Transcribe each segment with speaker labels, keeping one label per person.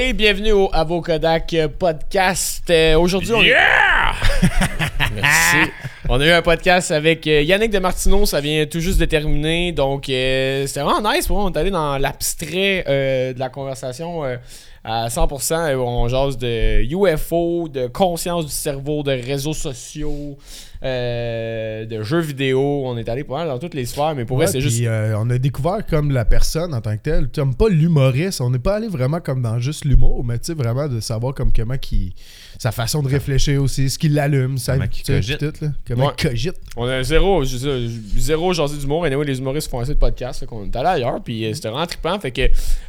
Speaker 1: Hey, bienvenue au Avocodac podcast. Euh, Aujourd'hui, on
Speaker 2: Yeah!
Speaker 1: Merci. On a eu un podcast avec euh, Yannick de Martineau, ça vient tout juste de terminer, donc euh, c'était vraiment nice. pour. On est allé dans l'abstrait euh, de la conversation à 100%. euh, On jase de UFO, de conscience du cerveau, de réseaux sociaux, euh, de jeux vidéo. On est allé mal dans toutes les sphères, mais pour vrai, c'est juste.
Speaker 3: euh, on a découvert comme la personne en tant que telle. Tu pas l'humoriste. On n'est pas allé vraiment comme dans juste l'humour, mais tu sais, vraiment de savoir comme comment qui. Sa façon de réfléchir aussi, ce qui l'allume, ça,
Speaker 2: Comment cogite.
Speaker 3: tout, là. Comment
Speaker 1: Ouais.
Speaker 3: il cogite.
Speaker 1: On a zéro, je sais, zéro jasé d'humour. Et les humoristes font assez de podcasts. Fait qu'on est allé ailleurs. Puis euh, c'était vraiment trippant. Fait que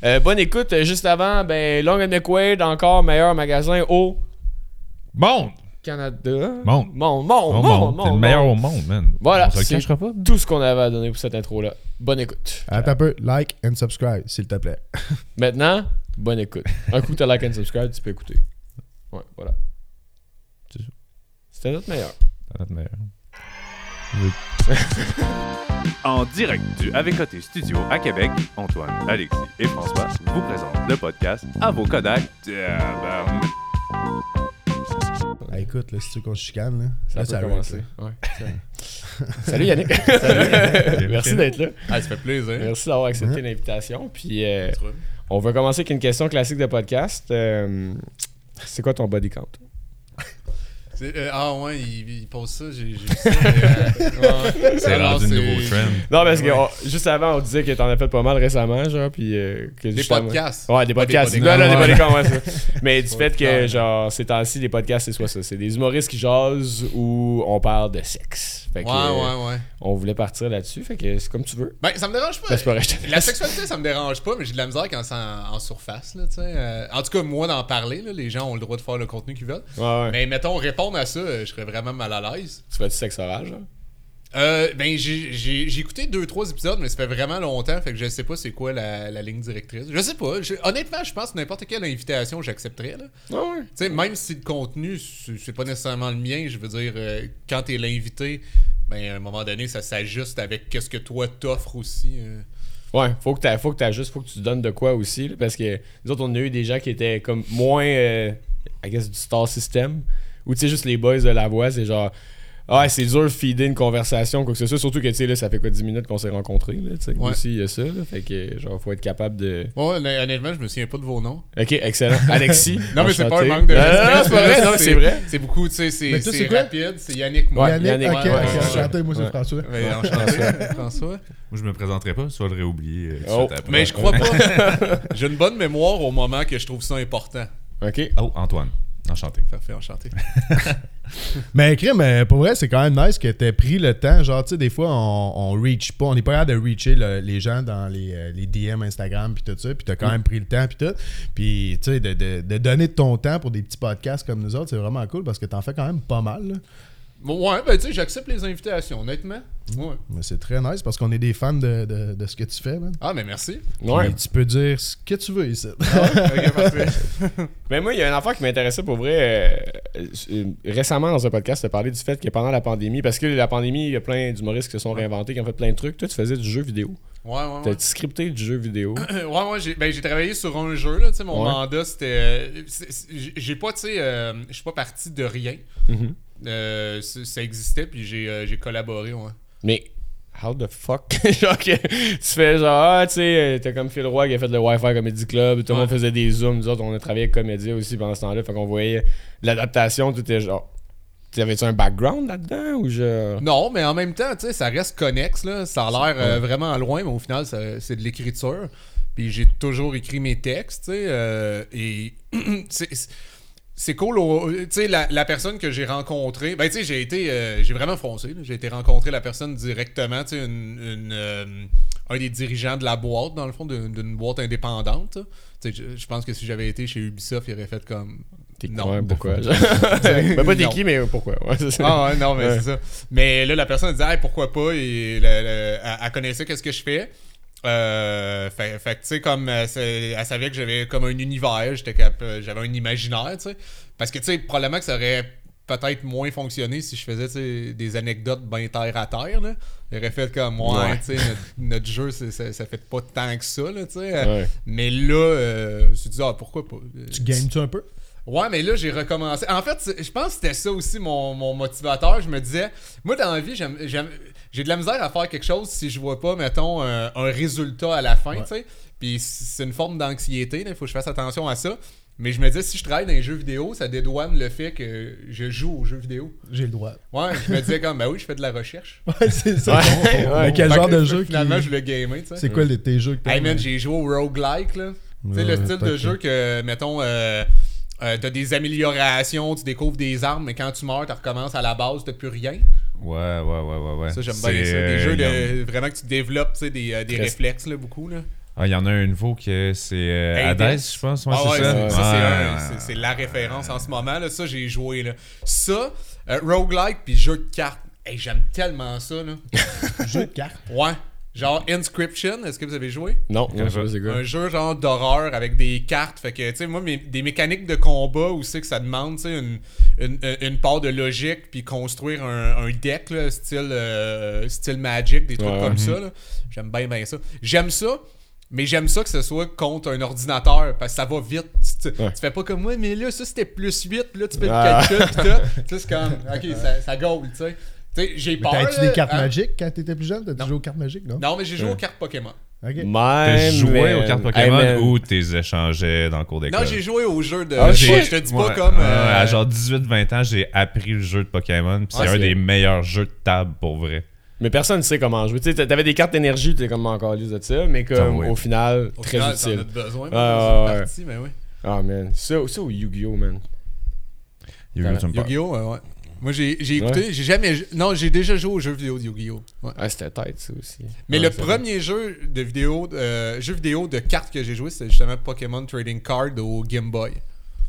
Speaker 1: euh, bonne écoute. Juste avant, ben, Long and McQuaid, encore meilleur magasin au
Speaker 2: Monde!
Speaker 1: Canada.
Speaker 2: Monde.
Speaker 1: Monde, monde, monde,
Speaker 2: monde.
Speaker 1: monde,
Speaker 2: T'es le meilleur
Speaker 1: monde.
Speaker 2: au monde, man.
Speaker 1: Voilà,
Speaker 2: On se le
Speaker 1: c'est-
Speaker 2: cachera pas.
Speaker 1: Tout ce qu'on avait à donner pour cette intro-là. Bonne écoute.
Speaker 3: Attends un peu, like and subscribe, s'il te plaît.
Speaker 1: Maintenant, bonne écoute. Un coup, t'as like and subscribe, tu peux écouter. Ouais, voilà.
Speaker 2: C'est ça.
Speaker 1: C'était notre meilleur.
Speaker 2: C'est notre meilleur. En direct du Avocoté Studio à Québec, Antoine, Alexis et François vous présentent le podcast À vos Kodak.
Speaker 3: Ah, écoute, là, si tu veux qu'on se chicane, là.
Speaker 1: Ça
Speaker 3: là,
Speaker 1: peut
Speaker 3: arrête,
Speaker 1: commencer. Ouais. Salut Yannick. Merci d'être là.
Speaker 4: Ah, ça fait plaisir.
Speaker 1: Merci d'avoir accepté l'invitation. Puis euh, on va commencer avec une question classique de podcast. Euh, c'est quoi ton body count?
Speaker 4: Euh, ah ouais, il, il pose ça, j'ai euh.
Speaker 2: C'est rendu
Speaker 4: c'est-
Speaker 2: nouveau trend.
Speaker 1: Non, parce que
Speaker 4: Ouais.
Speaker 1: on- juste avant, on disait que t'en as fait pas mal récemment, genre, puis euh, que
Speaker 4: Des
Speaker 1: justement-
Speaker 4: podcasts.
Speaker 1: Ouais, des podcasts. Non, non, des ouais, ça. Mais du fait que, genre, ces temps-ci, les podcasts, c'est soit ça. C'est des humoristes qui jasent ou on parle de sexe. Fait que,
Speaker 4: Ouais,
Speaker 1: euh,
Speaker 4: ouais, ouais.
Speaker 1: on voulait partir là-dessus. Fait que c'est comme tu veux.
Speaker 4: Ben, ça me dérange pas.
Speaker 1: Ben,
Speaker 4: La sexualité, ça me dérange pas, mais j'ai de la misère quand c'est en, en surface, là, tu sais. Euh, en tout cas, moi, d'en parler, là, les gens ont le droit de faire le contenu qu'ils veulent.
Speaker 1: Ouais, ouais.
Speaker 4: Mais mettons, répondre à ça, euh, je serais vraiment mal à l'aise.
Speaker 1: Tu fais du sexe oral, genre?
Speaker 4: Euh, ben, j'ai écouté deux, trois épisodes, mais ça fait vraiment longtemps, fait que je sais pas c'est quoi la, la ligne directrice. Je sais pas. Je- honnêtement, je pense que n'importe quelle invitation, j'accepterais, là.
Speaker 1: Ah ouais.
Speaker 4: Tu sais, même si le contenu, c'est pas nécessairement le mien, je veux dire, euh, quand t'es l'invité, ben, à un moment donné, ça s'ajuste avec qu'est-ce que toi t'offres aussi. euh.
Speaker 1: Ouais, faut que faut que juste, faut que tu donnes de quoi aussi, là, parce que nous autres, on a eu des gens qui étaient comme moins, euh, I guess, du star system, ou tu sais, juste les boys de la voix, c'est genre, ah, c'est dur de feeder une conversation, quoi que ce soit, surtout que, tu sais, là, ça fait quoi 10 minutes qu'on s'est rencontrés, là, tu sais,
Speaker 4: Ouais.
Speaker 1: aussi, il y a ça, là, fait que, genre, faut être capable de...
Speaker 4: Ouais, honnêt- honnêtement, je me souviens pas de vos noms.
Speaker 1: Ok, excellent. Alexis.
Speaker 4: Non, mais c'est pas un manque de
Speaker 1: Non, non,
Speaker 4: respect,
Speaker 1: non, c'est pas vrai, non, c'est vrai.
Speaker 4: C'est beaucoup, tu sais, c'est
Speaker 3: Mais
Speaker 4: rapide, c'est Yannick, moi.
Speaker 1: Ouais,
Speaker 3: Yannick,
Speaker 1: Yannick,
Speaker 3: ok,
Speaker 4: ouais, ouais,
Speaker 3: enchanté, moi c'est
Speaker 1: ouais.
Speaker 3: François.
Speaker 4: Ouais, enchanté, François.
Speaker 2: Moi, je me présenterai pas, soit je l'aurais oublié. euh,
Speaker 1: Oh.
Speaker 2: après.
Speaker 4: Mais je crois pas. J'ai une bonne mémoire au moment que je trouve ça important.
Speaker 1: Ok.
Speaker 2: Oh, Antoine. Enchanté.
Speaker 4: Parfait, enchanté.
Speaker 3: Mais crime, euh, pour vrai, c'est quand même nice que t'aies pris le temps. Genre, tu sais, des fois, on, on reach pas. On n'est pas capable de reacher le- les gens dans les, euh, les DM Instagram puis tout ça. Puis t'as quand même pris le temps puis tout. Puis, tu sais, de, de- de donner de ton temps pour des petits podcasts comme nous autres, c'est vraiment cool parce que t'en fais quand même pas mal. là.
Speaker 4: Bon, ouais, ben tu sais, j'accepte les invitations, honnêtement. Ouais.
Speaker 3: Mais c'est très nice parce qu'on est des fans de, de- de ce que tu fais, man.
Speaker 4: Ah, mais merci.
Speaker 1: Ouais.
Speaker 3: Puis tu peux dire ce que tu veux ici.
Speaker 4: ok, parfait.
Speaker 1: Mais moi, il y a un affaire qui m'intéressait pour vrai. euh, récemment, dans un podcast, tu as parlé du fait que pendant la pandémie, parce que la pandémie, il y a plein d'humoristes qui se sont réinventés, qui ont fait plein de trucs. Toi, tu faisais du jeu vidéo.
Speaker 4: Ouais, ouais,
Speaker 1: T'as
Speaker 4: ouais.
Speaker 1: scripté du jeu vidéo.
Speaker 4: ouais, ouais, j'ai ben, j'ai travaillé sur un jeu, là, tu sais, mon
Speaker 1: Ouais.
Speaker 4: mandat, c'était... euh, j'ai- pas, tu sais, euh, je suis pas parti de rien.
Speaker 1: Mhm.
Speaker 4: Euh, ça existait, puis j'ai euh, j'ai collaboré, ouais.
Speaker 1: Mais, how the fuck? genre que tu fais genre, ah, tu sais, t'as comme Phil Roy qui a fait le Wi-Fi Comedy Club, tout le monde faisait des zooms, nous autres, on a travaillé avec Comédia aussi pendant ce temps-là, fait qu'on voyait l'adaptation, tout était genre. T'avais-tu un background là-dedans ou.
Speaker 4: Non, mais en même temps, tu sais, ça reste connexe, là. Ça a l'air euh, vraiment loin, mais au final, c'est de l'écriture. Puis j'ai toujours écrit mes textes, tu sais. euh, et c'est- c'est cool. au- Tu sais, la, la personne que j'ai rencontrée, ben, tu sais, j'ai été. euh, j'ai vraiment foncé. J'ai été rencontrer la personne directement, tu sais, une. une, euh, un des dirigeants de la boîte, dans le fond, d'une boîte indépendante. Tu sais, je, pense que si j'avais été chez Ubisoft, il aurait fait comme.
Speaker 1: T'es
Speaker 4: Non.
Speaker 1: ouais, pourquoi? ben, pas t'es qui, mais pourquoi? Ouais.
Speaker 4: Ah ouais, non, mais c'est ça. Mais là, la personne disait, hey, pourquoi pas, et elle, elle connaissait qu'est-ce que je fais. Euh, fait, fait que, tu sais, comme euh, elle savait que j'avais comme un univers, j'étais euh, j'avais un imaginaire, tu sais. Parce que, tu sais, probablement que ça aurait peut-être moins fonctionné si je faisais tu sais, des anecdotes bien terre à terre. Là. J'aurais fait comme, ouais,
Speaker 1: Ouais.
Speaker 4: tu sais, notre, notre jeu, ça, ça fait pas tant que ça. Là, tu sais.
Speaker 1: Ouais.
Speaker 4: Mais là, euh, je me suis dit, ah, pourquoi pas?
Speaker 3: Tu gagnes-tu un peu?
Speaker 4: Ouais, mais là, j'ai recommencé. En fait, je pense que c'était ça aussi mon, mon motivateur. Je me disais, moi, dans la vie, j'aime- j'aime- j'ai de la misère à faire quelque chose si je vois pas, mettons, un, un résultat à la fin, tu sais. Puis c'est une forme d'anxiété, il faut que je fasse attention à ça. Mais je me disais, si je travaille dans les jeux vidéo, ça dédouane le fait que je joue aux jeux vidéo.
Speaker 3: J'ai le droit.
Speaker 4: Ouais, je me disais comme, ben oui, je fais de la recherche.
Speaker 3: Ouais, c'est ça.
Speaker 1: Ouais,
Speaker 3: Bon,
Speaker 1: ouais.
Speaker 3: Mais quel
Speaker 4: Fait
Speaker 3: genre
Speaker 4: que,
Speaker 3: de jeu qui...
Speaker 4: Finalement, je le gamé, tu sais.
Speaker 3: C'est quoi les, tes jeux que t'aimes?
Speaker 4: Hey man, j'ai joué au roguelike là. tu sais, le style de jeu que, mettons, euh, euh, t'as des améliorations, tu découvres des armes, mais quand tu meurs, tu recommences à la base, t'as plus rien.
Speaker 2: Ouais, ouais, ouais, ouais, ouais.
Speaker 4: Ça, j'aime bien ça. Des
Speaker 2: euh,
Speaker 4: jeux de, vraiment que tu développes, tu sais, des, euh, des
Speaker 1: Très-
Speaker 4: réflexes, là, beaucoup, là.
Speaker 2: Ah, il y en a un nouveau que c'est euh,
Speaker 4: Hades.
Speaker 2: Je pense. Ouais,
Speaker 4: ah ouais,
Speaker 2: c'est ça.
Speaker 4: ça, c'est la référence en ce moment, là. Ça, j'ai joué, là. Ça, euh, roguelike puis jeu de cartes. Hey, j'aime tellement ça, là.
Speaker 3: Jeu de cartes?
Speaker 4: Ouais. Genre Inscription, est-ce que vous avez joué?
Speaker 1: Non, non,
Speaker 2: jeu?
Speaker 1: c'est quoi?
Speaker 4: Un jeu genre d'horreur avec des cartes. Fait que, tu sais, moi, mes- des mécaniques de combat où c'est que ça demande, tu sais, une, une, une part de logique, puis construire un, un deck, là, style, euh, style Magic, des trucs
Speaker 1: Ouais.
Speaker 4: comme ça, là. J'aime bien, bien ça. J'aime ça, mais j'aime ça que ce soit contre un ordinateur, parce que ça va vite. Tu, tu-
Speaker 1: Ouais.
Speaker 4: tu fais pas comme moi, mais là, ça c'était plus 8, puis là, tu fais
Speaker 1: Ah.
Speaker 4: le calcul, pis tout. Tu sais, c'est comme, ok, ça, ça goal, tu sais. J'ai peur.
Speaker 3: T'avais-tu des cartes
Speaker 4: hein?
Speaker 3: magiques quand t'étais plus jeune? T'as-tu
Speaker 4: Non.
Speaker 3: joué aux cartes magiques, non?
Speaker 4: Non, mais j'ai joué aux cartes Pokémon.
Speaker 3: Ok.
Speaker 2: T'as joué
Speaker 1: man.
Speaker 2: aux cartes Pokémon ou t'es échangeais dans le cours d'école?
Speaker 4: Non, j'ai joué au jeu de.
Speaker 1: Ah,
Speaker 4: je, te dis
Speaker 2: Ouais,
Speaker 4: pas comme.
Speaker 2: ouais,
Speaker 4: euh,
Speaker 2: à genre 18-20 ans, j'ai appris le jeu de Pokémon. puis
Speaker 4: Ouais,
Speaker 2: c'est un des meilleurs jeux de table pour vrai.
Speaker 1: Mais personne ne sait comment jouer. Tu t'avais des cartes d'énergie, t'es comme encore liste de ça, mais comme
Speaker 2: oui.
Speaker 1: au final,
Speaker 4: Au
Speaker 1: très
Speaker 4: final, t'en
Speaker 1: utile.
Speaker 4: as besoin
Speaker 1: ouais,
Speaker 4: une
Speaker 1: ouais.
Speaker 4: partie, mais oui.
Speaker 1: Ah man, ça, ça au Yu-Gi-Oh man?
Speaker 2: Yu-Gi-Oh.
Speaker 4: Yu-Gi-Oh, ouais, ouais. Moi, j'ai écouté, j'ai jamais. Non, j'ai déjà joué aux jeux vidéo de Yu-Gi-Oh! Ouais.
Speaker 1: Ah, c'était tête ça aussi.
Speaker 4: Mais
Speaker 1: Ouais,
Speaker 4: le premier jeu de vidéo, euh, jeu vidéo de cartes que j'ai joué, c'était justement Pokémon Trading Card au Game Boy.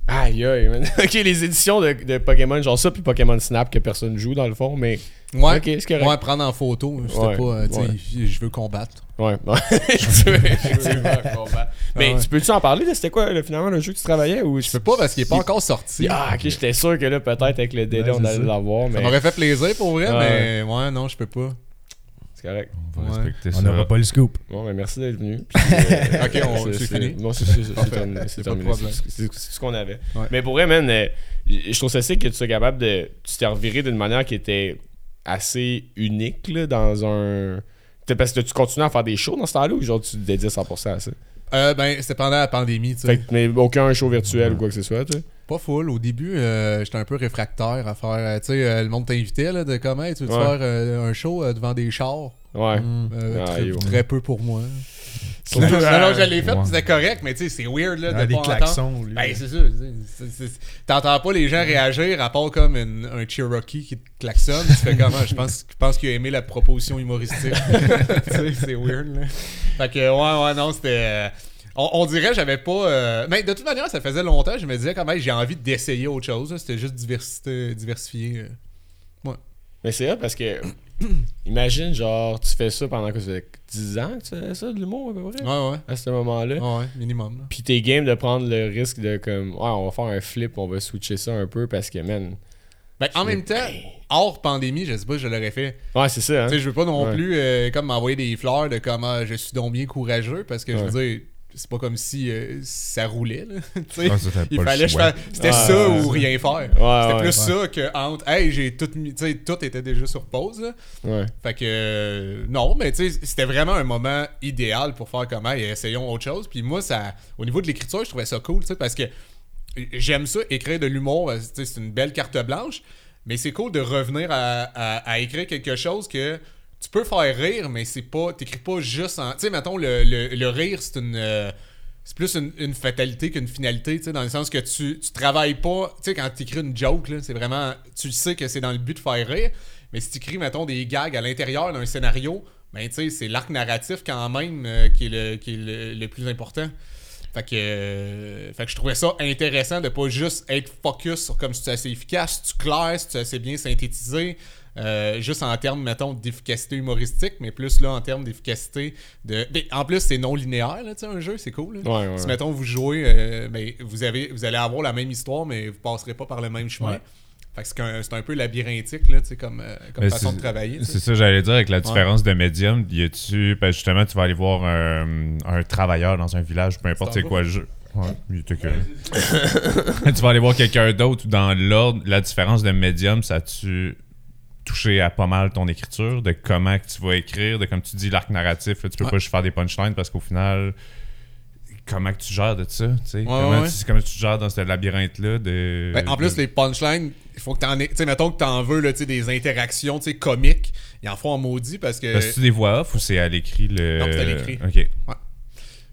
Speaker 1: Aïe aïe, man. ok, les éditions de, de Pokémon, genre ça, puis Pokémon Snap que personne joue dans le fond, mais.
Speaker 4: Ouais.
Speaker 1: Ok, c'est correct.
Speaker 4: Ouais, prendre en photo. C'était
Speaker 1: Ouais,
Speaker 4: pas, euh, tu sais,
Speaker 1: ouais.
Speaker 4: je veux combattre.
Speaker 1: Ouais. Tu veux effectivement combattre. Mais
Speaker 4: Ah ouais.
Speaker 1: tu peux-tu en parler? là? C'était quoi là, finalement le jeu que tu travaillais ou
Speaker 4: Je peux pas parce qu'il est pas encore sorti.
Speaker 1: Ah, ok, j'étais sûr que là, peut-être avec le délai,
Speaker 3: Ouais,
Speaker 1: on allait
Speaker 3: ça.
Speaker 1: l'avoir,
Speaker 4: Ça
Speaker 1: mais
Speaker 4: m'aurait fait plaisir pour vrai,
Speaker 1: Ouais.
Speaker 4: mais ouais, non, je peux pas.
Speaker 1: c'est correct.
Speaker 2: On va
Speaker 4: Ouais.
Speaker 2: respecter
Speaker 3: On
Speaker 2: ça.
Speaker 3: n'aura pas le scoop.
Speaker 1: Bon, ben merci d'être venu. Puis, euh,
Speaker 4: Ok, on- c'est fini.
Speaker 1: Non, c'est terminé. C'est ce qu'on avait.
Speaker 4: Ouais.
Speaker 1: Mais pour vrai, man, euh, je trouve ça sick que tu sois capable de. Tu t'es reviré d'une manière qui était assez unique là, dans un. Parce que tu continues à faire des shows dans ce temps-là ou genre tu te dédies 100% à ça?
Speaker 4: Euh, ben, c'était pendant la pandémie, tu sais.
Speaker 1: Fait que, mais aucun show virtuel ou quoi que ce soit, tu sais.
Speaker 4: Pas full. Au début, euh, j'étais un peu réfractaire à faire. euh, tu sais, euh, le monde t'invitait, là, de comment tu veux
Speaker 1: Ouais.
Speaker 4: faire euh, un show euh, devant des chars?
Speaker 1: Ouais.
Speaker 4: Euh,
Speaker 1: Ah,
Speaker 4: très, peu pour moi. Non, non, je l'ai fait,
Speaker 2: ouais.
Speaker 4: c'était correct, mais tu sais, c'est weird, là,
Speaker 3: Ah,
Speaker 4: de
Speaker 3: des
Speaker 4: pas entendre.
Speaker 3: klaxons, lui.
Speaker 4: Ben, c'est ça. c'est- c'est- c'est- T'entends pas les gens réagir à part comme une- un Cherokee qui te klaxonne. Tu fais comment? Je pense, je pense qu'il a aimé la proposition humoristique. Tu sais, c'est weird, là. Fait que, ouais, ouais, non, c'était. On, on dirait que j'avais pas. euh, Mais de toute manière, ça faisait longtemps. Je me disais, quand même, j'ai envie d'essayer autre chose. C'était juste diversité, diversifier. euh.
Speaker 1: Mais c'est vrai parce que. Imagine, genre, tu fais ça pendant que ça fait 10 ans que tu fais ça, de l'humour, à peu près,
Speaker 4: Ouais, ouais.
Speaker 1: à ce moment-là.
Speaker 4: Ouais, ouais, minimum. là.
Speaker 1: Puis t'es game de prendre le risque de comme ouais on va faire un flip, on va switcher ça un peu parce que man.
Speaker 4: Ben, en même temps, hors pandémie, je sais pas si je l'aurais fait.
Speaker 1: Ouais c'est ça hein.
Speaker 4: Tu sais, je veux pas non
Speaker 1: Ouais.
Speaker 4: plus euh, comme m'envoyer des fleurs de comment je suis donc bien courageux parce que je
Speaker 1: Ouais.
Speaker 4: veux dire, c'est pas comme si euh, ça roulait. Là.
Speaker 2: Ah,
Speaker 4: Il fallait C'était
Speaker 1: Ouais,
Speaker 4: ça
Speaker 1: ouais,
Speaker 4: ou rien faire.
Speaker 1: Ouais,
Speaker 4: C'était
Speaker 1: ouais,
Speaker 4: plus
Speaker 1: ouais.
Speaker 4: ça que entre Hey, j'ai tout mis. Tu sais, tout était déjà sur pause. Là. Fait que euh, non, mais tu sais, c'était vraiment un moment idéal pour faire comme Hey, essayons autre chose. Puis moi, ça. Au niveau de l'écriture, je trouvais ça cool, tu sais, parce que j'aime ça, écrire de l'humour, euh, c'est une belle carte blanche. Mais c'est cool de revenir à, à- à écrire quelque chose que tu peux faire rire, mais c'est pas. T'écris pas juste en. Tu sais, mettons, le, le, le rire, c'est une. euh, c'est plus une, fatalité qu'une finalité, tu sais, dans le sens que tu, tu travailles pas. Tu sais, quand tu écris une joke, c'est vraiment. Tu sais que c'est dans le but de faire rire, mais si tu écris, mettons, des gags à l'intérieur d'un scénario, ben, tu sais, c'est l'arc narratif quand même euh, qui est, le, qui le, le plus important. Fait que, euh, fait que je trouvais ça intéressant de pas juste être focus sur comme si tu assez efficace, si tu clair, si tu es assez bien synthétisé, euh, juste en termes, mettons, d'efficacité humoristique, mais plus là en termes d'efficacité de. ben, en plus, c'est non linéaire, là, tu sais, un jeu, c'est cool. là.
Speaker 1: Ouais, ouais,
Speaker 4: Si, mettons, vous jouez, euh, ben, vous, avez, vous allez avoir la même histoire, mais vous passerez pas par le même chemin. Fait que c'est un, c'est un peu labyrinthique, là, tu sais, comme, euh, comme
Speaker 5: Mais
Speaker 4: façon de travailler. tu.
Speaker 5: C'est ça, j'allais dire, avec la différence de médium, y a-tu. Justement, tu vas aller voir un, un travailleur dans un village, peu importe c'est quoi le jeu. Ouais, il était tu vas aller voir quelqu'un d'autre dans l'ordre, la différence de médium, ça a-tu touché à pas mal ton écriture, de comment que tu vas écrire, de comme tu dis, l'arc narratif, là, tu peux
Speaker 4: Ouais.
Speaker 5: pas juste faire des punchlines parce qu'au final, comment que tu gères de ça, tu sais? comment,
Speaker 4: ouais.
Speaker 5: tu- comment tu gères dans ce labyrinthe-là de...
Speaker 4: Ben, en plus,
Speaker 5: de-
Speaker 4: les punchlines, il faut que t'en aies. Tu sais, mettons que t'en veux, là, tu des interactions, tu sais, comiques. Ils en font en maudit parce que.
Speaker 5: Parce que c'est des voix off ou c'est à l'écrit le.
Speaker 4: Non, c'est à l'écrit.
Speaker 5: Ok.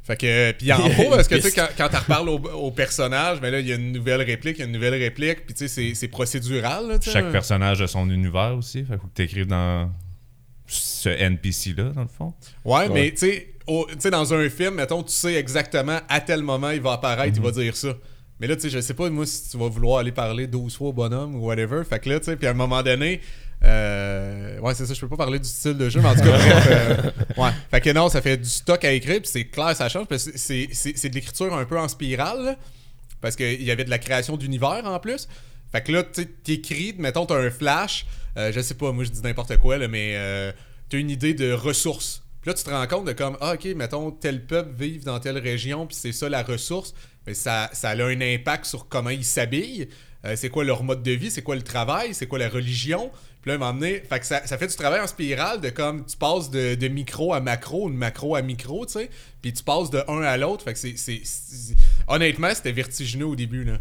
Speaker 4: Fait que, puis il en faut parce que tu sais, quand, quand tu reparles au, au personnage, ben là, il y a une nouvelle réplique, il y a une nouvelle réplique, puis tu sais, c'est- c'est procédural. Là.
Speaker 5: Chaque personnage a son univers aussi. Fait faut que tu écrives dans ce NPC-là, dans le fond.
Speaker 4: Ouais, mais tu sais, au- tu sais, dans un film, mettons, tu sais exactement à tel moment il va apparaître, il va dire ça. Mais là, tu sais, je sais pas, moi, si tu vas vouloir aller parler 12 fois au bonhomme ou whatever. Fait que là, tu sais, puis à un moment donné, euh, ouais, c'est ça, je peux pas parler du style de jeu, mais en tout cas, bref, euh, ouais. Fait que non, ça fait du stock à écrire, puis c'est clair, ça change, parce que c'est- c'est c'est de l'écriture un peu en spirale, là, parce qu'il y avait de la création d'univers en plus. Fait que là, tu t'écris, mettons, t'as un flash, euh, je sais pas, moi je dis n'importe quoi, là, mais euh, t'as une idée de ressources. Puis là, tu te rends compte de comme, ah, ok, mettons, tel peuple vive dans telle région, puis c'est ça la ressource. Mais ça, ça a un impact sur comment ils s'habillent, c'est quoi leur mode de vie, c'est quoi le travail, c'est quoi la religion? Là, un donné, fait que ça, fait du travail en spirale de comme, tu passes de, micro à macro, de macro à micro, tu sais, puis tu passes de un à l'autre. Fait que c'est- Honnêtement, c'était vertigineux au début, là.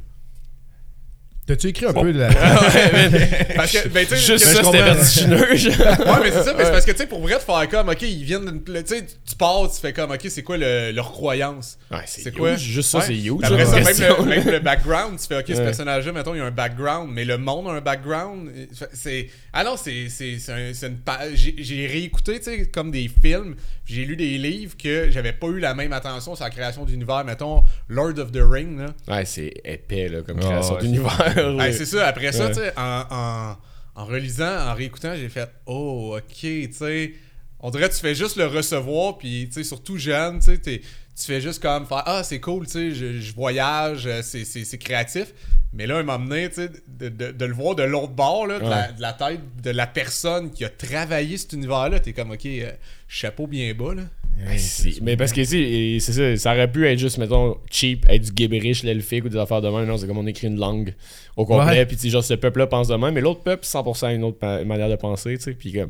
Speaker 3: T'as-tu écrit un peu de la.
Speaker 4: Parce que, ben,
Speaker 1: Juste
Speaker 4: que-
Speaker 1: ça, c'était vertigineux. genre.
Speaker 4: Ouais, mais c'est ça, mais c'est parce que, tu sais, pour vrai, de faire comme, ok, ils viennent Tu sais, tu pars, tu fais comme, ok, c'est quoi le- leur croyance?
Speaker 1: Ouais, c'est
Speaker 4: quoi?
Speaker 1: Juste ça,
Speaker 4: Ouais.
Speaker 1: c'est huge.
Speaker 4: Après ça, même le, même le background, tu fais, ok, ce personnage-là, mettons, il y a un background, mais le monde a un background. C'est. Ah non, c'est c'est- c'est un- c'est une. j'ai réécouté, tu sais, comme des films, j'ai lu des livres que j'avais pas eu la même attention sur la création d'univers. Mettons, Lord of the Ring, là.
Speaker 1: Ouais, c'est épais, là, comme
Speaker 5: Ah,
Speaker 1: création
Speaker 5: ouais,
Speaker 1: d'univers.
Speaker 4: Ouais,
Speaker 1: là.
Speaker 4: c'est ça, après ça,
Speaker 1: Ouais.
Speaker 4: tu sais, en, en, en relisant, en réécoutant, j'ai fait Oh, ok, tu sais. On dirait que tu fais juste le recevoir, puis tu sais, surtout jeune, tu sais, t'es- tu fais juste comme faire Ah, c'est cool, tu sais, je, je voyage, euh, c'est- c'est c'est créatif. Mais là, il m'a amené, tu sais, de, de- de le voir de l'autre bord, là, de, la, de la tête de la personne qui a travaillé cet univers-là. T'es comme, ok, euh, chapeau bien bas, là.
Speaker 1: Ouais, mais parce que tu sais, c'est ça, ça aurait pu être juste, mettons, cheap, être du gibberish, l'elfique ou des affaires de même. Non, c'est comme on écrit une langue au complet,
Speaker 3: Ouais.
Speaker 1: puis tu sais, genre ce peuple-là pense de même, mais l'autre peuple, 100% a une autre manière de penser, tu sais, puis comme.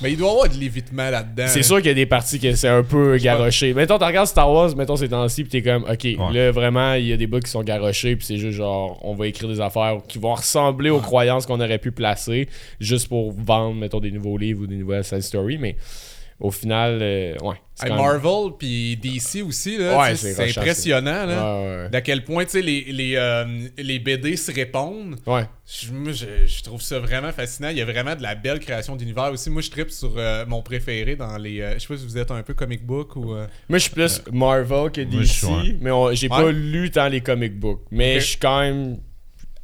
Speaker 4: Mais il doit y avoir de l'évitement là-dedans.
Speaker 1: C'est
Speaker 4: là.
Speaker 1: sûr qu'il y a des parties que c'est un peu garoché. Mettons, tu regardes Star Wars, mettons ces temps-ci, pis t'es comme, ok, là vraiment, il y a des bouts qui sont garochés, puis c'est juste genre, on va écrire des affaires qui vont ressembler aux croyances qu'on aurait pu placer, juste pour vendre, mettons, des nouveaux livres ou des nouvelles side story, mais au final, euh, ouais.
Speaker 4: Hey, Marvel puis DC aussi, là,
Speaker 1: Ouais, c'est
Speaker 4: impressionnant. Là.
Speaker 1: Ouais, ouais.
Speaker 4: D'à quel point tu sais, les, les, euh, les BD se répondent.
Speaker 1: Ouais.
Speaker 4: Je, moi, je, je trouve ça vraiment fascinant. Il y a vraiment de la belle création d'univers aussi. Moi, je tripe sur euh, mon préféré dans les. euh, je sais pas si vous êtes un peu comic book ou. euh,
Speaker 1: Moi, je suis plus Marvel que DC, mais j'ai
Speaker 4: Ouais.
Speaker 1: pas lu tant les comic books. Mais je suis quand même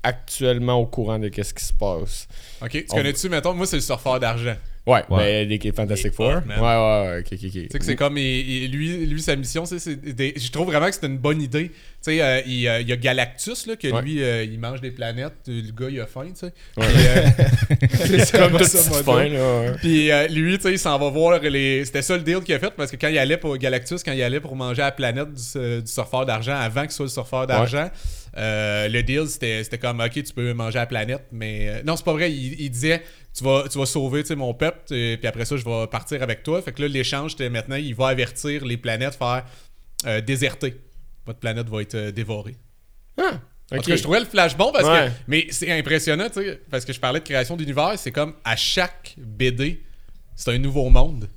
Speaker 1: actuellement au courant de qu'est-ce qui se passe.
Speaker 4: Ok, tu
Speaker 1: On-
Speaker 4: connais-tu, mettons, moi, c'est le surfeur d'argent.
Speaker 1: Ouais,
Speaker 5: Ouais.
Speaker 1: ben, des Fantastic
Speaker 4: Il est
Speaker 1: Four.
Speaker 4: man.
Speaker 1: Ouais, ouais, ouais, ok, ok, ok.
Speaker 4: Tu sais que c'est comme. il- il- lui, lui, sa mission, c'est. c'est des- Je trouve vraiment que c'est une bonne idée. Tu sais, euh, il, euh, il y a Galactus, là, que
Speaker 1: Ouais.
Speaker 4: lui, euh, il mange des planètes. Le gars, il a faim, tu sais.
Speaker 1: Ouais.
Speaker 4: Euh, c'est
Speaker 1: Comme
Speaker 4: modo.
Speaker 1: fin, là. ouais.
Speaker 4: Puis euh, lui, tu sais, il s'en va voir les. C'était ça le deal qu'il a fait parce que quand il allait pour Galactus, quand il allait pour manger à la planète du, du surfeur d'argent, avant qu'il soit le surfeur d'argent, euh, le deal c'était c'était comme ok, tu peux manger à la planète, mais. euh, non, c'est pas vrai. Il, il disait tu vas, tu vas sauver mon peuple, et puis après ça, je vais partir avec toi. Fait que là, l'échange, c'était maintenant, il va avertir les planètes, faire euh, déserter. Votre planète va être euh, dévorée.
Speaker 1: Ah,
Speaker 4: En
Speaker 1: ok.
Speaker 4: tout cas, je trouvais le flash bon parce
Speaker 1: Ouais.
Speaker 4: que. Mais c'est impressionnant, tu sais, parce que je parlais de création d'univers, c'est comme à chaque BD, c'est un nouveau monde.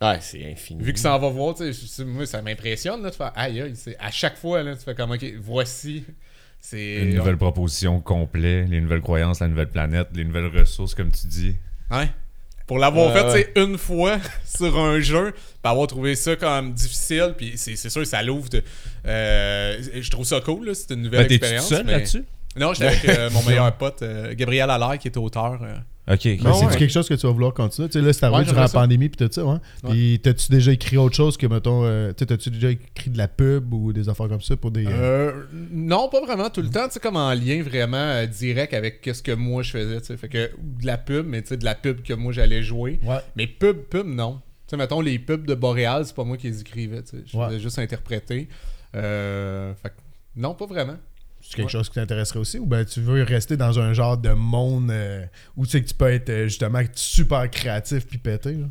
Speaker 1: Ouais, c'est infini.
Speaker 4: Vu que ça en va voir, tu sais, moi, ça m'impressionne, là, de faire aïe, aïe, c'est à chaque fois, là, tu fais comme, ok, voici. C'est.
Speaker 5: Une nouvelle proposition complète, les nouvelles croyances, la nouvelle planète, les nouvelles ressources, comme tu dis.
Speaker 4: Ouais. Pour l'avoir
Speaker 1: Ouais,
Speaker 4: fait,
Speaker 1: ouais.
Speaker 4: tu une fois sur un jeu, puis avoir trouvé ça comme difficile, puis c'est c'est sûr, ça l'ouvre. de- euh, je trouve ça cool, là, c'est une nouvelle
Speaker 5: Ben,
Speaker 4: expérience.
Speaker 5: seul
Speaker 4: mais-
Speaker 5: là-dessus?
Speaker 4: Non, j'étais avec euh, mon meilleur pote, euh, Gabriel Allaire, qui est auteur.
Speaker 5: Ok.
Speaker 3: Mais
Speaker 1: Ah
Speaker 3: c'est-tu
Speaker 1: ouais.
Speaker 3: quelque chose que tu vas vouloir continuer? Tu sais, là, c'est arrivé
Speaker 4: Ouais,
Speaker 3: durant la pandémie puis tout ça, ouais. Puis t'as-tu déjà écrit autre chose que, mettons, euh, tu t'as-tu déjà écrit de la pub ou des affaires comme ça pour des... euh,
Speaker 4: Euh, non, pas vraiment tout le temps, tu sais, comme en lien vraiment euh, direct avec ce que moi je faisais, tu sais. Fait que de la pub, mais tu sais, de la pub que moi j'allais jouer.
Speaker 3: Ouais.
Speaker 4: Mais pub, pub, non. Tu sais, mettons, les pubs de Boréal, c'est pas moi qui les écrivais, tu sais. Je
Speaker 3: Ouais.
Speaker 4: faisais juste interpréter. Euh, fait que non, pas vraiment.
Speaker 3: C'est quelque chose qui t'intéresserait aussi? Ou ben tu veux rester dans un genre de monde euh, où tu sais que tu peux être euh, justement super créatif puis pété? là?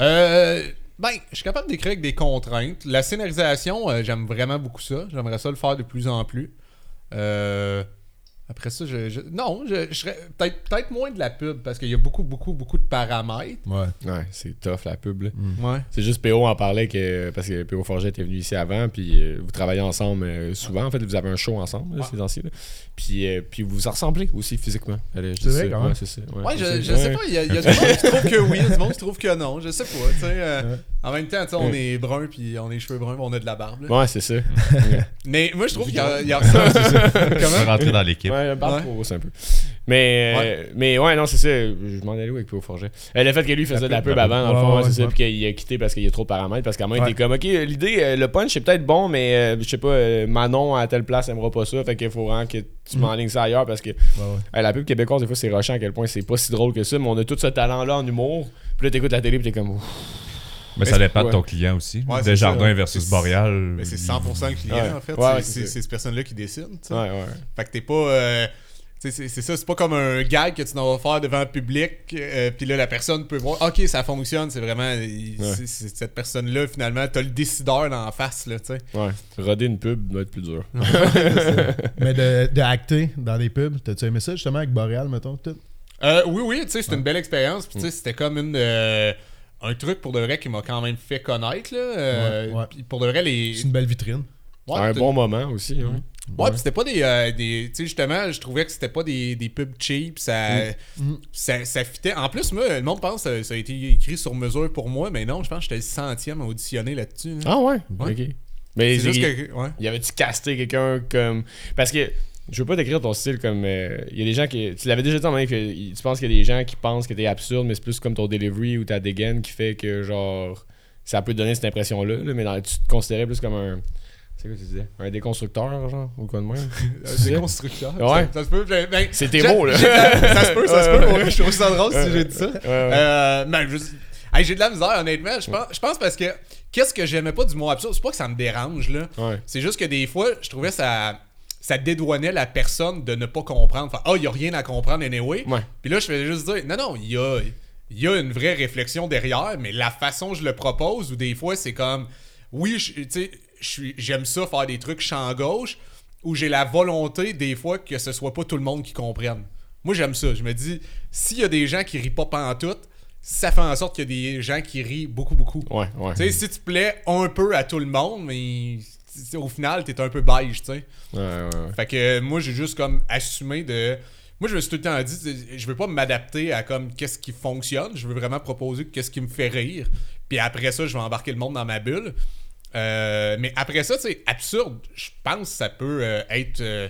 Speaker 4: Euh, ben, je suis capable d'écrire avec des contraintes. La scénarisation, euh, j'aime vraiment beaucoup ça. J'aimerais ça le faire de plus en plus. Euh, après ça, je, je- non, je, je serais peut-être peut-être moins de la pub parce qu'il y a beaucoup, beaucoup, beaucoup de paramètres.
Speaker 3: Ouais.
Speaker 1: Ouais, c'est tough la pub. là.
Speaker 4: Ouais.
Speaker 1: C'est juste PO en parlait que parce que PO Forget était venu ici avant, puis euh, vous travaillez ensemble euh, souvent. En fait, vous avez un show ensemble là, ces temps-ci. Puis, euh, puis vous vous ressemblez aussi physiquement. Allez, je
Speaker 3: C'est
Speaker 1: dis
Speaker 3: vrai,
Speaker 1: ça.
Speaker 3: quand même.
Speaker 1: Ouais, c'est ça. Ouais,
Speaker 4: Ouais,
Speaker 1: c'est
Speaker 4: je, sais pas, il y a, il y a du monde qui trouve que oui, il y a du monde qui trouve que non, je sais pas, tu sais. euh, En même temps, tu sais, on est brun, puis on a les cheveux bruns, on a de la barbe. là.
Speaker 1: Ouais, c'est ça.
Speaker 4: Mais moi, je trouve qu'il y a, il y a ça. Comment?
Speaker 5: rentrer dans l'équipe.
Speaker 1: Ouais, parle
Speaker 4: Ouais.
Speaker 1: trop grosse un peu. Mais, euh, mais ouais, non, c'est ça. Je m'en allais où avec PO Forget? Euh, Le fait que lui faisait de la pub avant, dans le
Speaker 3: Ouais,
Speaker 1: fond,
Speaker 3: ouais,
Speaker 1: c'est ça,
Speaker 3: ouais.
Speaker 1: puis qu'il a quitté parce qu'il y a trop de paramètres. Parce qu'à moment, il
Speaker 3: Ouais.
Speaker 1: était comme, ok, l'idée, euh, le punch, c'est peut-être bon, mais euh, je sais pas, euh, Manon à telle place aimera pas ça. Fait qu'il faut vraiment que tu m'enlignes ça ailleurs parce que
Speaker 3: Ouais, ouais.
Speaker 1: La pub québécoise, des fois, c'est rushant à quel point c'est pas si drôle que ça, mais on a tout ce talent-là en humour. Puis là, t'écoutes la télé, puis t'es comme. Ouf.
Speaker 5: Mais ça dépend de ton client aussi.
Speaker 4: Ouais,
Speaker 5: Desjardins
Speaker 4: ça.
Speaker 5: versus Boréal.
Speaker 4: Mais c'est 100% le client,
Speaker 1: Ouais.
Speaker 4: en fait.
Speaker 1: Ouais,
Speaker 4: C'est- cette personne-là qui décide. Fait que t'es pas. euh, c'est c'est ça, c'est pas comme un gag que tu vas faire devant le public, euh, puis là, la personne peut voir, ok, ça fonctionne, c'est vraiment. il- cette personne-là, finalement, t'as le décideur dans la face, là, tu sais.
Speaker 1: Ouais. Roder une pub doit être plus dur.
Speaker 3: Mais de, de acter dans des pubs, t'as-tu aimé ça justement avec Boréal, mettons? Tout?
Speaker 4: Euh, oui, oui, tu sais, c'était une belle expérience, puis tu sais, c'était comme une. Euh, un truc pour de vrai qui m'a quand même fait connaître, là. euh,
Speaker 3: Ouais, ouais.
Speaker 4: puis pour de vrai, les.
Speaker 3: C'est une belle vitrine.
Speaker 4: Ouais,
Speaker 1: un bon moment aussi. hein.
Speaker 4: Ouais, pis c'était pas des. euh, des tu sais, justement, je trouvais que c'était pas des, des pubs cheap. Ça, ça, ça fitait. En plus, moi, le monde pense que ça a été écrit sur mesure pour moi, mais non, je pense que j'étais le centième à auditionner là-dessus. là.
Speaker 1: Ah ouais?
Speaker 4: Ouais.
Speaker 1: Ok. Mais il-
Speaker 4: que. Ouais.
Speaker 1: y avait-tu casté quelqu'un comme. Parce que. Je veux pas décrire ton style comme. euh, Il y a des gens qui. Tu l'avais déjà dit en même que tu penses qu'il y a des gens qui pensent que t'es absurde, mais c'est plus comme ton delivery ou ta dégaine qui fait que, genre. Ça peut te donner cette impression-là, là, mais dans- tu te considérais plus comme un. C'est quoi tu disais? Un déconstructeur, genre Ou quoi de même?
Speaker 4: Des constructeurs.
Speaker 1: Ouais.
Speaker 4: Ça, ça se peut. ben, ben,
Speaker 1: C'est tes mots, là.
Speaker 4: Ça se peut, ça se peut.
Speaker 1: ouais.
Speaker 4: pour vrai, Je trouve ça drôle si j'ai dit ça.
Speaker 1: Ouais, ouais.
Speaker 4: Euh, ben, je- hey, j'ai de la misère, honnêtement. Je pense, je pense parce que. Qu'est-ce que j'aimais pas du mot absurde? C'est pas que ça me dérange, là.
Speaker 1: Ouais.
Speaker 4: C'est juste que des fois, je trouvais ça. Ça dédouanait la personne de ne pas comprendre. Enfin, ah, il y a rien à comprendre anyway.
Speaker 1: Ouais.
Speaker 4: Puis là, je faisais juste dire, non, non, il y a, y a une vraie réflexion derrière, mais la façon je le propose, ou des fois, c'est comme, oui, tu sais, j'aime ça faire des trucs champ gauche, où j'ai la volonté, des fois, que ce soit pas tout le monde qui comprenne. Moi, j'aime ça. Je me dis, s'il y a des gens qui rient pas pantoute, ça fait en sorte qu'il y a des gens qui rient beaucoup, beaucoup.
Speaker 1: Ouais, ouais.
Speaker 4: Tu sais, si tu plais un peu à tout le monde, mais au final, t'es un peu beige, tu sais.
Speaker 1: Ouais, ouais.
Speaker 4: Fait que euh, moi, j'ai juste comme assumé de. Moi, je me suis tout le temps dit, je veux pas m'adapter à comme qu'est-ce qui fonctionne. Je veux vraiment proposer qu'est-ce qui me fait rire. Puis après ça, je vais embarquer le monde dans ma bulle. Euh, mais après ça, c'est absurde. Je pense que ça peut euh, être euh,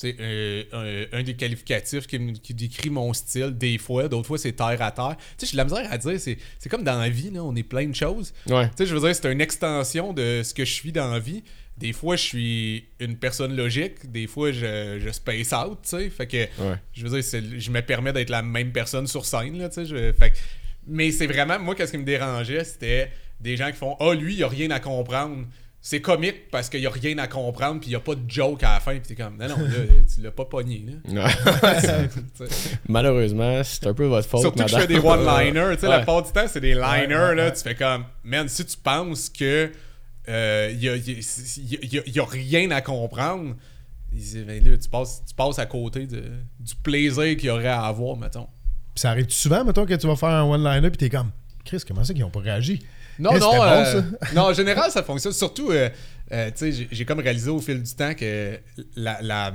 Speaker 4: sais, euh, un, un des qualificatifs qui, décrit mon style des fois. D'autres fois, c'est terre à terre. Tu sais, j'ai de la misère à dire. C'est c'est comme dans la vie, là, on est plein de choses.
Speaker 1: Ouais.
Speaker 4: Tu sais, je veux dire, c'est une extension de ce que je suis dans la vie. Des fois, je suis une personne logique. Des fois, je, je space out, tu sais. Fait que,
Speaker 1: Ouais.
Speaker 4: je veux dire, je me permets d'être la même personne sur scène, là, tu sais. je- fait que- mais c'est vraiment, moi, qu'est-ce qui me dérangeait, c'était des gens qui font « Ah, lui, il a rien à comprendre. » C'est comique parce qu'il y a rien à comprendre puis il y a pas de joke à la fin. Puis t'es comme « Non, non, là, tu l'as pas pogné, là.
Speaker 1: Ouais. »
Speaker 4: Tu sais.
Speaker 1: Malheureusement, c'est un peu votre faute.
Speaker 4: Surtout que je fais des one-liners. Tu sais, la plupart du temps, c'est des liners.
Speaker 3: Ouais, ouais,
Speaker 4: là. Tu fais comme, man, si tu penses que euh, y, a, y a- y a- y a rien à comprendre, ben là, tu passes, tu passes à côté de, du plaisir qu'il y aurait à avoir, mettons.
Speaker 3: Puis ça arrive souvent, mettons, que tu vas faire un one-liner puis t'es comme, Chris, comment ça qu'ils ont pas réagi?
Speaker 4: Non, non,
Speaker 3: bon,
Speaker 4: euh, non, en général, ça fonctionne. Surtout, euh, euh, tu sais, j'ai- comme réalisé au fil du temps que la, la,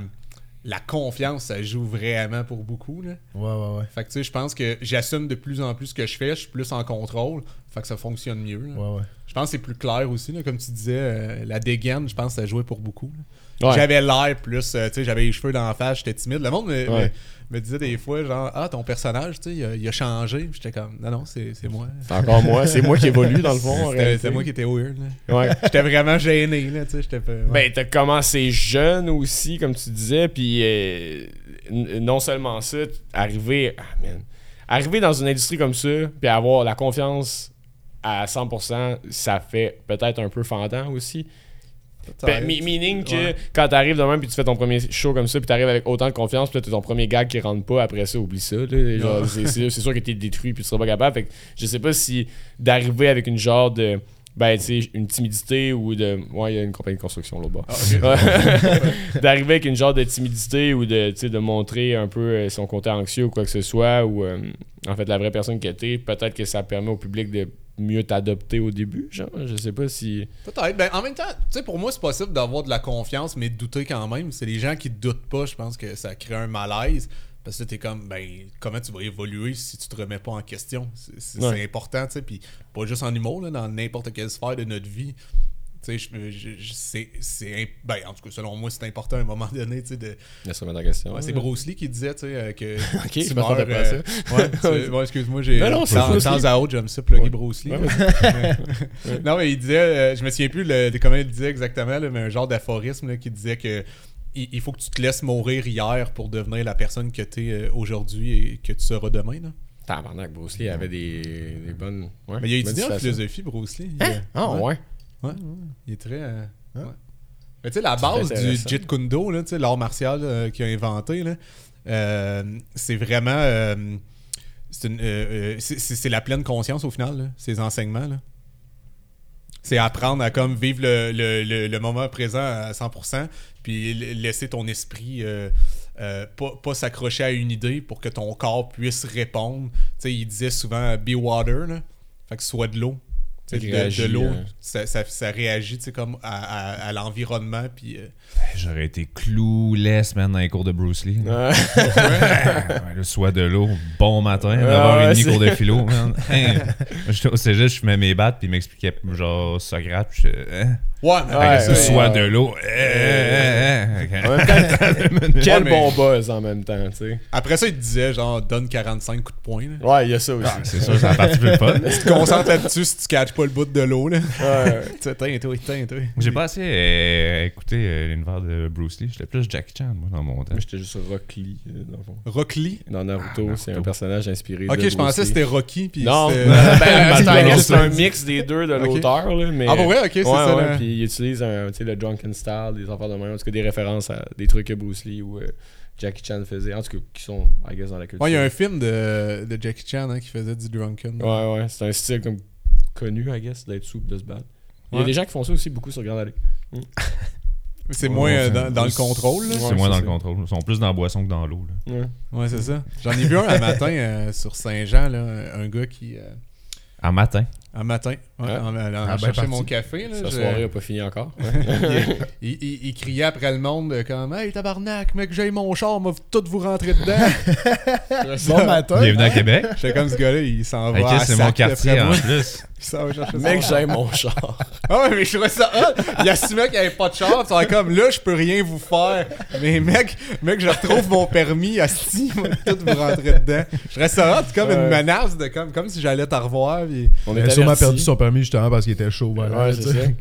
Speaker 4: la confiance, ça joue vraiment pour beaucoup. Là.
Speaker 3: Ouais, ouais, ouais.
Speaker 4: Fait que tu sais, je pense que j'assume de plus en plus ce que je fais, je suis plus en contrôle. Fait que ça fonctionne mieux. là.
Speaker 3: Ouais, ouais.
Speaker 4: Je pense que c'est plus clair aussi, là, comme tu disais, euh, la dégaine, je pense que ça jouait pour beaucoup. là.
Speaker 1: Ouais.
Speaker 4: J'avais l'air plus, euh, tu sais, j'avais les cheveux dans la face, j'étais timide. Le monde me,
Speaker 1: Ouais.
Speaker 4: Me- me disait des fois, genre, ah, ton personnage, tu sais, il, a- il a changé. J'étais comme, non, non, c'est c'est moi.
Speaker 1: C'est encore moi. C'est moi qui évolue dans le fond. en
Speaker 4: C'était
Speaker 1: réalité.
Speaker 4: c'était moi qui étais weird. là.
Speaker 1: Ouais.
Speaker 4: J'étais vraiment gêné, là, tu sais, j'étais pas. ouais.
Speaker 1: Ben, t'as commencé jeune aussi, comme tu disais, puis euh, n- non seulement ça, t- arriver, ah, man. arriver dans une industrie comme ça, puis avoir la confiance à 100%, ça fait peut-être un peu fendant aussi. Ben, meaning que
Speaker 4: Ouais.
Speaker 1: quand t'arrives de même puis tu fais ton premier show comme ça puis t'arrives avec autant de confiance puis là t'as ton premier gag qui rentre pas après ça oublie ça c'est, sûr que t'es détruit puis tu seras pas capable. Fait que je sais pas si d'arriver avec une genre de ben tu sais une timidité ou de ouais il y a une compagnie de construction là-bas.
Speaker 4: Ah,
Speaker 1: d'arriver avec une genre de timidité ou de, tu sais, de montrer un peu euh, son côté anxieux ou quoi que ce soit ou euh, en fait la vraie personne que t'es peut-être que ça permet au public de mieux t'adopter au début genre je sais pas si
Speaker 4: Peut-être. Ben, en même temps, tu sais, pour moi, c'est possible d'avoir de la confiance, mais de douter quand même. C'est les gens qui doutent pas, je pense que ça crée un malaise. Parce que t'es comme, ben, comment tu vas évoluer si tu te remets pas en question? C'est c'est-
Speaker 1: Ouais.
Speaker 4: c'est important, tu sais. Puis pas juste en humour, là, dans n'importe quelle sphère de notre vie. Je- je- je- c'est. Ben, en tout cas, selon moi, c'est important à un moment donné, sais, de.
Speaker 1: laisse remettre en question
Speaker 4: Ouais, c'est Bruce Lee qui disait, euh, que.
Speaker 1: Ok,
Speaker 4: tu
Speaker 1: je
Speaker 4: meurs,
Speaker 1: m'attendais pas à
Speaker 4: euh, Ouais, tu- ouais, excuse-moi, j'ai.
Speaker 1: Ben non,
Speaker 4: dans
Speaker 1: Lee.
Speaker 4: à autre, j'aime ça, plugger
Speaker 1: Ouais.
Speaker 4: Bruce Lee. Non, mais il disait, euh, je me souviens plus le, de comment il disait exactement, là, mais un genre d'aphorisme là, qui disait que il, il faut que tu te laisses mourir hier pour devenir la personne que tu es aujourd'hui et que tu seras demain. Là.
Speaker 1: Tabarnak, Bruce Lee avait des, des bonnes.
Speaker 4: Mais il a étudié en philosophie, Bruce Lee.
Speaker 1: Hein? Ah,
Speaker 4: ouais.
Speaker 1: Ouais.
Speaker 4: Ouais, il est très. euh,
Speaker 3: Hein?
Speaker 4: ouais. Mais tu sais, la base du. Jeet Kune Do, là, tu sais, l'art martial euh, qu'il a inventé, là, euh, c'est vraiment. euh, c'est la pleine conscience au final, là, ces enseignements. là. C'est apprendre à comme vivre le, le- le- le moment présent à 100%, puis laisser ton esprit euh, euh, pas, pas s'accrocher à une idée pour que ton corps puisse répondre. Tu sais, il disait souvent be water, là. fait que soit de l'eau. De, l'eau,
Speaker 1: euh.
Speaker 4: ça, ça, ça réagit comme à, à- à l'environnement. Puis, euh,
Speaker 5: J'aurais été clueless, man, dans les cours de Bruce Lee.
Speaker 1: Ouais.
Speaker 5: Ouais, le soie de l'eau, bon matin,
Speaker 1: Ah,
Speaker 5: d'avoir
Speaker 1: ouais,
Speaker 5: cours de philo, man. Hein. J'étais au cégep, je fumais mes battes, puis il m'expliquait, genre, Socrate, puis je hein?
Speaker 4: Ouais, mais
Speaker 1: Ouais,
Speaker 4: ça,
Speaker 5: soit
Speaker 1: ouais.
Speaker 5: de l'eau.
Speaker 1: quel bon buzz en même temps, tu sais.
Speaker 4: après ça, il te disait genre donne 45 coups de poing. Là.
Speaker 1: Ouais, il y a ça aussi.
Speaker 5: Ah, C'est sûr, c'est la partie plus fun.
Speaker 4: Tu te concentres là-dessus si tu catches pas le bout de l'eau. là.
Speaker 1: Ouais.
Speaker 4: Tu sais, Tiens, toi, tiens, toi.
Speaker 5: J'ai pas assez euh, écouté euh, l'univers de Bruce Lee. J'étais plus Jackie Chan, moi, dans mon temps.
Speaker 1: Moi, j'étais juste Rock Lee, euh, dans le fond.
Speaker 4: Rock Lee?
Speaker 1: Dans Naruto,
Speaker 5: Ah, Naruto.
Speaker 1: c'est un personnage inspiré
Speaker 4: Ok,
Speaker 1: de
Speaker 4: je pensais que c'était Rocky. Puis
Speaker 1: Non,
Speaker 4: c'était-
Speaker 1: ben, c'est un mix des deux de l'auteur, là, mais...
Speaker 4: Ah, vrai, ok, c'est
Speaker 1: ouais,
Speaker 4: ça.
Speaker 1: Puis il utilise un, tu sais, le drunken style, des affaires de même, en tout cas des références à des trucs que Bruce Lee ou euh, Jackie Chan faisait, en tout cas qui sont, I guess, dans la culture.
Speaker 4: Ouais, il y a un film de, de Jackie Chan hein, qui faisait du drunken.
Speaker 1: Ouais, ouais, c'est un style comme connu, I guess, d'être souple, de se battre. Il y a
Speaker 4: Ouais.
Speaker 1: des gens qui font ça aussi beaucoup sur Grand Alley.
Speaker 4: C'est
Speaker 5: Ouais,
Speaker 4: moins euh,
Speaker 5: c'est-
Speaker 4: dans, dans le contrôle. là.
Speaker 1: Ouais,
Speaker 5: C'est moins
Speaker 1: c'est
Speaker 5: dans
Speaker 1: ça.
Speaker 5: le contrôle. Ils sont plus dans la boisson que dans l'eau.
Speaker 1: Ouais.
Speaker 4: Ouais, c'est ça. J'en ai vu un un matin euh, sur Saint-Jean, là, un gars qui. euh,
Speaker 5: En matin.
Speaker 4: Un matin, ouais,
Speaker 1: Ouais.
Speaker 4: en, en- en
Speaker 3: Ah,
Speaker 4: cherchant mon café. Là,
Speaker 1: Sa
Speaker 4: je-
Speaker 1: soirée a pas fini encore.
Speaker 4: il, il- il criait après le monde euh, comme Hey tabarnak, mec, j'ai mon char, m'a tout vous rentrer dedans.
Speaker 3: Bon matin.
Speaker 5: Bienvenue à Québec.
Speaker 4: J'étais comme ce gars-là, il s'en va.
Speaker 5: C'est mon quartier en
Speaker 4: moi.
Speaker 5: plus.
Speaker 4: Il
Speaker 1: Mec, j'aime mon char.
Speaker 4: Ah ouais, mais je trouvais ça hot. Il assumait qu'il n'y avait pas de char. Tu sais, comme là, je peux rien vous faire. Mais mec, mec, je retrouve mon permis, asti, moi, tout vous rentrer dedans. Je trouvais ça hot, c'est comme une menace de comme, comme si j'allais te revoir. Puis...
Speaker 1: On
Speaker 3: Il
Speaker 1: est
Speaker 3: a sûrement
Speaker 1: avertis.
Speaker 3: perdu son permis justement parce qu'il était chaud. Voilà,
Speaker 1: Ouais, c'est ça.
Speaker 4: Ouais,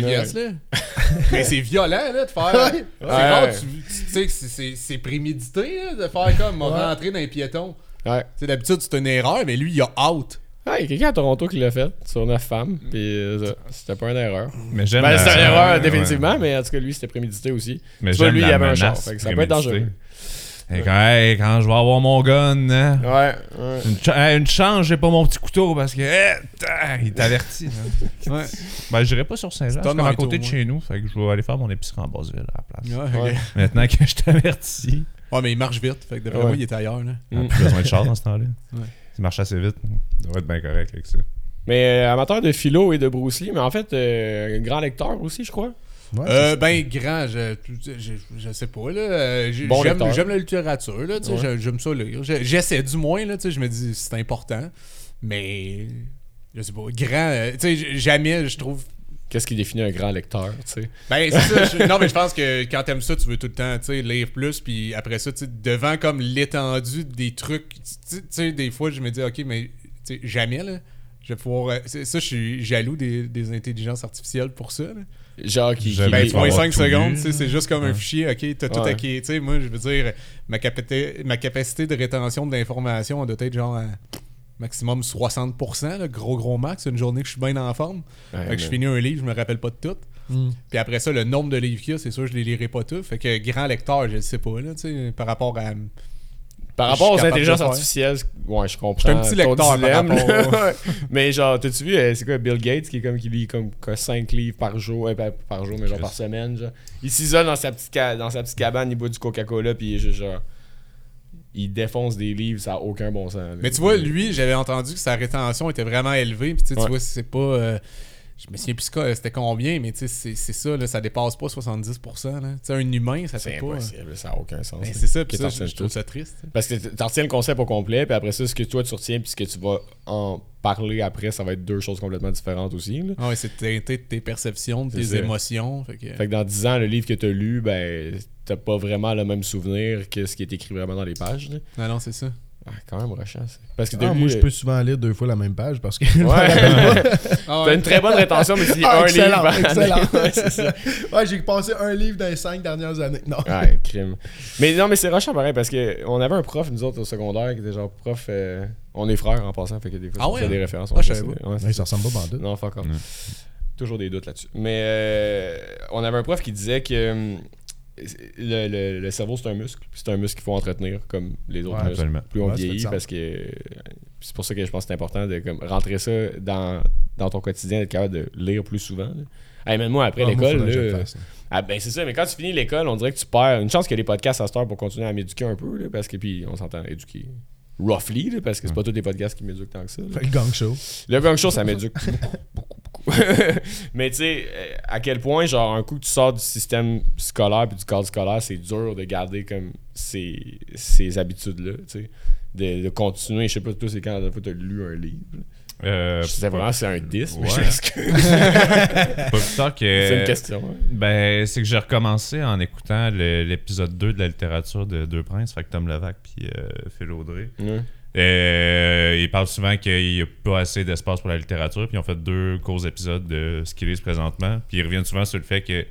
Speaker 4: I
Speaker 1: Ouais.
Speaker 4: guess, là. Mais c'est violent, là, de faire.
Speaker 3: Ouais.
Speaker 4: C'est
Speaker 1: Ouais.
Speaker 4: tu, tu sais que c'est- c'est c'est prémédité, là, de faire comme
Speaker 3: Ouais.
Speaker 4: rentrer dans les piétons.
Speaker 1: Ouais.
Speaker 4: Tu sais, d'habitude, c'est une erreur, mais lui, il a out.
Speaker 1: Ah, il y a quelqu'un à Toronto qui l'a fait sur neuf femmes, puis euh, c'était pas une erreur.
Speaker 5: Mais j'aime
Speaker 1: Ben,
Speaker 5: la-
Speaker 1: c'était une erreur,
Speaker 5: ouais.
Speaker 1: définitivement, mais en tout cas, lui, c'était prémédité aussi.
Speaker 5: Mais
Speaker 1: Tu vois, lui, il avait un char, ça peut être dangereux.
Speaker 5: Quand, hey, quand je vais avoir mon gun, hein,
Speaker 1: Ouais, ouais.
Speaker 5: une, cha- hey, une chance, j'ai pas mon petit couteau parce que hey, tain, il t'avertit. hein.
Speaker 4: Ouais.
Speaker 5: ben, j'irai pas sur Saint-Jean, c'est comme à côté
Speaker 4: au
Speaker 5: de
Speaker 4: moins.
Speaker 5: chez nous. Fait que je vais aller faire mon épicerie en Basseville à la place.
Speaker 4: Ouais, ok.
Speaker 1: Ouais.
Speaker 5: Maintenant que je t'avertis,
Speaker 4: Ouais, mais il marche vite. Fait que d'après
Speaker 1: Ouais.
Speaker 4: moi, il est ailleurs, là.
Speaker 5: on a plus besoin de char dans ce temps-là.
Speaker 4: Ouais.
Speaker 5: Il marche assez vite. Il devrait être bien correct avec ça.
Speaker 1: Mais euh, amateur de philo et de Bruce Lee, mais en fait, euh, grand lecteur aussi, je crois.
Speaker 3: Ouais,
Speaker 4: Euh, ben, grand, je, je, je sais pas, là. Euh,
Speaker 1: Bon
Speaker 4: j'aime, la littérature, là. tu sais,
Speaker 1: Ouais.
Speaker 4: j'ai- J'aime ça lire. J'essaie du moins, là. tu sais, Je me dis, c'est important. Mais. je sais pas, grand. euh, tu sais, jamais, je trouve.
Speaker 1: Qu'est-ce qui définit un grand lecteur, tu sais?
Speaker 4: Ben, c'est ça. je- non, mais je pense que quand t'aimes ça, tu veux tout le temps, tu sais, lire plus. Puis après ça, tu sais, devant comme l'étendue des trucs, tu sais- tu des fois, je me dis, ok, mais tu sais, jamais, là. Je vais pouvoir. euh, ça, je suis jaloux des, des intelligences artificielles pour ça. là.
Speaker 1: Genre qui. Qui-
Speaker 4: Ben,
Speaker 5: tu vas
Speaker 4: moins
Speaker 5: avoir
Speaker 4: 5
Speaker 5: tout
Speaker 4: secondes,
Speaker 5: lu.
Speaker 4: tu sais, c'est juste comme un fichier, ok, t'as tout
Speaker 1: Ouais.
Speaker 4: acquis. Tu sais, moi, je veux dire, ma, capacité, ma capacité de rétention de l'information doit être genre à maximum 60%, là, gros gros max, une journée que je suis bien en forme.
Speaker 1: Ouais,
Speaker 4: fait que je finis un livre, je me rappelle pas de tout.
Speaker 3: Mm.
Speaker 4: Puis après ça, le nombre de livres qu'il y a, c'est sûr, je les lirai pas tous. Fait que grand lecteur, je le sais pas, là, tu sais, par rapport à.
Speaker 1: Par rapport aux intelligences artificielles, ouais, je comprends.
Speaker 4: Je suis un petit lecteur par
Speaker 1: dilemme,
Speaker 4: rapport
Speaker 1: là. Ouais. mais genre, t'as-tu vu, euh, c'est quoi, Bill Gates qui est comme qui lit comme 5 livres par jour, euh, pas par jour, mais genre par semaine, genre. Il s'isole dans sa petite dans sa petite cabane, il boit du Coca-Cola, puis il genre. Il défonce des livres, ça a aucun bon sens. là.
Speaker 4: Mais tu vois, lui, j'avais entendu que sa rétention était vraiment élevée. Puis tu sais, tu
Speaker 1: Ouais.
Speaker 4: vois, c'est pas. euh, je me souviens plus quoi, c'était combien, mais tu sais, c'est c'est ça, là, ça dépasse pas 70%. là. Tu sais, un humain, ça
Speaker 1: c'est
Speaker 4: fait pas. euh,
Speaker 1: impossible, ça a aucun sens.
Speaker 4: Ben, c'est ça, puis ça, je, je trouve ça triste. tu.
Speaker 1: Parce que t- t'en retiens le concept au complet, puis après ça, ce que toi tu retiens, puis ce que tu vas en parler après, ça va être deux choses complètement différentes aussi.
Speaker 4: Ah ouais, c'est teinté de tes perceptions, de tes
Speaker 1: C'est ça.
Speaker 4: émotions. Fait que,
Speaker 1: Fait que dans 10 ans, le livre que t'as lu, ben, t'as pas vraiment le même souvenir que ce qui est écrit vraiment dans les pages. là.
Speaker 4: Non, non, c'est ça.
Speaker 1: Ah, quand même rushant. Parce que
Speaker 3: Ah, moi, je peux souvent lire deux fois la même page parce que.
Speaker 1: Ouais.
Speaker 4: Ah
Speaker 1: T'as une très bonne rétention, mais lis
Speaker 3: Ah,
Speaker 1: un
Speaker 3: excellent,
Speaker 1: livre.
Speaker 3: excellent.
Speaker 1: Ouais, c'est
Speaker 3: ouais, j'ai passé un livre dans les cinq dernières années. Non.
Speaker 1: Ouais, crime. Mais non, mais c'est rushant pareil parce que on avait un prof, nous autres, au secondaire, qui était genre prof. euh, on est frères en passant, fait que des fois,
Speaker 4: Ah
Speaker 1: on
Speaker 4: ouais,
Speaker 1: fait
Speaker 4: hein?
Speaker 1: des références.
Speaker 4: Ah, je savais
Speaker 1: ça. Ouais, c'est
Speaker 3: Ouais,
Speaker 1: ça.
Speaker 3: ça ressemble pas bandit.
Speaker 1: Non, fuck off. Toujours des doutes là-dessus. Mais euh, on avait un prof qui disait que hum, le, le- le cerveau, c'est un muscle. C'est un muscle qu'il faut entretenir comme les autres
Speaker 3: Ouais,
Speaker 1: muscles.
Speaker 5: absolument.
Speaker 1: Plus on
Speaker 3: Ouais,
Speaker 1: vieillit, parce que euh, c'est pour ça que je pense que c'est important de comme, rentrer ça dans, dans ton quotidien, d'être capable de lire plus souvent. là. Hey, même moi, après
Speaker 3: Ah,
Speaker 1: l'école,
Speaker 3: que fasse.
Speaker 1: ah ben c'est ça, mais quand tu finis l'école, on dirait que tu perds. Une chance ait des podcasts à cette heure pour continuer à m'éduquer un peu, là, parce que puis on s'entend éduquer roughly, là, parce que c'est pas tous les podcasts qui m'éduquent tant que ça.
Speaker 3: le gang show.
Speaker 1: Le gang show, ça m'éduque beaucoup, beaucoup, beaucoup. mais tu sais, euh, à quel point, genre, un coup que tu sors du système scolaire puis du cadre scolaire, c'est dur de garder comme ces, ces habitudes-là, tu sais. De, de continuer, je sais pas, toi, c'est quand la dernière fois que t'as lu un livre?
Speaker 5: Euh,
Speaker 1: Je sais vraiment, c'est un 10, mais
Speaker 5: Ouais.
Speaker 1: je m'excuse.
Speaker 5: pas plus tard que.
Speaker 1: C'est une question. hein.
Speaker 5: Ben, c'est que j'ai recommencé en écoutant l'épisode 2 de la littérature de Deux Princes, fait que Tom Levac puis euh, Phil Audrey. Euh, ils parlent souvent qu'il n'y a pas assez d'espace pour la littérature, puis ils ont fait deux courts épisodes de ce qu'ils lisent présentement, puis ils reviennent souvent sur le fait que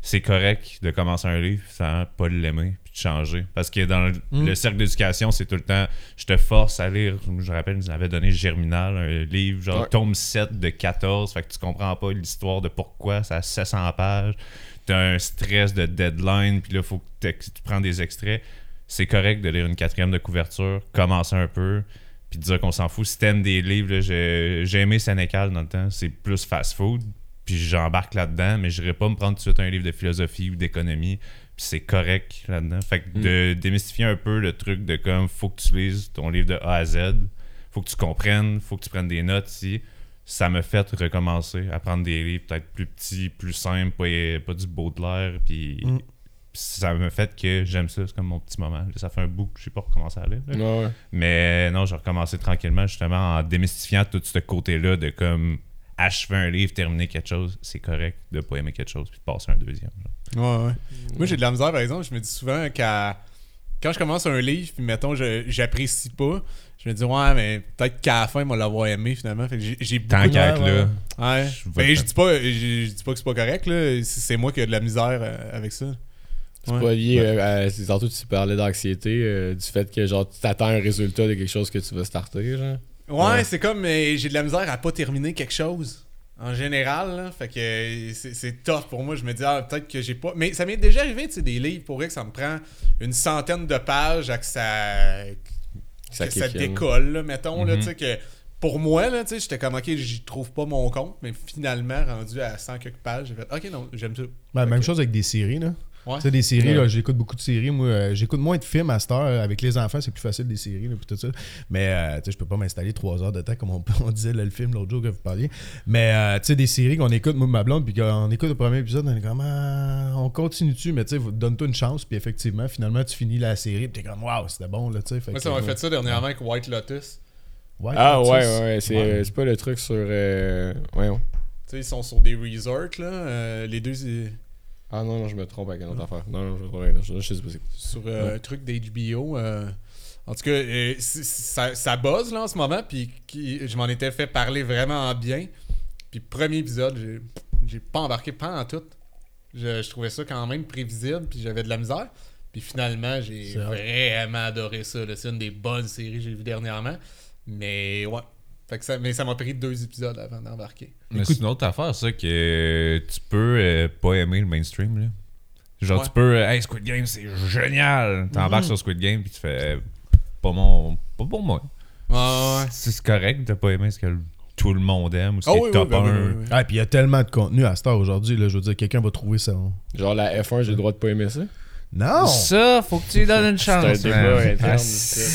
Speaker 5: c'est correct de commencer un livre sans pas l'aimer puis de changer. Parce que dans le,
Speaker 3: Mm.
Speaker 5: le cercle d'éducation, c'est tout le temps je te force à lire. Je me rappelle, ils avaient donné Germinal, un livre, genre
Speaker 1: Ouais.
Speaker 5: tome 7 de 14, fait que tu comprends pas l'histoire de pourquoi ça a 700 pages. T'as un stress de deadline, puis là, faut que tu prends des extraits. C'est correct de lire une quatrième de couverture, commencer un peu, puis dire qu'on s'en fout. Si t'aimes des livres, là, j'ai j'ai aimé Sénécal dans le temps, c'est plus fast-food, puis j'embarque là-dedans, mais je n'irai pas me prendre tout de suite un livre de philosophie ou d'économie, puis c'est correct là-dedans. Fait que de démystifier un peu le truc de comme, faut que tu lises ton livre de A à Z, faut que tu comprennes, faut que tu prennes des notes ici. Ça me fait recommencer à prendre des livres peut-être plus petits, plus simples, pas, pas du Baudelaire, puis
Speaker 3: Mm.
Speaker 5: Ça me fait que j'aime ça, c'est comme mon petit moment. Ça fait un bout que je sais pas recommencer à lire.
Speaker 1: Ouais.
Speaker 5: Mais non, j'ai recommencé tranquillement, justement, en démystifiant tout ce côté-là de comme achever un livre, terminer quelque chose, c'est correct de pas aimer quelque chose puis de passer à un deuxième. genre.
Speaker 4: Ouais, ouais. Moi, j'ai de la misère, par exemple. Je me dis souvent qu'à quand je commence un livre, puis mettons, je- j'apprécie pas, je me dis, ouais, mais peut-être qu'à la fin, moi, l'avoir aimé finalement. Fait que j'ai-
Speaker 5: Tant
Speaker 4: beaucoup
Speaker 5: qu'à
Speaker 3: ouais,
Speaker 5: là.
Speaker 4: Ouais.
Speaker 5: Je
Speaker 4: Ben, je dis pas, je, je dis pas que c'est pas correct, là. C'est c'est moi qui ai de la misère euh, avec ça.
Speaker 1: C'est
Speaker 4: Ouais.
Speaker 1: pas lié euh, à. c'est- Tantôt, tu parlais d'anxiété, euh, du fait que genre tu t'attends un résultat de quelque chose que tu vas starter, genre.
Speaker 4: Ouais,
Speaker 1: Ouais.
Speaker 4: c'est comme euh, j'ai de la misère à pas terminer quelque chose. En général, là. fait que euh, c'est tough pour moi. Je me dis, ah, peut-être que j'ai pas. Mais ça m'est déjà arrivé, tu sais, des livres pour vrai que ça me prend une centaine de pages à que ça,
Speaker 1: Ça
Speaker 4: que ça
Speaker 1: kick in.
Speaker 4: décolle, là, mettons, là,
Speaker 5: Mhm.
Speaker 4: tu sais, que pour moi, là, tu sais, j'étais comme, ok, j'y trouve pas mon compte, mais finalement, rendu à 100 quelques pages, j'ai fait, ok, non, j'aime ça.
Speaker 3: Ben,
Speaker 4: Fait
Speaker 3: même chose avec des séries, là.
Speaker 4: Ouais.
Speaker 3: Tu sais, des séries,
Speaker 1: Ouais.
Speaker 3: là, j'écoute beaucoup de séries. Moi, euh, j'écoute moins de films à cette heure. Avec les enfants, c'est plus facile des séries, là, puis tout ça. Mais, euh, tu sais, je peux pas m'installer trois heures de temps, comme on, on disait, là, le film l'autre jour que vous parliez. Mais, euh, tu sais, des séries qu'on écoute, moi, ma blonde, puis qu'on écoute le premier épisode, on est comme, Ah, on continue dessus, mais tu sais, donne-toi une chance, puis effectivement, finalement, tu finis la série, puis t'es comme, waouh, c'était bon, là, tu sais. Fait
Speaker 4: Moi, ça m'a fait ça dernièrement avec White Lotus.
Speaker 3: Ouais,
Speaker 1: Ah
Speaker 3: ça,
Speaker 1: ouais, ouais, c'est
Speaker 3: ouais.
Speaker 1: c'est pas le truc sur. Euh... Voyons.
Speaker 4: Tu sais, ils sont sur des resorts, là. euh, les deux, ils-
Speaker 1: Ah non, non, je me trompe avec une autre affaire. Non, non, je me trompe avec une autre chose. Je sais pas
Speaker 4: sur euh, un truc d'HBO. euh, en tout cas, euh, ça, ça buzz là en ce moment, puis qui- je m'en étais fait parler vraiment bien. Puis premier épisode, j'ai, j'ai pas embarqué pas en tout. Je, je trouvais ça quand même prévisible, puis j'avais de la misère. Puis finalement, j'ai vraiment adoré ça. là. C'est une des bonnes séries que j'ai vues dernièrement. Mais ouais. Fait que ça, mais ça m'a pris deux épisodes avant d'embarquer.
Speaker 5: Mais c'est une autre affaire, ça, que tu peux euh, pas aimer le mainstream. Là. Genre,
Speaker 4: Ouais.
Speaker 5: tu peux, euh, hey, Squid Game, c'est génial. T'embarques sur Squid Game, puis tu fais, pas mon. Pas pour moi.
Speaker 4: Ouais, ouais.
Speaker 5: Si c'est correct de pas aimer ce que tout le monde aime ou ce
Speaker 4: Ah
Speaker 5: qui
Speaker 4: oui,
Speaker 5: est top
Speaker 4: oui, ben
Speaker 5: 1.
Speaker 4: oui, oui, oui.
Speaker 3: Ah, puis il y a tellement de contenu à cette heure aujourd'hui, là, je veux dire, quelqu'un va trouver ça. hein.
Speaker 1: Genre la F1, j'ai le droit de pas aimer ça?
Speaker 3: Non!
Speaker 5: Ça, faut que tu lui donnes une chance.
Speaker 1: un débat
Speaker 5: man.
Speaker 1: interne,
Speaker 5: Ah,
Speaker 1: ça.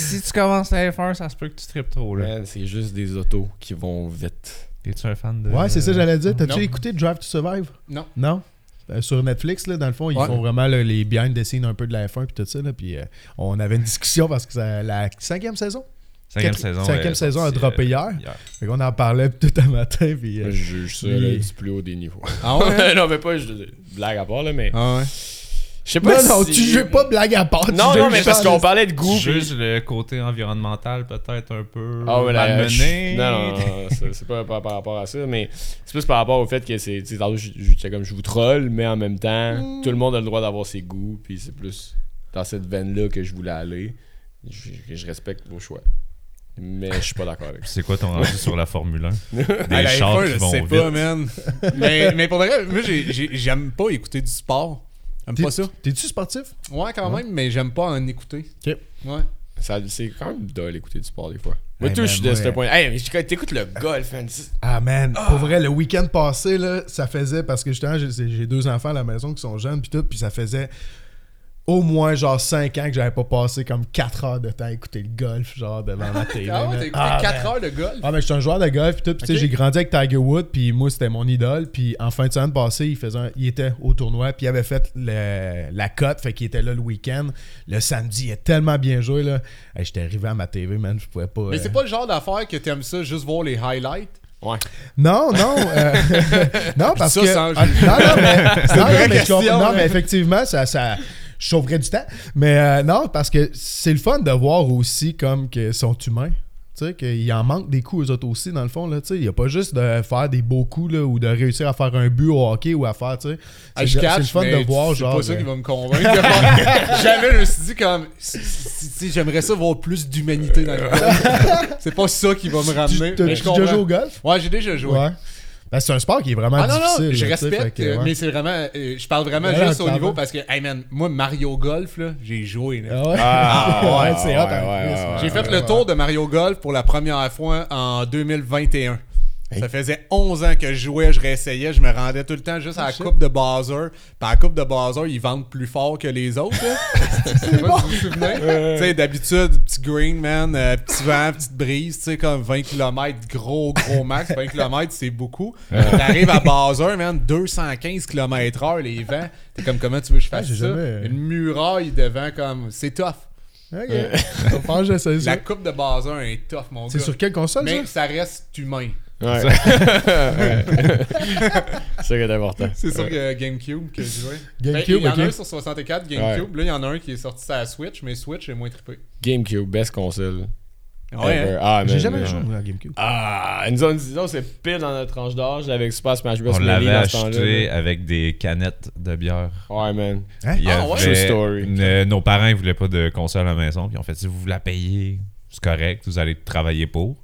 Speaker 5: si tu commences à F1, ça se peut que tu tripes trop. là.
Speaker 1: Man, c'est juste des autos qui vont vite.
Speaker 5: Es-tu un fan de.
Speaker 3: Ouais, c'est ça, j'allais dire. T'as-tu écouté Drive to Survive?
Speaker 4: Non.
Speaker 3: Non? Euh, sur Netflix, là, dans le fond, ils
Speaker 4: Ouais.
Speaker 3: font vraiment là, les behind the scenes un peu de la F1 puis tout ça. Là, puis euh, on avait une discussion parce que c'est la cinquième saison?
Speaker 5: Cinquième
Speaker 3: Quatre-
Speaker 5: saison.
Speaker 3: cinquième
Speaker 5: est
Speaker 3: saison a droppé
Speaker 5: euh,
Speaker 3: hier. Fait qu'on en parlait tout un matin. Puis, euh,
Speaker 1: je juge ça du plus haut des niveaux.
Speaker 4: Ah ouais?
Speaker 1: non, mais pas je, blague à part, là, mais.
Speaker 4: Ah ouais.
Speaker 1: Je sais pas
Speaker 3: non, non,
Speaker 1: si-
Speaker 3: tu joues pas blague à part.
Speaker 1: Non, non, mais parce qu'on parlait de goût.
Speaker 5: Juste le côté environnemental, peut-être un peu.
Speaker 1: Ah ouais, la-
Speaker 5: malmené.
Speaker 1: Non, non, non, c'est pas par, par rapport à ça, mais c'est plus par rapport au fait que c'est. Tu sais, tantôt, je- je- comme je vous troll, mais en même temps, tout le monde a le droit d'avoir ses goûts, puis c'est plus dans cette veine-là que je voulais aller. Je, respecte vos choix. Mais je suis pas d'accord avec ça.
Speaker 5: C'est quoi ton rendu sur la Formule 1 Des
Speaker 4: la
Speaker 5: chars
Speaker 4: F1,
Speaker 5: qui
Speaker 4: je
Speaker 5: vont
Speaker 4: sais
Speaker 5: vite.
Speaker 4: pas, man. mais, mais pour vrai, moi, j'ai- j'ai- j'aime pas écouter du sport. J'aime
Speaker 3: T'es-
Speaker 4: pas ça?
Speaker 3: T'es-tu sportif?
Speaker 4: Ouais, quand même, mais j'aime pas en écouter.
Speaker 3: Ok.
Speaker 4: Ouais.
Speaker 1: Ça- C'est quand même dole écouter du sport des fois. Moi,
Speaker 3: Hey,
Speaker 1: tout,
Speaker 3: man,
Speaker 1: je suis de ce point. Hey, mais t'écoutes le golf,
Speaker 3: Ah man, pour vrai, le week-end passé, là, ça faisait, parce que justement, j'ai j'ai deux enfants à la maison qui sont jeunes, puis tout, puis ça faisait au moins genre 5 ans que j'avais pas passé comme 4 heures de temps à écouter le golf, genre devant ma télé.
Speaker 4: Ah t'as écouté
Speaker 3: Ah,
Speaker 4: 4
Speaker 3: man.
Speaker 4: heures de golf?
Speaker 3: Ah, mais je suis un joueur de golf, puis tout. Puis, tu sais,
Speaker 4: Ok.
Speaker 3: j'ai grandi avec Tiger Woods, puis moi, c'était mon idole. Puis en fin de semaine passée, il, faisait un- il était au tournoi, puis il avait fait le- la cote, fait qu'il était là le week-end. Le samedi, il a tellement bien joué, là. Hey, J'étais arrivé à ma TV, man, je pouvais pas.
Speaker 4: Mais
Speaker 3: euh,
Speaker 4: c'est pas le genre d'affaire que t'aimes ça juste voir les highlights?
Speaker 1: Ouais.
Speaker 3: Non, non. euh, non, parce
Speaker 4: ça
Speaker 3: que. ah, non, non, mais, non, mais, je
Speaker 4: question,
Speaker 3: comprends- non, mais effectivement, ça, ça chaufferait du temps. Mais euh, non, parce que c'est le fun de voir aussi comme qu'ils sont humains. Tu sais, qu'il en manque des coups eux autres aussi, dans le fond. Là, tu sais. il n'y a pas juste de faire des beaux coups là, ou de réussir à faire un but au hockey ou à faire. tu sais.
Speaker 4: Ah,
Speaker 3: C'est
Speaker 4: je
Speaker 3: le fun
Speaker 4: mais
Speaker 3: de voir,
Speaker 4: c'est pas ça qui va me convaincre. Jamais je me suis dit comme. J'aimerais ça voir plus d'humanité dans le golf. C'est pas ça qui va me
Speaker 3: Tu
Speaker 4: ramener.
Speaker 3: t'as
Speaker 4: mais je
Speaker 3: tu déjà joué au golf?
Speaker 4: Ouais, j'ai déjà joué.
Speaker 3: Ouais. Ben, c'est un sport qui est vraiment
Speaker 4: Ah non,
Speaker 3: difficile.
Speaker 4: non, je respecte,
Speaker 3: fait que, ouais.
Speaker 4: mais c'est vraiment. euh, je parle vraiment
Speaker 3: Ouais,
Speaker 4: juste au niveau parce que, hey man, moi, Mario Golf, là, j'ai joué. là.
Speaker 3: Ah ouais?
Speaker 1: Ah,
Speaker 3: Ouais, c'est hot,
Speaker 1: ouais,
Speaker 3: en
Speaker 1: ouais,
Speaker 3: plus,
Speaker 1: ouais,
Speaker 3: man.
Speaker 4: J'ai fait le tour de Mario Golf pour la première fois en 2021. Ça faisait 11 ans que je jouais, je réessayais, je me rendais tout le temps juste à la
Speaker 3: shit.
Speaker 4: coupe de Bowser. Puis à la coupe de Bowser, ils vendent plus fort que les autres. si vous vous souvenez? Tu sais, d'habitude, petit green, man, euh, petit vent, petite brise, tu sais, comme 20 km, gros, gros max. 20 km, c'est beaucoup. T'arrives à Bowser, man, 215 km heure, les vents. T'es comme, comment tu veux que je fasse
Speaker 3: j'ai
Speaker 4: ça?
Speaker 3: jamais-
Speaker 4: Une muraille devant, comme, c'est tough.
Speaker 3: Ok. Je pense que j'essaie ça.
Speaker 4: La coupe de Bowser est tough, mon gars.
Speaker 3: C'est sur quelle console,
Speaker 4: Mais
Speaker 3: ça?
Speaker 4: ça reste humain.
Speaker 1: Ouais. Ouais. c'est ça qui est important.
Speaker 4: C'est
Speaker 1: Ouais.
Speaker 4: euh, GameCube que je jouais.
Speaker 3: GameCube,
Speaker 4: Ben, il y en a un sur 64 GameCube. Là, il y en a un qui est sorti sur la Switch, mais Switch est moins trippé.
Speaker 1: GameCube, best console.
Speaker 4: Ouais, hein?
Speaker 1: Ah,
Speaker 3: J'ai jamais joué à GameCube.
Speaker 1: Ah, nous autres, disons, c'est pile dans notre tranche d'âge avec Super Smash Bros.
Speaker 5: On l'avait acheté avec des canettes de bière.
Speaker 1: Ouais, man.
Speaker 3: Hein?
Speaker 5: Il y
Speaker 4: Ah, ouais?
Speaker 5: avait-
Speaker 1: True story.
Speaker 5: ne- nos parents ils voulaient pas de console à la maison. Puis en fait, si vous la payez, c'est correct, vous allez travailler pour.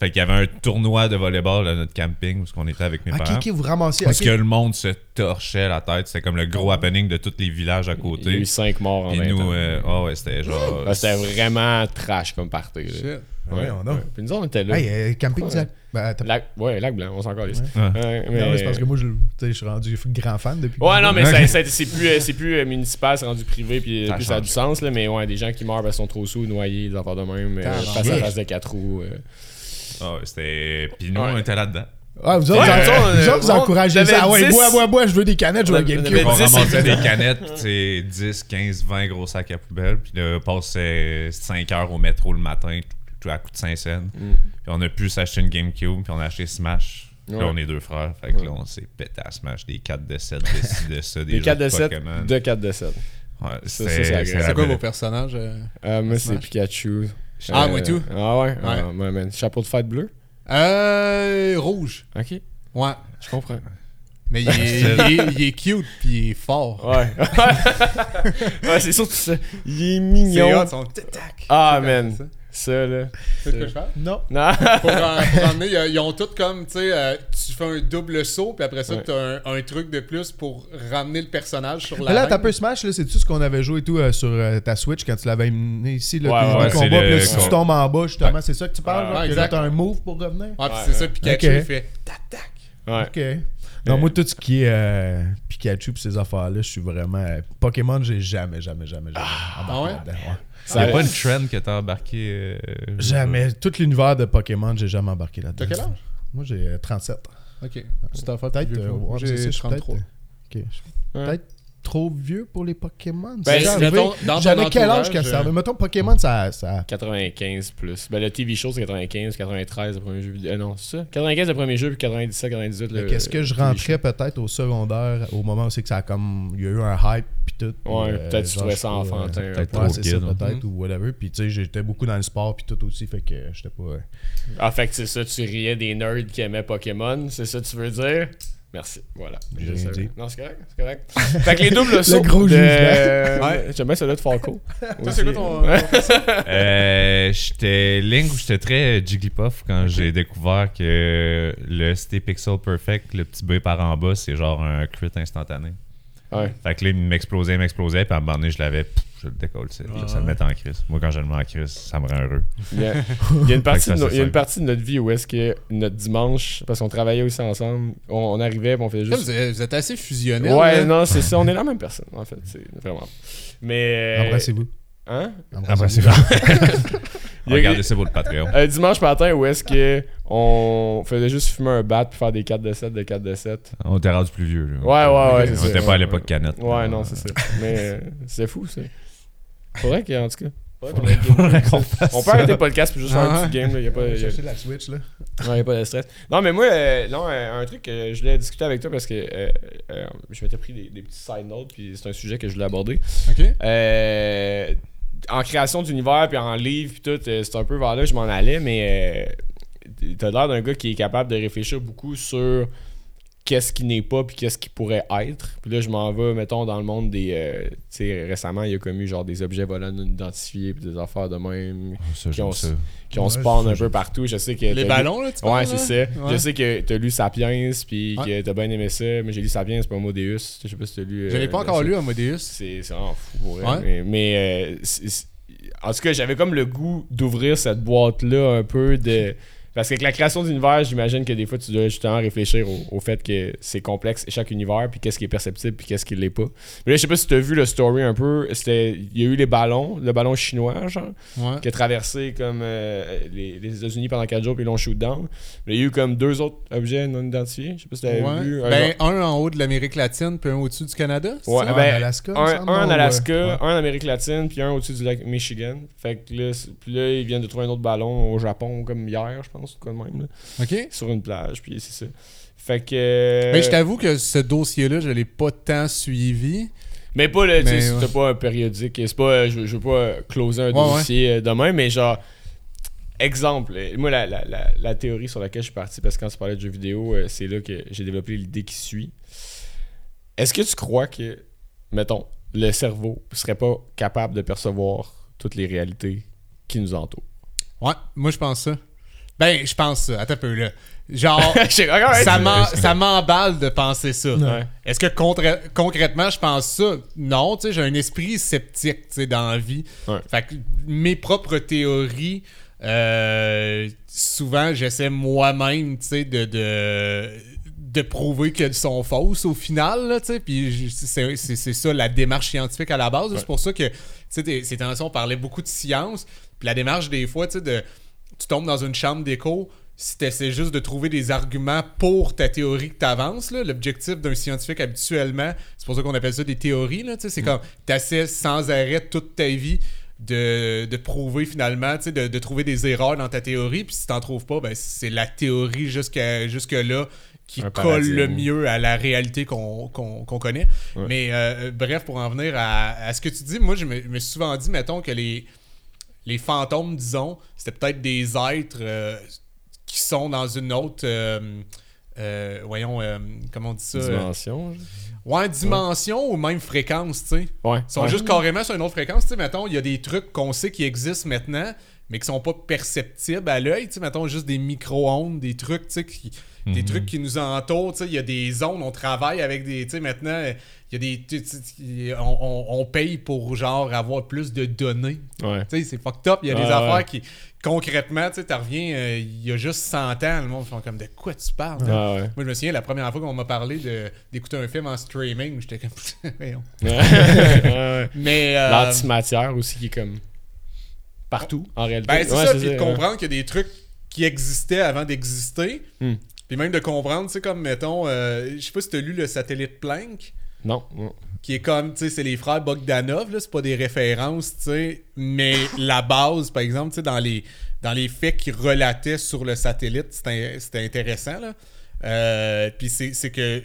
Speaker 5: Fait qu'il y avait un tournoi de volleyball à notre camping où on était avec mes
Speaker 3: Ok,
Speaker 5: parents.
Speaker 3: ok, vous ramassiez.
Speaker 5: Parce que le monde se torchait la tête. C'était comme le gros happening de tous les villages à
Speaker 1: Il y a
Speaker 5: côté.
Speaker 1: eu 5 morts en
Speaker 5: Et
Speaker 1: même
Speaker 5: nous,
Speaker 1: temps.
Speaker 5: euh, ah ouais, c'était genre.
Speaker 1: Ah, C'était vraiment trash comme party. là.
Speaker 4: Shit.
Speaker 3: Ouais, on a.
Speaker 1: Puis nous, on était là.
Speaker 3: Hey, euh, camping du lac. Ben,
Speaker 1: Lac, ouais, lac blanc, on s'en calisse.
Speaker 5: Ouais.
Speaker 1: Ouais, mais-
Speaker 3: Non, mais c'est parce que moi, je, je suis rendu grand fan depuis.
Speaker 1: Ouais, non, mais c'est plus, euh, c'est plus municipal, c'est rendu privé, puis,
Speaker 5: Ça
Speaker 1: puis ça a du sens, là, mais ouais, des gens qui meurent parce qu'ils sont trop sous, noyés, des affaires de même, face à face de 4 roues. euh.
Speaker 5: Ah ouais, c'était. Puis nous,
Speaker 1: Ouais.
Speaker 5: on était là-dedans.
Speaker 3: Ah, vous autres,
Speaker 1: Ouais,
Speaker 3: vous, vous, autres, vous
Speaker 1: on-
Speaker 3: encouragez
Speaker 1: j'avais
Speaker 3: ça. Ah ouais,
Speaker 1: 10.
Speaker 3: bois, bois, bois, je veux des canettes, je veux un GameCube.
Speaker 1: on
Speaker 5: ramassait des canettes, puis c'est 10, 15, 20 gros sacs à poubelle. Puis là, on passait 5 heures au métro le matin. tout à coût de 5 cents.
Speaker 1: Mm.
Speaker 5: Puis on a pu s'acheter une GameCube, puis on a acheté Smash. Puis
Speaker 1: Ouais.
Speaker 5: Là, on est deux frères. Fait que là, on s'est pété à Smash des 4 de 7, de ci, de ça, des,
Speaker 1: Des
Speaker 5: jeux
Speaker 1: 4 de 7,
Speaker 5: Pokémon.
Speaker 1: de 4 de 7.
Speaker 5: Ouais,
Speaker 1: Ça,
Speaker 5: c'est
Speaker 4: quoi vos personnages euh?
Speaker 1: Euh, moi, c'est. Pikachu.
Speaker 4: Ah,
Speaker 1: Euh,
Speaker 4: moi tout?
Speaker 1: Ah ouais? Ah, ouais, man. Chapeau de fête bleu?
Speaker 4: Euh. Rouge.
Speaker 1: Ok,
Speaker 4: Ouais.
Speaker 1: je comprends.
Speaker 4: Mais il est, il est- il est cute puis il est fort.
Speaker 1: Ouais. ouais, c'est surtout ça. Il est
Speaker 4: C'est
Speaker 1: mignon.
Speaker 4: hot, son tic-tac.
Speaker 1: Ah, man.
Speaker 4: Ça.
Speaker 1: Ça, là.
Speaker 4: C'est ce que je fais?
Speaker 3: Non.
Speaker 1: Non.
Speaker 4: Pour, en- pour emmener, ils- ils ont tout comme, tu sais, euh, tu fais un double saut, puis après ça,
Speaker 1: Ouais.
Speaker 4: tu as un, un truc de plus pour ramener le personnage sur la
Speaker 3: Mais là, t'as peu Smash, là, c'est-tu ce qu'on avait joué et tout euh, sur euh, ta Switch quand tu l'avais amené ici, là,
Speaker 1: Ouais,
Speaker 5: le-
Speaker 3: puis là, si tu tombes en bas, justement, c'est ça que tu parles,
Speaker 1: Ouais,
Speaker 3: genre,
Speaker 4: ouais,
Speaker 3: que là,
Speaker 4: exact.
Speaker 3: t'as un move pour revenir?
Speaker 4: Ouais, puis
Speaker 1: Ouais,
Speaker 4: c'est ça. Pikachu,
Speaker 3: Ok.
Speaker 4: il fait tac tac.
Speaker 1: Ouais.
Speaker 3: Ok. Non, moi, tout ce qui est euh, Pikachu et ces affaires-là, je suis vraiment. euh, Pokémon, j'ai jamais, jamais, jamais, jamais
Speaker 4: Ah ouais?
Speaker 3: là-dedans, ouais.
Speaker 5: A pas une trend que t'as embarqué. euh,
Speaker 3: Jamais. Tout l'univers de Pokémon, j'ai jamais embarqué là-dedans.
Speaker 4: T'as quel âge?
Speaker 3: Moi, j'ai euh, 37.
Speaker 4: Ok. Tu t'en fais
Speaker 3: Peut-être. euh, ouais, c'est
Speaker 4: J'ai
Speaker 3: suis
Speaker 4: 33.
Speaker 3: peut-être, euh, ok,
Speaker 1: Ouais.
Speaker 3: Peut-être trop vieux pour les Pokémon.
Speaker 1: Ben,
Speaker 3: C'est
Speaker 1: c'est-
Speaker 3: J'avais quel âge quand ça
Speaker 4: euh,
Speaker 3: arrivait? Mettons, Pokémon, ça. ça...
Speaker 1: 95 plus. Ben, le TV show, c'est 95, 93, le premier jeu vidéo. Euh, non, c'est ça? 95, le premier jeu, puis 97, 98, le.
Speaker 3: Qu'est-ce que je rentrais peut-être au secondaire au moment où c'est que ça a comme. Il y a eu un hype puis tout. puis,
Speaker 1: Ouais,
Speaker 3: euh,
Speaker 1: peut-être tu trouvais ça enfantin.
Speaker 3: euh,
Speaker 1: un
Speaker 5: peut-être
Speaker 1: peu.
Speaker 3: Ouais,
Speaker 5: trop
Speaker 3: c'est
Speaker 5: kid,
Speaker 3: ça,
Speaker 5: ouais.
Speaker 3: peut-être, ou whatever. Puis, tu sais, j'étais beaucoup dans le sport, puis tout aussi, fait que j'étais pas. euh,
Speaker 1: Ah, fait que c'est ça, tu riais des nerds qui aimaient Pokémon, c'est ça que tu veux dire? Merci, voilà.
Speaker 3: J'ai dit.
Speaker 1: Non, c'est correct, c'est correct. fait que les doubles sauts.
Speaker 3: gros
Speaker 1: de... Ouais, j'aime bien celui de Falco.
Speaker 4: Toi, c'est quoi ton.
Speaker 5: Euh, j'étais Link ou j'étais très Jigglypuff quand j'ai découvert que le ST Pixel Perfect, le petit B par en bas, c'est genre un crit instantané.
Speaker 1: Ouais.
Speaker 5: Fait que là, il m'explosait, il m'explosait, puis à un moment donné, je l'avais, pouf, je le décolle. Ça, ça me met en crise. Moi, quand je le mets en crise, ça me rend heureux.
Speaker 1: Il y a, il y a une partie de
Speaker 5: que ça,
Speaker 1: no-
Speaker 5: c'est
Speaker 1: il y a une
Speaker 5: simple.
Speaker 1: partie de notre vie où est-ce que notre dimanche, parce qu'on travaillait aussi ensemble, on, on arrivait, puis on faisait
Speaker 4: Vous
Speaker 1: juste.
Speaker 4: êtes, vous êtes assez fusionnel.
Speaker 1: Ouais,
Speaker 4: là.
Speaker 1: non, c'est ça, on est la même personne, en fait, c'est vraiment. Mais.
Speaker 3: Embrassez-vous.
Speaker 1: Hein?
Speaker 5: Après, c'est
Speaker 1: Il y a-
Speaker 5: Regardez ça pour le Patreon.
Speaker 1: Un dimanche matin où est-ce que on faisait juste fumer un bat puis faire des 4 de 7 de 4 de 7.
Speaker 5: On était rendu plus vieux. Là.
Speaker 1: Ouais, ouais, ouais, c'est
Speaker 5: On
Speaker 1: ça.
Speaker 5: était pas à
Speaker 1: Ouais,
Speaker 5: l'époque canette.
Speaker 1: Ouais, non, c'est ça. Mais euh, c'est fou, ça. Faudrait qu'en tout cas. faudrait qu'on ait-
Speaker 5: qu'on fasse
Speaker 1: On peut arrêter le podcast puis juste faire
Speaker 4: Ah
Speaker 1: un petit game. Là. Y a pas, y a-
Speaker 3: chercher la Switch, là.
Speaker 1: Ouais, y a pas de stress. Non, mais moi, euh, non, euh, un truc que je voulais discuter avec toi parce que euh, euh, je m'étais pris des, des petits side notes puis c'est un sujet que je voulais aborder.
Speaker 4: Ok.
Speaker 1: En création d'univers puis en livre puis tout, euh, c'est un peu vers là que je m'en allais, mais euh, t'as l'air d'un gars qui est capable de réfléchir beaucoup sur qu'est-ce qui n'est pas puis qu'est-ce qui pourrait être. Puis là, je m'en vais, mettons, dans le monde des... euh, tu sais, récemment, il y a commis genre des objets volants non identifiés puis des affaires de même
Speaker 5: Ça,
Speaker 1: Qui ont-
Speaker 5: ça.
Speaker 1: qui ont
Speaker 3: Ouais,
Speaker 1: spawn un peu partout. Je sais que...
Speaker 4: Les
Speaker 1: lu-
Speaker 4: ballons, là, tu
Speaker 1: Ouais, c'est ça.
Speaker 4: Ouais.
Speaker 1: Je sais que t'as lu Sapiens, puis
Speaker 4: Ouais.
Speaker 1: que t'as bien aimé ça, mais j'ai lu Sapiens, c'est pas Modéus. Je sais pas si t'as lu.
Speaker 4: Je l'ai
Speaker 1: euh,
Speaker 4: pas encore lu, Amadeus.
Speaker 1: C'est c'est vraiment fou pour vrai.
Speaker 4: Ouais.
Speaker 1: Mais, mais, euh, en tout cas, j'avais comme le goût d'ouvrir cette boîte-là un peu de. Parce qu'avec la création d'univers, j'imagine que des fois, tu dois justement réfléchir au, au fait que c'est complexe chaque univers, puis qu'est-ce qui est perceptible, puis qu'est-ce qui l'est pas. Mais là, je sais pas si tu as vu le story un peu. C'était, il y a eu les ballons, le ballon chinois, genre,
Speaker 4: Ouais.
Speaker 1: qui a traversé comme euh, les, les États-Unis pendant 4 jours, puis ils l'ont shoot down. Mais il y a eu comme deux autres objets non identifiés. Je sais pas si tu
Speaker 4: Ouais.
Speaker 1: vu. un
Speaker 4: Ben, un en haut de l'Amérique latine, puis un au-dessus du Canada.
Speaker 1: Ouais,
Speaker 4: ça?
Speaker 3: en
Speaker 1: ben,
Speaker 3: Alaska,
Speaker 1: un,
Speaker 3: me semble,
Speaker 1: un en Alaska,
Speaker 3: euh,
Speaker 1: un en Amérique latine, puis un au-dessus du lac Michigan. Fait que là, puis là, ils viennent de trouver un autre ballon au Japon, comme hier, je pense, ou quoi de même, là,
Speaker 4: OK.
Speaker 1: sur une plage, puis c'est ça. Fait que.
Speaker 4: Mais je t'avoue que ce dossier-là, je l'ai pas tant suivi.
Speaker 1: Mais pas le. Sais,
Speaker 4: Mais,
Speaker 1: c'était
Speaker 4: ouais.
Speaker 1: pas un périodique. C'est pas. euh, Je, je veux pas euh, closer un
Speaker 4: Ouais,
Speaker 1: dossier euh, demain, mais genre. Exemple, moi, la, la, la, la théorie sur laquelle je suis parti, parce que quand tu parlais de jeux vidéo, c'est là que j'ai développé l'idée qui suit. Est-ce que tu crois que, mettons, le cerveau serait pas capable de percevoir toutes les réalités qui nous entourent?
Speaker 4: Ouais, moi, je pense ça. Ben, je pense ça. Attends un peu, là. Genre, ça m'emballe de penser ça.
Speaker 1: Ouais.
Speaker 4: Est-ce que concrètement, je pense ça? Non, tu sais, j'ai un esprit sceptique, tu sais, dans la vie.
Speaker 1: Ouais.
Speaker 4: Fait que mes propres théories, euh, souvent, j'essaie moi-même, tu sais, de, de, de prouver qu'elles sont fausses au final, là, tu sais. Puis j- c'est c'est- c'est ça la démarche scientifique à la base. C'est pour ça que, tu sais, ces temps-ci, on parlait beaucoup de science. Puis la démarche, des fois, tu sais, de tu tombes dans une chambre d'écho, si tu essaies juste de trouver des arguments pour ta théorie que tu avances, l'objectif d'un scientifique habituellement, c'est pour ça qu'on appelle ça des théories, c'est comme tu essaies sans arrêt toute ta vie de, de prouver finalement, de, de trouver des erreurs dans ta théorie. Puis si t'en trouves pas, ben c'est la théorie jusqu'à jusque-là qui
Speaker 1: Un
Speaker 4: colle le mieux à la réalité qu'on connaît.
Speaker 1: Ouais.
Speaker 4: Mais euh, bref, pour en venir à, à ce que tu dis, moi je me, je me suis souvent dit, mettons, que les, les fantômes, disons, c'était peut-être des êtres euh, qui sont dans une autre. euh, euh, voyons, comment on dit ça?
Speaker 1: Dimension.
Speaker 4: Ouais, dimension ou même fréquence, tu sais.
Speaker 1: Ouais.
Speaker 4: Ils sont
Speaker 1: ouais.
Speaker 4: juste carrément sur une autre fréquence. Tu sais, mettons, il y a des trucs qu'on sait qui existent maintenant, mais qui sont pas perceptibles à l'œil. Tu sais, mettons, juste des micro-ondes, des trucs, tu sais, qui, des
Speaker 5: Mhm.
Speaker 4: trucs qui nous entourent. Tu sais, il y a des ondes, on travaille avec des. Tu sais, maintenant, il y a des. on, on- on paye pour, genre, avoir plus de données.
Speaker 1: Ouais.
Speaker 4: Tu sais, c'est fucked up. Il y a des affaires
Speaker 1: ouais.
Speaker 4: qui, concrètement, tu sais, t'en reviens, euh, il y a juste 100 ans, le monde fait comme de quoi tu parles?
Speaker 1: Ouais.
Speaker 4: Moi, je me souviens, la première fois qu'on m'a parlé d'écouter un film en streaming, j'étais comme. Mais. euh,
Speaker 1: L'antimatière aussi qui est comme partout en réalité.
Speaker 4: Ben, c'est
Speaker 1: Ouais,
Speaker 4: ça, puis de comprendre qu'il y a des trucs qui existaient avant d'exister.
Speaker 1: Hmm.
Speaker 4: Puis même de comprendre, tu sais, comme, mettons, euh, je sais pas si t'as lu le satellite Planck,
Speaker 1: Non, non.
Speaker 4: qui est comme, tu sais, c'est les frères Bogdanov, là, c'est pas des références, tu sais, mais la base, par exemple, tu sais, dans les, dans les faits qu'ils relataient sur le satellite, c'était c'était intéressant, là. Euh, puis c'est c'est que,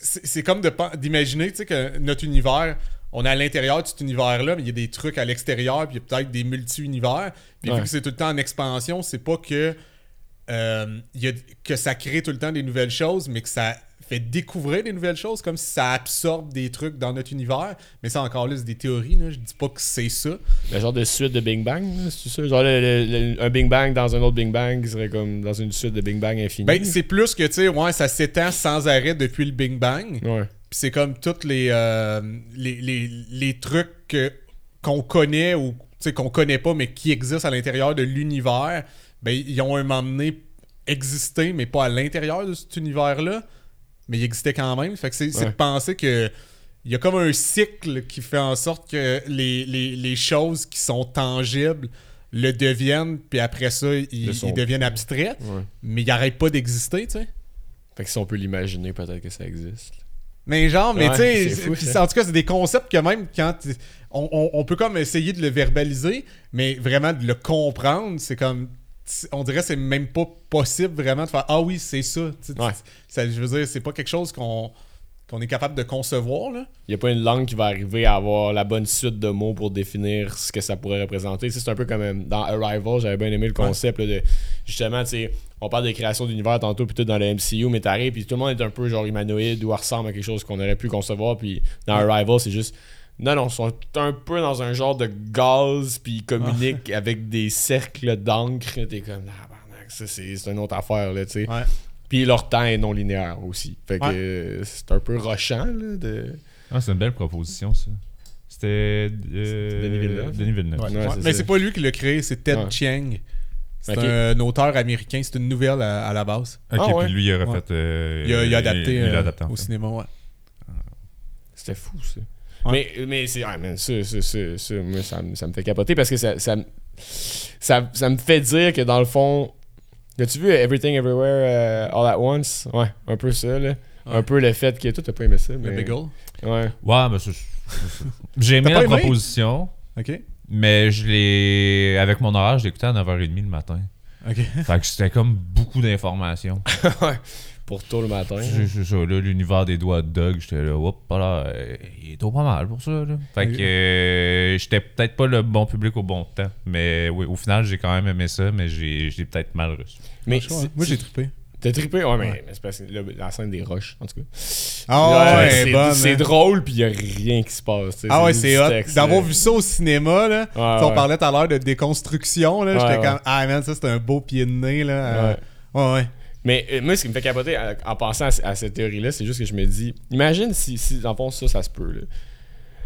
Speaker 4: c'est c'est comme d'imaginer, tu sais, que notre univers, on est à l'intérieur de cet univers-là, mais il y a des trucs à l'extérieur, puis il y a peut-être des multi-univers. Puis
Speaker 1: Ouais.
Speaker 4: vu que c'est tout le temps en expansion, c'est pas que, euh, il y a, que ça crée tout le temps des nouvelles choses, mais que ça fait découvrir des nouvelles choses, comme si ça absorbe des trucs dans notre univers. Mais ça, encore là, c'est des théories. Là. Je dis pas que c'est ça.
Speaker 1: Le genre de suite de Big Bang, c'est ça? Genre le- le- le- un Big Bang dans un autre Big Bang qui serait comme dans une suite de Big Bang infini.
Speaker 4: Ben, c'est plus que, tu sais, ouais, ça s'étend sans arrêt depuis le Big Bang.
Speaker 1: Ouais.
Speaker 4: Puis c'est comme tous les, euh, les, les, les trucs qu'on connaît ou qu'on connaît pas, mais qui existent à l'intérieur de l'univers. Ben, ils ont un moment donné existé, mais pas à l'intérieur de cet univers-là. Mais ils existaient quand même. Fait que c'est
Speaker 1: Ouais.
Speaker 4: de penser que. Il y a comme un cycle qui fait en sorte que les, les, les choses qui sont tangibles le deviennent, puis après ça, ils,
Speaker 1: Le sont
Speaker 4: ils deviennent abstraits,
Speaker 1: Ouais.
Speaker 4: mais ils n'arrêtent pas d'exister, tu sais.
Speaker 1: Fait que si on peut l'imaginer, peut-être que ça existe.
Speaker 4: Mais genre, mais
Speaker 1: Ouais,
Speaker 4: tu sais, en tout cas, c'est des concepts que même quand on, on- on peut comme essayer de le verbaliser, mais vraiment de le comprendre, c'est comme on dirait que c'est même pas possible vraiment de faire ah oui, c'est ça.
Speaker 1: Ouais.
Speaker 4: ça. Je veux dire, c'est pas quelque chose qu'on qu'on est capable de concevoir là.
Speaker 1: Il n'y a pas une langue qui va arriver à avoir la bonne suite de mots pour définir ce que ça pourrait représenter. Tu sais, C'est un peu comme euh, dans Arrival, j'avais bien aimé le concept là, de justement, tu sais, on parle de création d'univers tantôt, puis tout dans le MCU, mais t'arrives, puis tout le monde est un peu genre humanoïde ou ressemble à quelque chose qu'on aurait pu concevoir, puis dans Arrival, c'est juste. Non, non, ils sont un peu dans un genre de gaz, puis ils communiquent avec des cercles d'encre. T'es comme, ah, barnac, ça c'est c'est une autre affaire, là, tu sais.
Speaker 4: Ouais.
Speaker 1: Puis leur temps est non linéaire aussi. Fait que
Speaker 4: Ouais.
Speaker 1: euh, c'est un peu rochant, là, de.
Speaker 5: Ah, c'est une belle proposition, ça. C'était. euh,
Speaker 1: Denis Villeneuve.
Speaker 5: Denis Villeneuve.
Speaker 1: Ouais,
Speaker 4: Ouais,
Speaker 1: c'est
Speaker 4: mais
Speaker 1: ça.
Speaker 4: c'est pas lui qui l'a créé, c'est Ted
Speaker 1: Ouais.
Speaker 4: Chiang. C'est un auteur américain, c'est une nouvelle à, à la base.
Speaker 5: Ok,
Speaker 1: Ah, ouais.
Speaker 5: puis lui, il euh,
Speaker 4: Il a, il a adapté,
Speaker 5: il l'a
Speaker 4: euh,
Speaker 5: adapté,
Speaker 4: au
Speaker 5: fait.
Speaker 4: cinéma, ouais.
Speaker 1: C'était fou, ça.
Speaker 4: Ouais.
Speaker 1: Mais, mais c'est. ah, man, ça, ça, ça, ça, moi, ça, me- ça me fait capoter parce que ça, ça, me- ça, ça me fait dire que dans le fond. As-tu vu Everything Everywhere uh, All at Once? Ouais, un peu ça, là. Un peu le fait que. Toi, t'as pas aimé ça,
Speaker 4: Le
Speaker 1: mais.
Speaker 4: Beagle?
Speaker 1: Ouais.
Speaker 5: Ouais, mais c'est- J'ai aimé la
Speaker 4: aimé?
Speaker 5: proposition,
Speaker 4: Ok.
Speaker 5: mais je l'ai. Avec mon horaire, je l'écoutais à 9h30 le matin.
Speaker 4: Ok.
Speaker 5: Fait que c'était comme beaucoup d'informations.
Speaker 1: ouais. Pour tôt le matin.
Speaker 5: C'est ça, là, l'univers des doigts de dog, j'étais là, hop, là, euh, il est trop pas mal pour ça, là. Fait que euh, j'étais peut-être pas le bon public au bon temps, mais oui, au final, j'ai quand même aimé ça, mais j'ai j'ai peut-être mal reçu.
Speaker 1: Mais c'est-
Speaker 4: Moi, j'ai trippé.
Speaker 1: T'as trippé? Ouais, mais, mais c'est parce que la scène des roches, en tout cas.
Speaker 4: Ah ouais,
Speaker 1: c'est
Speaker 4: bonne,
Speaker 1: c'est
Speaker 4: hein.
Speaker 1: drôle, puis y a rien qui se passe.
Speaker 4: Ah ouais, c'est hot.
Speaker 1: texte,
Speaker 4: D'avoir
Speaker 1: là.
Speaker 4: vu ça au cinéma, là.
Speaker 1: Ouais,
Speaker 4: On parlait tout à l'heure de déconstruction, là.
Speaker 1: Ouais,
Speaker 4: J'étais
Speaker 1: ouais.
Speaker 4: comme, ah man, ça c'est un beau pied de nez, là. Euh, Ouais, ouais.
Speaker 1: Mais euh, moi, ce qui me fait capoter euh, en pensant à, à cette théorie-là, c'est juste que je me dis, imagine si, si dans le fond, ça, ça se peut. Là.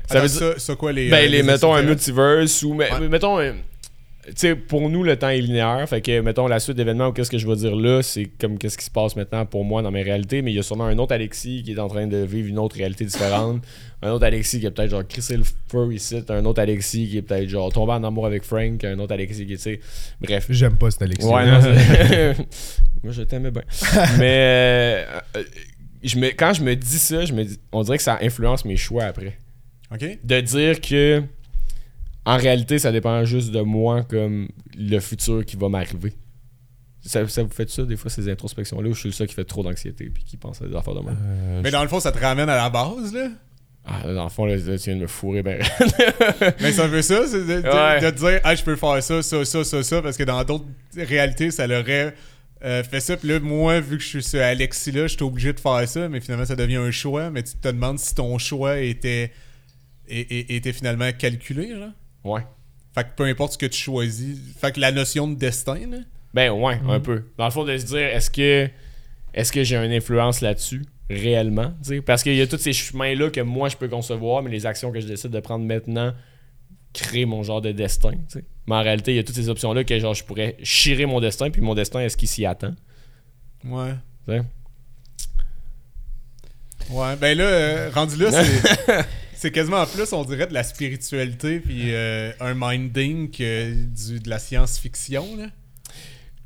Speaker 1: Ça veut dire,
Speaker 4: ça, ça quoi, les.
Speaker 1: ben,
Speaker 4: euh,
Speaker 1: les, mettons un
Speaker 4: extraterrestres?
Speaker 1: multiverse ou, mais-
Speaker 4: Ouais.
Speaker 1: mais mettons, un- sais, pour nous, le temps est linéaire. Fait que, mettons, la suite d'événements ou qu'est-ce que je vais dire là, c'est comme qu'est-ce qui se passe maintenant pour moi dans mes réalités. Mais il y a sûrement un autre Alexis qui est en train de vivre une autre réalité différente. un autre Alexis qui est peut-être genre crissé le feu ici. Un autre Alexis qui est peut-être genre tombé en amour avec Frank. Un autre Alexis qui est, tu sais, bref.
Speaker 3: J'aime pas cet Alexis.
Speaker 1: Ouais, non, c'est- Moi, je t'aimais bien. Mais euh, euh, je me, quand je me dis ça, je me dis, on dirait que ça influence mes choix après.
Speaker 4: Ok.
Speaker 1: De dire que, en réalité, ça dépend juste de moi comme le futur qui va m'arriver. Ça, ça vous fait ça, des fois, ces introspections-là, où je suis le seul qui fait trop d'anxiété puis qui pense à des affaires de moi.
Speaker 5: Euh,
Speaker 4: Mais dans le fond, ça te ramène à la base, là?
Speaker 1: Ah, dans le fond, là, tu viens de me fourrer ben.
Speaker 4: Mais un peu ça, c'est de, de-
Speaker 1: Ouais.
Speaker 4: de te dire, ah, je peux faire ça, ça, ça, ça, ça, parce que dans d'autres réalités, ça l'aurait euh, fait ça. Puis là, moi, vu que je suis ce Alexis-là, je suis obligé de faire ça, mais finalement, ça devient un choix. Mais tu te demandes si ton choix était, était finalement calculé, genre.
Speaker 1: Ouais.
Speaker 4: Fait que peu importe ce que tu choisis. Fait que la notion de destin, là.
Speaker 1: Ben ouais, un peu. Dans le fond, de se dire, est-ce que est-ce que j'ai une influence là-dessus réellement? Parce qu'il y a tous ces chemins-là que moi je peux concevoir, mais les actions que je décide de prendre maintenant créent mon genre de destin. Mais en réalité, il y a toutes ces options-là que genre je pourrais chirer mon destin, puis mon destin, est-ce qu'il s'y attend?
Speaker 4: Ouais. Ouais, ben là, euh, rendu là, c'est. C'est quasiment en plus, on dirait, de la spiritualité puis euh, un minding que du, de la science-fiction. Là.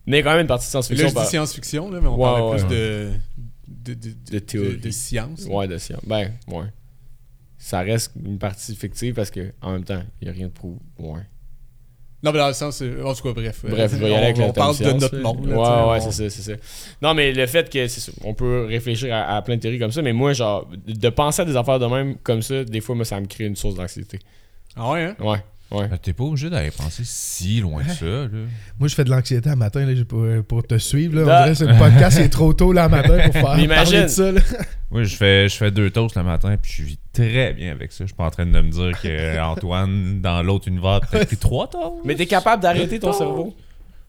Speaker 1: Mais il y a quand même une partie de
Speaker 4: Là,
Speaker 1: science-fiction.
Speaker 4: je dis science-fiction, là, mais on
Speaker 1: Ouais,
Speaker 4: parlait
Speaker 1: ouais,
Speaker 4: plus
Speaker 1: ouais.
Speaker 4: de, de, de,
Speaker 1: De théorie.
Speaker 4: de science.
Speaker 1: Ouais, de science. Ben, ouais. Ça reste une partie fictive parce que en même temps, il n'y a rien de prouvé. Ouais.
Speaker 4: Non, mais dans le sens, euh, en tout cas, bref.
Speaker 1: Bref, je vais y
Speaker 4: on,
Speaker 1: aller avec
Speaker 4: on
Speaker 1: le
Speaker 4: parle de notre monde. là,
Speaker 1: Ouais, ouais,
Speaker 4: on-
Speaker 1: c'est ça, c'est ça. Non, mais le fait que ça, on peut réfléchir à, à plein de théories comme ça, mais moi, genre, de penser à des affaires de même comme ça, des fois, moi, ça me crée une source d'anxiété.
Speaker 4: Ah ouais, hein?
Speaker 1: Ouais, ouais.
Speaker 5: Ben, T'es pas obligé d'aller penser si loin que ça, là.
Speaker 3: Moi, je fais de l'anxiété à matin là, pour, pour te suivre. Là. On
Speaker 1: Ah.
Speaker 3: dirait que c'est le podcast, c'est trop tôt là, à matin pour faire
Speaker 1: Mais
Speaker 3: parler
Speaker 1: imagine.
Speaker 3: de ça. Là.
Speaker 5: Moi, je fais, je fais deux toasts le matin, puis je vis très bien avec ça. Je suis pas en train de me dire que Antoine, dans l'autre univers, peut-être pris trois toasts.
Speaker 1: Mais t'es capable d'arrêter ton cerveau?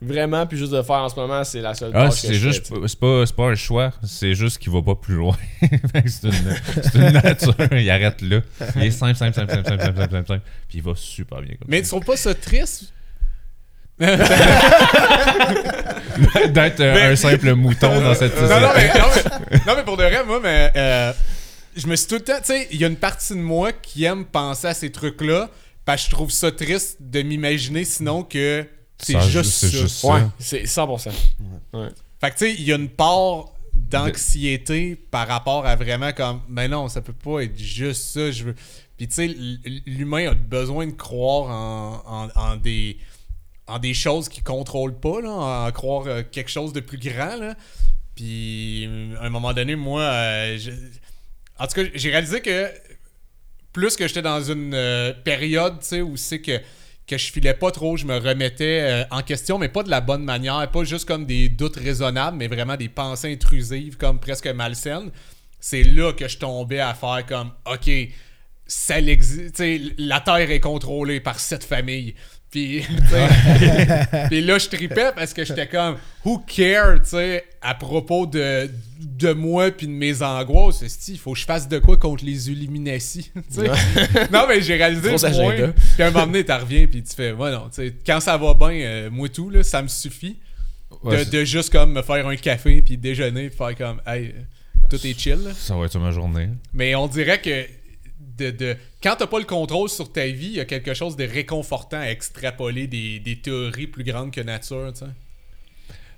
Speaker 1: Vraiment, puis juste de faire en ce moment, c'est la seule
Speaker 5: Ah,
Speaker 1: tâche que
Speaker 5: c'est
Speaker 1: je
Speaker 5: juste,
Speaker 1: fais,
Speaker 5: c'est pas, c'est pas un choix, c'est juste qu'il va pas plus loin. C'est une, c'est une nature, il arrête là. Il est simple, simple, simple, simple, simple, simple, simple, simple, simple. Puis il va super bien comme
Speaker 4: Mais tu trouves pas ça triste?
Speaker 5: ça. D'être euh, un simple mouton dans cette
Speaker 4: non, non,
Speaker 5: société.
Speaker 4: mais, non, mais, non, mais pour de vrai, moi, mais, euh, je me suis tout le temps. Tu sais, il y a une partie de moi qui aime penser à ces trucs-là, parce que je trouve ça triste de m'imaginer sinon que c'est
Speaker 5: Ça,
Speaker 4: juste
Speaker 5: c'est
Speaker 4: ça.
Speaker 5: juste
Speaker 1: Ouais,
Speaker 5: ça.
Speaker 1: c'est 100%. Ouais.
Speaker 4: Fait que tu sais, il y a une part d'anxiété par rapport à vraiment comme, mais non, ça peut pas être juste ça. Je veux. Puis tu sais, l'humain a besoin de croire en, en- en des en des choses qu'il contrôle pas, là, en croire euh, quelque chose de plus grand. Là. Puis à un moment donné, moi, euh, je- en tout cas, j'ai réalisé que plus que j'étais dans une euh, période, tu sais, où c'est que que je filais pas trop, je me remettais euh, en question, mais pas de la bonne manière, pas juste comme des doutes raisonnables, mais vraiment des pensées intrusives, comme presque malsaines. C'est là que je tombais à faire comme, ok, ça la Terre est contrôlée par cette famille. Puis, puis là, je tripais parce que j'étais comme, who care, tu sais, à propos de, de moi puis de mes angoisses. Il faut que je fasse de quoi contre les Illuminati. tu sais. non, mais j'ai réalisé le point. Puis à un moment donné, tu reviens puis tu fais, ouais, non, tu sais, quand ça va bien, euh, moi tout, là, ça me suffit
Speaker 5: Ouais,
Speaker 4: de, juste comme me faire un café puis déjeuner puis faire comme, hey, euh, tout est chill. là.
Speaker 5: Ça va être ma journée.
Speaker 4: Mais on dirait que de, de- quand t'as pas le contrôle sur ta vie, il y a quelque chose de réconfortant à extrapoler des, des théories plus grandes que nature, tu sais?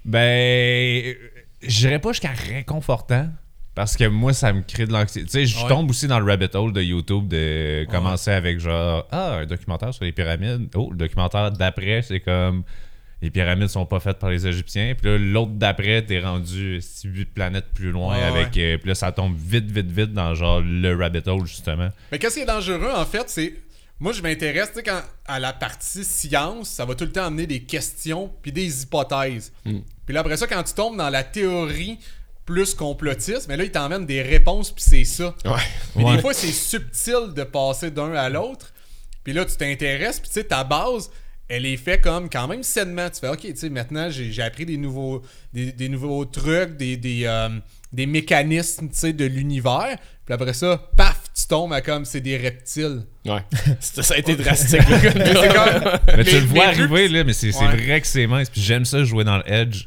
Speaker 5: Ben, j'irais pas jusqu'à réconfortant. Parce que moi, ça me crée de l'anxiété. Tu sais, je
Speaker 4: Ouais.
Speaker 5: tombe aussi dans le rabbit hole de YouTube de commencer avec genre, ah, un documentaire sur les pyramides. Oh, le documentaire d'après, c'est comme, les pyramides sont pas faites par les Égyptiens. Puis là, l'autre d'après, t'es rendu 8 planètes plus loin
Speaker 4: Ouais,
Speaker 5: avec. euh, puis là, ça tombe vite, vite, vite dans genre le rabbit hole, justement.
Speaker 4: Mais qu'est-ce qui est dangereux, en fait, c'est. Moi, je m'intéresse, tu sais, quand à la partie science, ça va tout le temps amener des questions puis des hypothèses. Puis là, après ça, quand tu tombes dans la théorie plus complotiste, mais là, il t'emmène des réponses puis c'est ça.
Speaker 1: Ouais.
Speaker 4: Mais
Speaker 5: Ouais.
Speaker 4: des fois, c'est subtil de passer d'un à l'autre. Puis là, tu t'intéresses, puis tu sais, ta base, elle est faite comme quand même sainement. Tu fais, OK, tu sais, maintenant, j'ai j'ai appris des nouveaux, des, des nouveaux trucs, des, des, euh, des mécanismes, tu sais, de l'univers. Puis après ça, paf, tu tombes à comme c'est des reptiles.
Speaker 1: Ouais. ça, a été drastique. là.
Speaker 4: C'est comme.
Speaker 5: Mais tu le vois arriver, là, mais c'est c'est
Speaker 4: Ouais.
Speaker 5: vrai que c'est mince. Puis j'aime ça jouer dans le edge.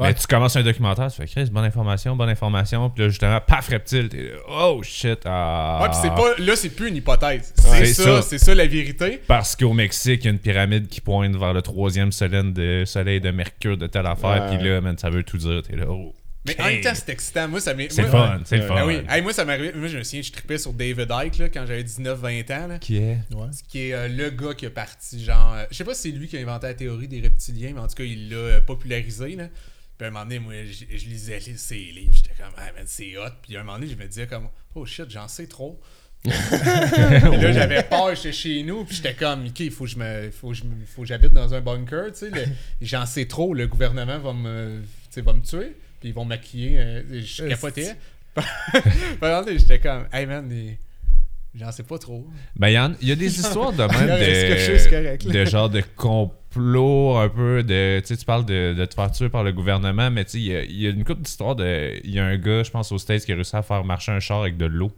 Speaker 5: Mais tu commences un documentaire, tu fais Chris, bonne information, bonne information. Puis là, justement, paf, reptile. T'es là, oh shit. Ah.
Speaker 4: Ouais, puis c'est pas. Là, c'est plus une hypothèse.
Speaker 5: Ouais,
Speaker 4: C'est ça,
Speaker 5: ça.
Speaker 4: c'est ça la vérité.
Speaker 5: Parce qu'au Mexique, il y a une pyramide qui pointe vers le troisième soleil de, soleil de Mercure de telle affaire.
Speaker 1: Ouais.
Speaker 5: Puis là, man, ça veut tout dire. T'es là, oh.
Speaker 4: Mais en même temps, c'est excitant. Moi, ça m'est.
Speaker 5: C'est fun, c'est le fun.
Speaker 4: Ben oui. Hey, moi, ça m'arrivait. Moi, je me souviens, je tripais sur David Icke là, quand j'avais 19-20 ans. Là,
Speaker 5: Qui est?
Speaker 4: Qui est euh, le gars qui est parti, genre. euh, je sais pas si c'est lui qui a inventé la théorie des reptiliens, mais en tout cas, il l'a euh, popularisé. Là. Puis à un moment donné, moi, je, je lisais les- ses livres. J'étais comme, ah, man, c'est hot. Puis à un moment donné, je me disais, comme, oh shit, j'en sais trop. Puis là, j'avais peur, j'étais chez nous, puis j'étais comme, OK, il faut que je me, faut que je me- faut que j'habite dans un bunker, tu sais. J'en sais trop, le gouvernement va me, va me tuer, puis ils vont me maquiller. euh, je capotais. Puis j'étais comme, hey man, j'en sais pas trop.
Speaker 5: Ben, il y, y a des histoires de même
Speaker 4: correct,
Speaker 5: de,
Speaker 4: là.
Speaker 5: de genre complot un peu de tu sais tu parles de, de te faire tuer par le gouvernement mais tu sais il y a- il y, a une couple d'histoires de il y a un gars je pense aux States qui a réussi à faire marcher un char avec de l'eau.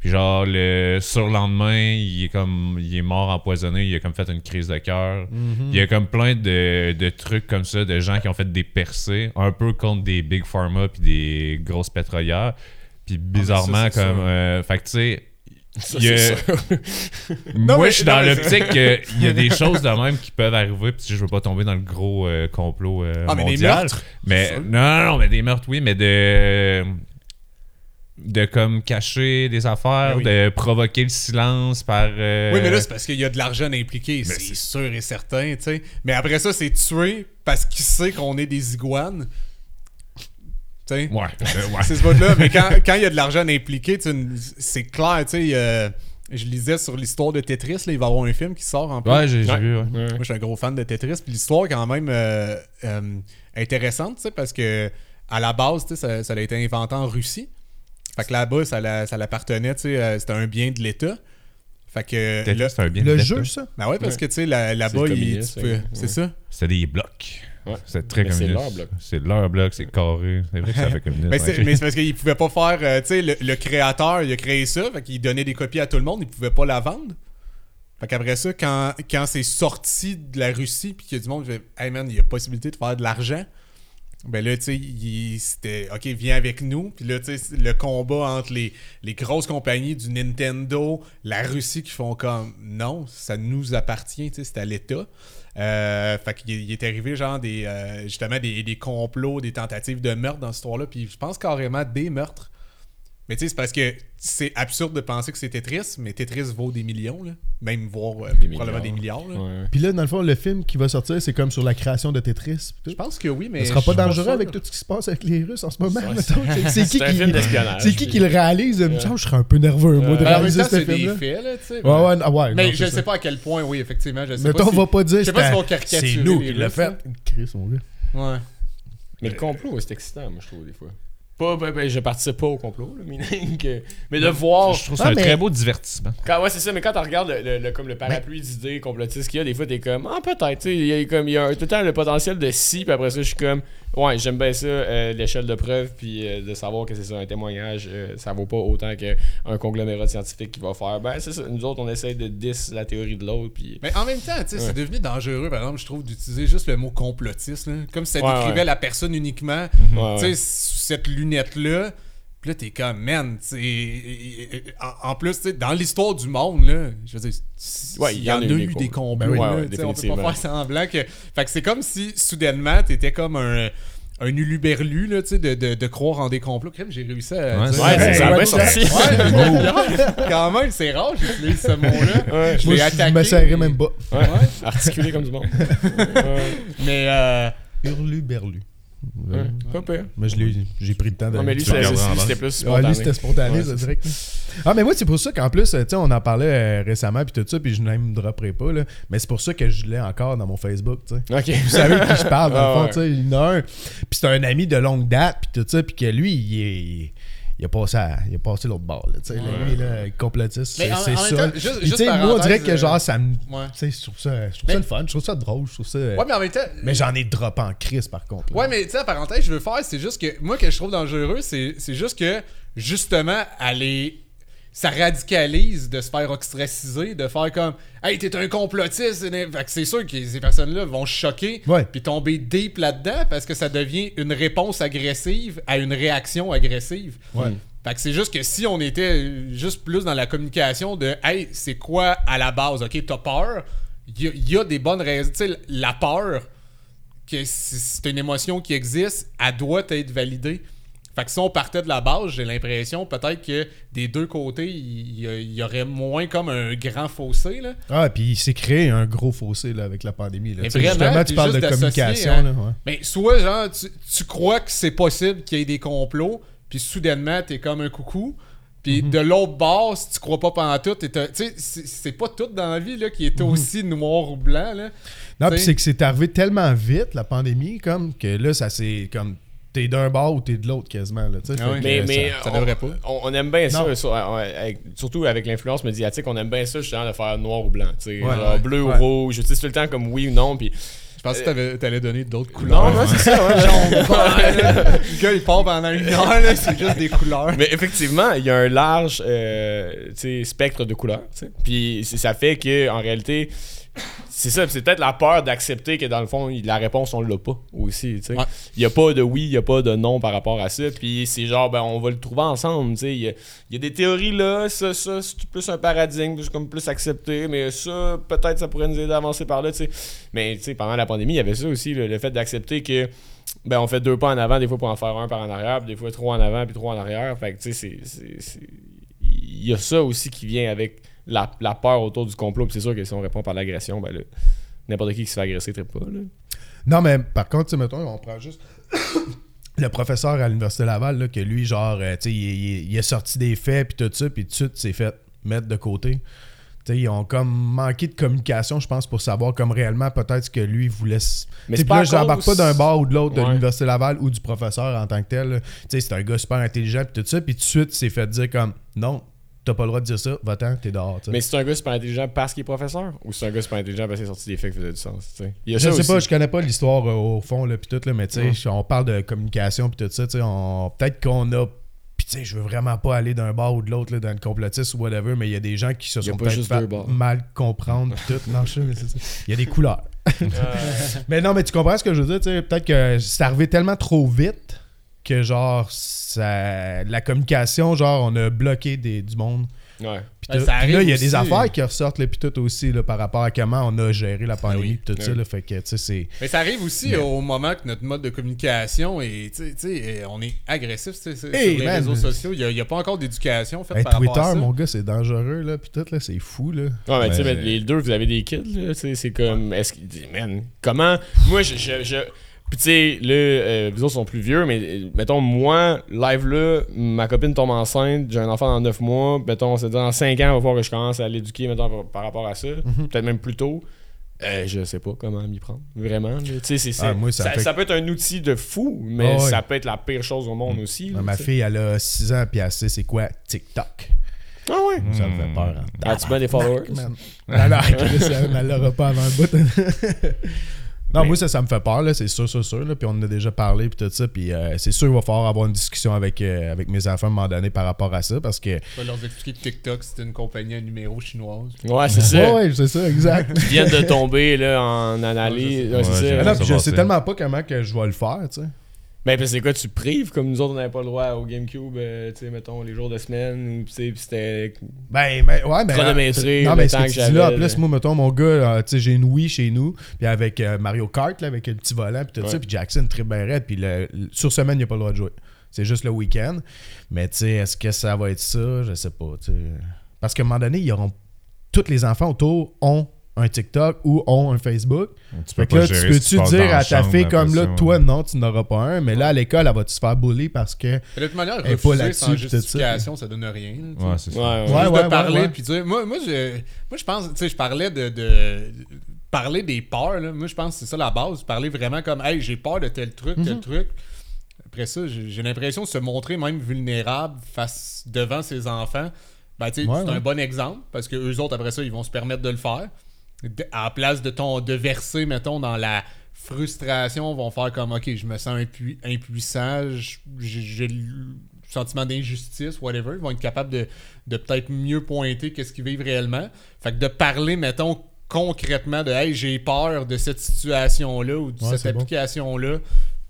Speaker 5: Puis genre le surlendemain il est comme il est mort empoisonné il a comme fait une crise de cœur. Il y a comme plein de, de trucs comme ça de gens qui ont fait des percées un peu contre des big pharma puis des grosses pétrolières. Puis bizarrement
Speaker 4: Ah, c'est
Speaker 5: comme euh, fait que tu sais
Speaker 1: Ça,
Speaker 5: il moi,
Speaker 4: mais-
Speaker 5: je suis
Speaker 4: non,
Speaker 5: dans l'optique qu'il y a des choses de même qui peuvent arriver, puis je veux pas tomber dans le gros euh, complot euh,
Speaker 4: Ah, mais des
Speaker 5: mondial.
Speaker 4: meurtres,
Speaker 5: Mais
Speaker 4: c'est sûr.
Speaker 5: non, non, mais des meurtres, oui, mais de de comme cacher des affaires,
Speaker 4: Ben oui.
Speaker 5: de provoquer le silence par. euh,
Speaker 4: Oui, mais là, c'est parce qu'il y a de l'argent impliqué, c'est- sûr et certain, tu sais. Mais après ça, c'est tuer parce qu'il sait qu'on est des iguanes.
Speaker 5: Ouais, euh, ouais.
Speaker 4: C'est ce bout-là. Mais quand quand il y a de l'argent impliqué, c'est clair, tu sais. euh, je lisais sur l'histoire de Tetris, là, il va y avoir un film qui sort en plus.
Speaker 5: Ouais, j'ai vu, ouais.
Speaker 1: Ouais.
Speaker 4: Moi, je suis un gros fan de Tetris. Puis l'histoire, est quand même euh, euh, intéressante, tu sais, parce que à la base, tu sais, ça, ça a été inventé en Russie. Fait que là-bas, ça, la- ça l'appartenait, tu sais, c'était un bien de l'État. Fait que là,
Speaker 5: un bien
Speaker 3: Le
Speaker 5: de
Speaker 3: jeu, ça?
Speaker 4: ben ouais, parce
Speaker 1: Ouais.
Speaker 4: que tu sais, là- là-bas,
Speaker 1: c'est
Speaker 4: ça.
Speaker 5: C'est des blocs.
Speaker 1: Ouais.
Speaker 5: C'est très
Speaker 1: Mais c'est
Speaker 5: communiste.
Speaker 1: leur bloc.
Speaker 5: C'est leur bloc, c'est carré. C'est vrai que ça fait communiste.
Speaker 4: Mais c'est
Speaker 5: ouais.
Speaker 4: mais c'est parce qu'il pouvait pas faire, euh, tu sais, le, le créateur, il a créé ça, fait qu'il donnait des copies à tout le monde, il pouvait pas la vendre. Fait qu'après ça, quand, quand c'est sorti de la Russie, puis qu'il y a du monde qui fait Hey man, il y a possibilité de faire de l'argent. Ben là, tu sais, c'était OK, viens avec nous. Puis là, tu sais, le combat entre les, les grosses compagnies du Nintendo, la Russie qui font comme non, ça nous appartient, tu sais, c'est à l'État. Euh, fait qu'il il est arrivé genre des euh, justement des, des complots, des tentatives de meurtre dans cette histoire-là, puis je pense carrément des meurtres. Mais tu sais, c'est parce que c'est absurde de penser que c'est Tetris, mais Tetris vaut des millions, là. même voire euh,
Speaker 1: Des
Speaker 4: probablement des
Speaker 1: milliards.
Speaker 4: là.
Speaker 1: Ouais.
Speaker 3: Puis là, dans le fond, le film qui va sortir, c'est comme sur la création de Tetris.
Speaker 4: Je pense que oui, mais.
Speaker 3: Ça sera pas dangereux avec tout ce qui se passe avec les Russes en ce moment,
Speaker 1: Ouais,
Speaker 3: mettons. C'est- qui qui,
Speaker 1: film d'espionnage.
Speaker 3: c'est qui qui le réalise? Que je serais un peu nerveux, moi, de réaliser ce
Speaker 4: c'est sais.
Speaker 3: Ouais, ouais, ah ouais.
Speaker 4: Mais
Speaker 3: non,
Speaker 4: je
Speaker 3: c'est
Speaker 4: sais pas à quel point, oui, effectivement. Je sais
Speaker 3: Mettons,
Speaker 4: pas
Speaker 3: on
Speaker 4: si-
Speaker 3: va pas dire
Speaker 4: je sais pas s'ils vont
Speaker 3: c'était-
Speaker 4: caricaturer
Speaker 3: c'est nous qui l'a fait.
Speaker 4: là.
Speaker 3: Chris, mon gars.
Speaker 4: Ouais.
Speaker 1: Mais le complot, c'est excitant, moi, je trouve, des fois. Pas, ben, ben, je participe pas au complot, là, mais, que- mais de voir.
Speaker 5: Je trouve
Speaker 3: Ah,
Speaker 5: ça un
Speaker 3: mais-
Speaker 5: très beau divertissement.
Speaker 1: Quand, ouais, c'est ça, mais quand tu regardes le, le- le- comme le parapluie d'idées complotistes qu'il y a, des fois, t'es comme, ah, peut-être, tu sais, il y a, comme, il y a un- tout le temps le potentiel de si, puis après ça, je suis comme, ouais, j'aime bien ça, euh, l'échelle de preuve, puis euh, de savoir que c'est ça, un témoignage, euh, ça vaut pas autant qu'un conglomérat scientifique qui va faire, ben, c'est ça, nous autres, on essaye de dis la théorie de l'autre, puis.
Speaker 4: Mais en même temps, tu sais,
Speaker 1: Ouais.
Speaker 4: c'est devenu dangereux, par exemple, je trouve, d'utiliser juste le mot complotiste. là. Comme si ça
Speaker 1: Ouais,
Speaker 4: décrivait
Speaker 1: ouais.
Speaker 4: la personne uniquement.
Speaker 1: Ouais,
Speaker 4: Tu sais, sous cette lunette-là. Puis là, t'es comme, man, en, en plus, tu sais, dans l'histoire du monde, là, je veux dire,
Speaker 1: Ouais,
Speaker 4: il
Speaker 1: il
Speaker 4: y en a eu des
Speaker 1: combats.
Speaker 4: là,
Speaker 1: ouais, ouais,
Speaker 4: on peut pas faire semblant que... Fait que c'est comme si, soudainement, t'étais comme un... Un uluberlu, là, tu sais, de, de, de croire en des complots. Crème, j'ai réussi à.
Speaker 5: Ouais,
Speaker 1: c'est ça, bien sorti.
Speaker 4: Ouais, quand même, c'est rare, j'utilise ce mot-là.
Speaker 1: Ouais.
Speaker 4: Je
Speaker 3: Moi,
Speaker 4: l'ai
Speaker 3: je
Speaker 4: attaqué.
Speaker 3: me serrais même pas.
Speaker 1: Ouais. Articulé comme du monde. ouais.
Speaker 4: Mais euh,
Speaker 3: Hurlu berlu.
Speaker 1: Ouais. Pas pire.
Speaker 3: Mais je l'ai- j'ai pris le temps de.
Speaker 1: Non, mais lui, c'était plus
Speaker 3: Ouais,
Speaker 1: spontané.
Speaker 3: lui, c'était spontané,
Speaker 1: Ouais,
Speaker 3: ça,
Speaker 1: c'est
Speaker 3: direct. Ah, mais moi, c'est pour ça qu'en plus, tu sais, on en parlait euh, récemment, puis tout ça, puis je ne me dropperai pas, là. Mais c'est pour ça que je l'ai encore dans mon Facebook, tu sais.
Speaker 1: Ok.
Speaker 3: Vous savez de qui je parle, dans
Speaker 1: Ah
Speaker 3: le fond,
Speaker 1: ouais.
Speaker 3: tu sais. Il y en a un. Puis c'est un ami de longue date, puis tout ça, puis que lui, il est. Il a passé, à- il a passé l'autre bord, là, tu sais. là, lui, là, complotiste, c'est ça.
Speaker 4: temps, juste-
Speaker 3: moi, on dirait que, genre,
Speaker 4: euh,
Speaker 3: ça me.
Speaker 4: ouais.
Speaker 3: Tu sais, je trouve ça, je trouve
Speaker 4: Mais-
Speaker 3: ça le fun, je trouve ça drôle, je trouve ça.
Speaker 4: Ouais, mais en même temps.
Speaker 3: Mais j'en ai drop en crise, par contre. là.
Speaker 4: Ouais, mais tu sais, la parenthèse, je veux faire, c'est juste que moi, que je trouve dangereux, c'est c'est juste que, justement, aller. Ça radicalise de se faire ostraciser, de faire comme Hey, t'es un complotiste. Fait que c'est sûr que ces personnes-là vont choquer,
Speaker 3: Ouais.
Speaker 4: puis tomber deep là-dedans parce que ça devient une réponse agressive à une réaction agressive.
Speaker 3: Ouais.
Speaker 4: Fait que c'est juste que si on était juste plus dans la communication de Hey, c'est quoi à la base, ok, t'as peur, il y, y a des bonnes raisons. Tu sais, la peur, que si c'est une émotion qui existe, elle doit être validée. Fait que si on partait de la base, j'ai l'impression peut-être que des deux côtés, il y, aurait moins comme un grand fossé. Là.
Speaker 3: Ah, puis il s'est créé un gros fossé là, avec la pandémie. Là.
Speaker 4: Mais vraiment,
Speaker 3: justement, tu parles de communication.
Speaker 4: hein.
Speaker 3: là, ouais.
Speaker 4: Mais soit, genre, tu, tu crois que c'est possible qu'il y ait des complots, puis soudainement, t'es comme un coucou. Puis
Speaker 3: Mhm.
Speaker 4: de l'autre bord, si tu crois pas pendant tout, tu sais, c'est pas tout dans la vie là, qui est aussi noir ou blanc. Là.
Speaker 3: Non, puis c'est que c'est arrivé tellement vite, la pandémie, comme que là, ça c'est comme. T'es d'un bord ou t'es de l'autre quasiment. Là, tu sais.
Speaker 4: Ah oui.
Speaker 1: Mais,
Speaker 3: ça-
Speaker 4: ça
Speaker 1: on,
Speaker 4: devrait pas.
Speaker 1: On, on aime bien ça,
Speaker 3: Non.
Speaker 1: sur- ouais, avec- surtout avec l'influence médiatique, on aime bien ça justement de faire noir ou blanc, tu sais,
Speaker 3: Ouais,
Speaker 1: genre
Speaker 3: ouais,
Speaker 1: bleu
Speaker 3: ouais.
Speaker 1: ou rouge, tu sais, c'est tout le temps comme oui ou non, puis
Speaker 4: Je pensais que t'avais- t'allais donner d'autres couleurs.
Speaker 1: non, ouais, c'est ça, ouais,
Speaker 4: le gars, il part pendant une heure, là, c'est juste des couleurs.
Speaker 1: Mais effectivement, il y a un large euh, tu sais, spectre de couleurs. tu sais. Puis ça fait que en réalité, c'est ça. C'est peut-être la peur d'accepter que dans le fond, la réponse, on l'a pas aussi.
Speaker 4: Ouais.
Speaker 1: Il n'y a pas de oui, il n'y a pas de non par rapport à ça. Puis c'est genre, ben, on va le trouver ensemble. Il y, a- il y a des théories là, ça, ça, c'est plus un paradigme, c'est comme plus accepté. Mais ça, peut-être, ça pourrait nous aider à avancer par là. Mais pendant la pandémie, il y avait ça aussi, le, le fait d'accepter que. Ben, on fait deux pas en avant, des fois pour en faire un par en arrière, puis des fois trois en avant, puis trois en arrière. Fait que, tu sais, c'est- il y a ça aussi qui vient avec la, la peur autour du complot. Puis c'est sûr que si on répond par l'agression, ben n'importe qui qui se fait agresser, très pas. Là.
Speaker 3: Non, mais par contre, tu mettons, on prend juste le professeur à l'Université Laval, là, que lui, genre, euh, il, il- il a sorti des faits, puis tout ça, puis tout de suite, s'est fait mettre de côté. Tu sais, ils ont comme manqué de communication, je pense, pour savoir comme réellement peut-être ce que lui voulait.
Speaker 1: Mais c'est pas
Speaker 3: j'embarque
Speaker 1: cause-
Speaker 3: pas d'un bord ou de l'autre de l'Université Laval ou du professeur en tant que tel. là. Tu sais, c'est un gars super intelligent, puis tout ça, puis tout de suite, il s'est fait dire comme non, t'as pas le droit de dire ça, va-t'en, t'es dehors.
Speaker 1: Mais c'est un gars super intelligent parce qu'il est professeur ou c'est un gars super intelligent parce qu'il a sorti des faits qui faisaient du sens. tu sais? Il y a
Speaker 3: Je
Speaker 1: ça
Speaker 3: sais
Speaker 1: aussi.
Speaker 3: pas, je connais pas l'histoire euh, au fond, là, pis tout, là, mais tu sais, on parle de communication pis tout ça, tu sais, on... peut-être qu'on a. Pis tu sais, je veux vraiment pas aller d'un bord ou de l'autre, là, dans le complotiste ou whatever, mais il y a des gens qui se sont
Speaker 1: pas
Speaker 3: peut-être fait mal comprendre pis tout. Non, je sais, mais c'est ça. Il y a des couleurs. mais non, mais tu comprends ce que je veux dire, tu sais, peut-être que c'est arrivé tellement trop vite que, genre, ça... la communication, genre, on a bloqué des... du monde.
Speaker 1: Ouais.
Speaker 4: Ça
Speaker 3: Puis
Speaker 4: arrive
Speaker 3: là, il y a
Speaker 4: aussi.
Speaker 3: des affaires qui ressortent, là, pis tout aussi, là, par rapport à comment on a géré la pandémie
Speaker 4: oui.
Speaker 3: pis tout
Speaker 1: Ben
Speaker 3: ça, là, fait que, tu sais, c'est...
Speaker 4: Mais ça arrive aussi
Speaker 3: Mais-
Speaker 4: au moment que notre mode de communication est, tu sais, tu sais, on est agressif tu sais, sur les
Speaker 3: man.
Speaker 4: réseaux sociaux. Il n'y a, pas encore d'éducation faite
Speaker 3: Hey,
Speaker 4: par rapport
Speaker 3: Twitter,
Speaker 4: à ça.
Speaker 3: mon gars, c'est dangereux, là, pis tout, là, c'est fou, là.
Speaker 1: Ouais, mais tu sais,
Speaker 5: Ouais.
Speaker 1: mais les deux, vous avez des kids, là, tu sais, c'est comme, est-ce que, man, comment, moi, je, je, je- puis tu sais, là, euh, vous autres sont plus vieux, mais euh, mettons, moi, live là, ma copine tombe enceinte, j'ai un enfant dans 9 mois, mettons, c'est dans 5 ans, il va falloir que je commence à l'éduquer, mettons, par, par rapport à ça,
Speaker 3: Mhm.
Speaker 1: peut-être même plus tôt. Euh, je sais pas comment m'y prendre, vraiment. Tu sais, c'est, c'est-
Speaker 3: Ah, moi, ça
Speaker 1: ça,
Speaker 3: fait-
Speaker 1: ça peut être un outil de fou, mais
Speaker 3: Ah
Speaker 1: ça peut être la pire chose au monde aussi. là,
Speaker 3: Ouais, ma
Speaker 1: tu
Speaker 3: fille, elle a 6 ans, puis elle sait c'est quoi TikTok.
Speaker 1: Ah ouais.
Speaker 3: Ça me fait peur. hein.
Speaker 1: As-tu bien des followers?
Speaker 3: Non, non, elle l'aura pas avant le bout. non,
Speaker 1: Mais-
Speaker 3: moi, ça, ça me fait peur, là, c'est sûr, sûr, sûr. Là, puis on en a déjà parlé, puis tout ça. Puis euh, c'est sûr qu'il va falloir avoir une discussion avec, euh, avec mes enfants à un moment donné par rapport à ça, parce que.
Speaker 4: Je vais leur expliquer que TikTok, c'est une compagnie à numéro chinoise.
Speaker 1: Ouais, c'est ça.
Speaker 3: Ouais, c'est ça, exact.
Speaker 1: Ils viennent de tomber là, en analyse.
Speaker 4: Ouais,
Speaker 1: c'est ça.
Speaker 3: Ah non, je sais
Speaker 5: c'est-
Speaker 3: tellement pas comment que je vais le faire, tu sais.
Speaker 1: Ben, parce que c'est quoi, tu prives comme nous autres, on n'avait pas le droit au GameCube, euh, tu sais, mettons, les jours de semaine, ou tu sais, puis c'était.
Speaker 3: Ben, ben, ouais, mais.
Speaker 1: Chronométré,
Speaker 3: non,
Speaker 1: le
Speaker 3: mais ce
Speaker 1: temps
Speaker 3: que
Speaker 1: que
Speaker 3: là,
Speaker 1: j'avais,
Speaker 3: plus,
Speaker 1: là.
Speaker 3: moi, mettons, mon gars, euh, tu sais, j'ai une Wii chez nous, puis avec euh, Mario Kart, là, avec le petit volant, puis tout ça, puis Jackson très bien puis le- le- sur semaine, il n'a pas le droit de jouer. C'est juste le week-end. Mais, tu sais, est-ce que ça va être ça? Je sais pas, tu sais. Parce qu'à un moment donné, ils auront. Tous les enfants autour ont un TikTok ou ont un Facebook.
Speaker 5: Tu
Speaker 3: Fait que là, tu peux-tu dire à ta fille comme là, toi, non, tu n'auras pas un, mais là, à l'école, elle va-tu se faire bully parce que.
Speaker 4: De toute manière,
Speaker 3: Elle pas
Speaker 4: refuser
Speaker 3: là-dessus,
Speaker 4: sans justification, ça, donne rien. là, tu.
Speaker 5: Ouais, c'est ça.
Speaker 1: Ouais, ouais.
Speaker 3: Ouais,
Speaker 4: Juste
Speaker 3: ouais,
Speaker 4: de parler, puis dire, moi, moi, je, moi, je pense, tu sais, je parlais de, de- parler des peurs, là. moi, je pense que c'est ça la base, parler vraiment comme, hey, j'ai peur de tel truc,
Speaker 3: Mhm.
Speaker 4: tel truc. Après ça, j'ai j'ai l'impression de se montrer même vulnérable face devant ses enfants. Ben, tu sais,
Speaker 3: Ouais,
Speaker 4: c'est
Speaker 3: ouais.
Speaker 4: un bon exemple, parce que eux autres, après ça, ils vont se permettre de le faire. La place de, ton, de verser, mettons, dans la frustration, vont faire comme, ok, je me sens impu- impuissant, j'ai le sentiment d'injustice, whatever. Ils vont être capables de, de peut-être mieux pointer qu'est-ce qu'ils vivent réellement. Fait que de parler, mettons, concrètement de, hey, j'ai peur de cette situation-là ou de
Speaker 3: Ouais,
Speaker 4: cette
Speaker 3: bon.
Speaker 4: application-là.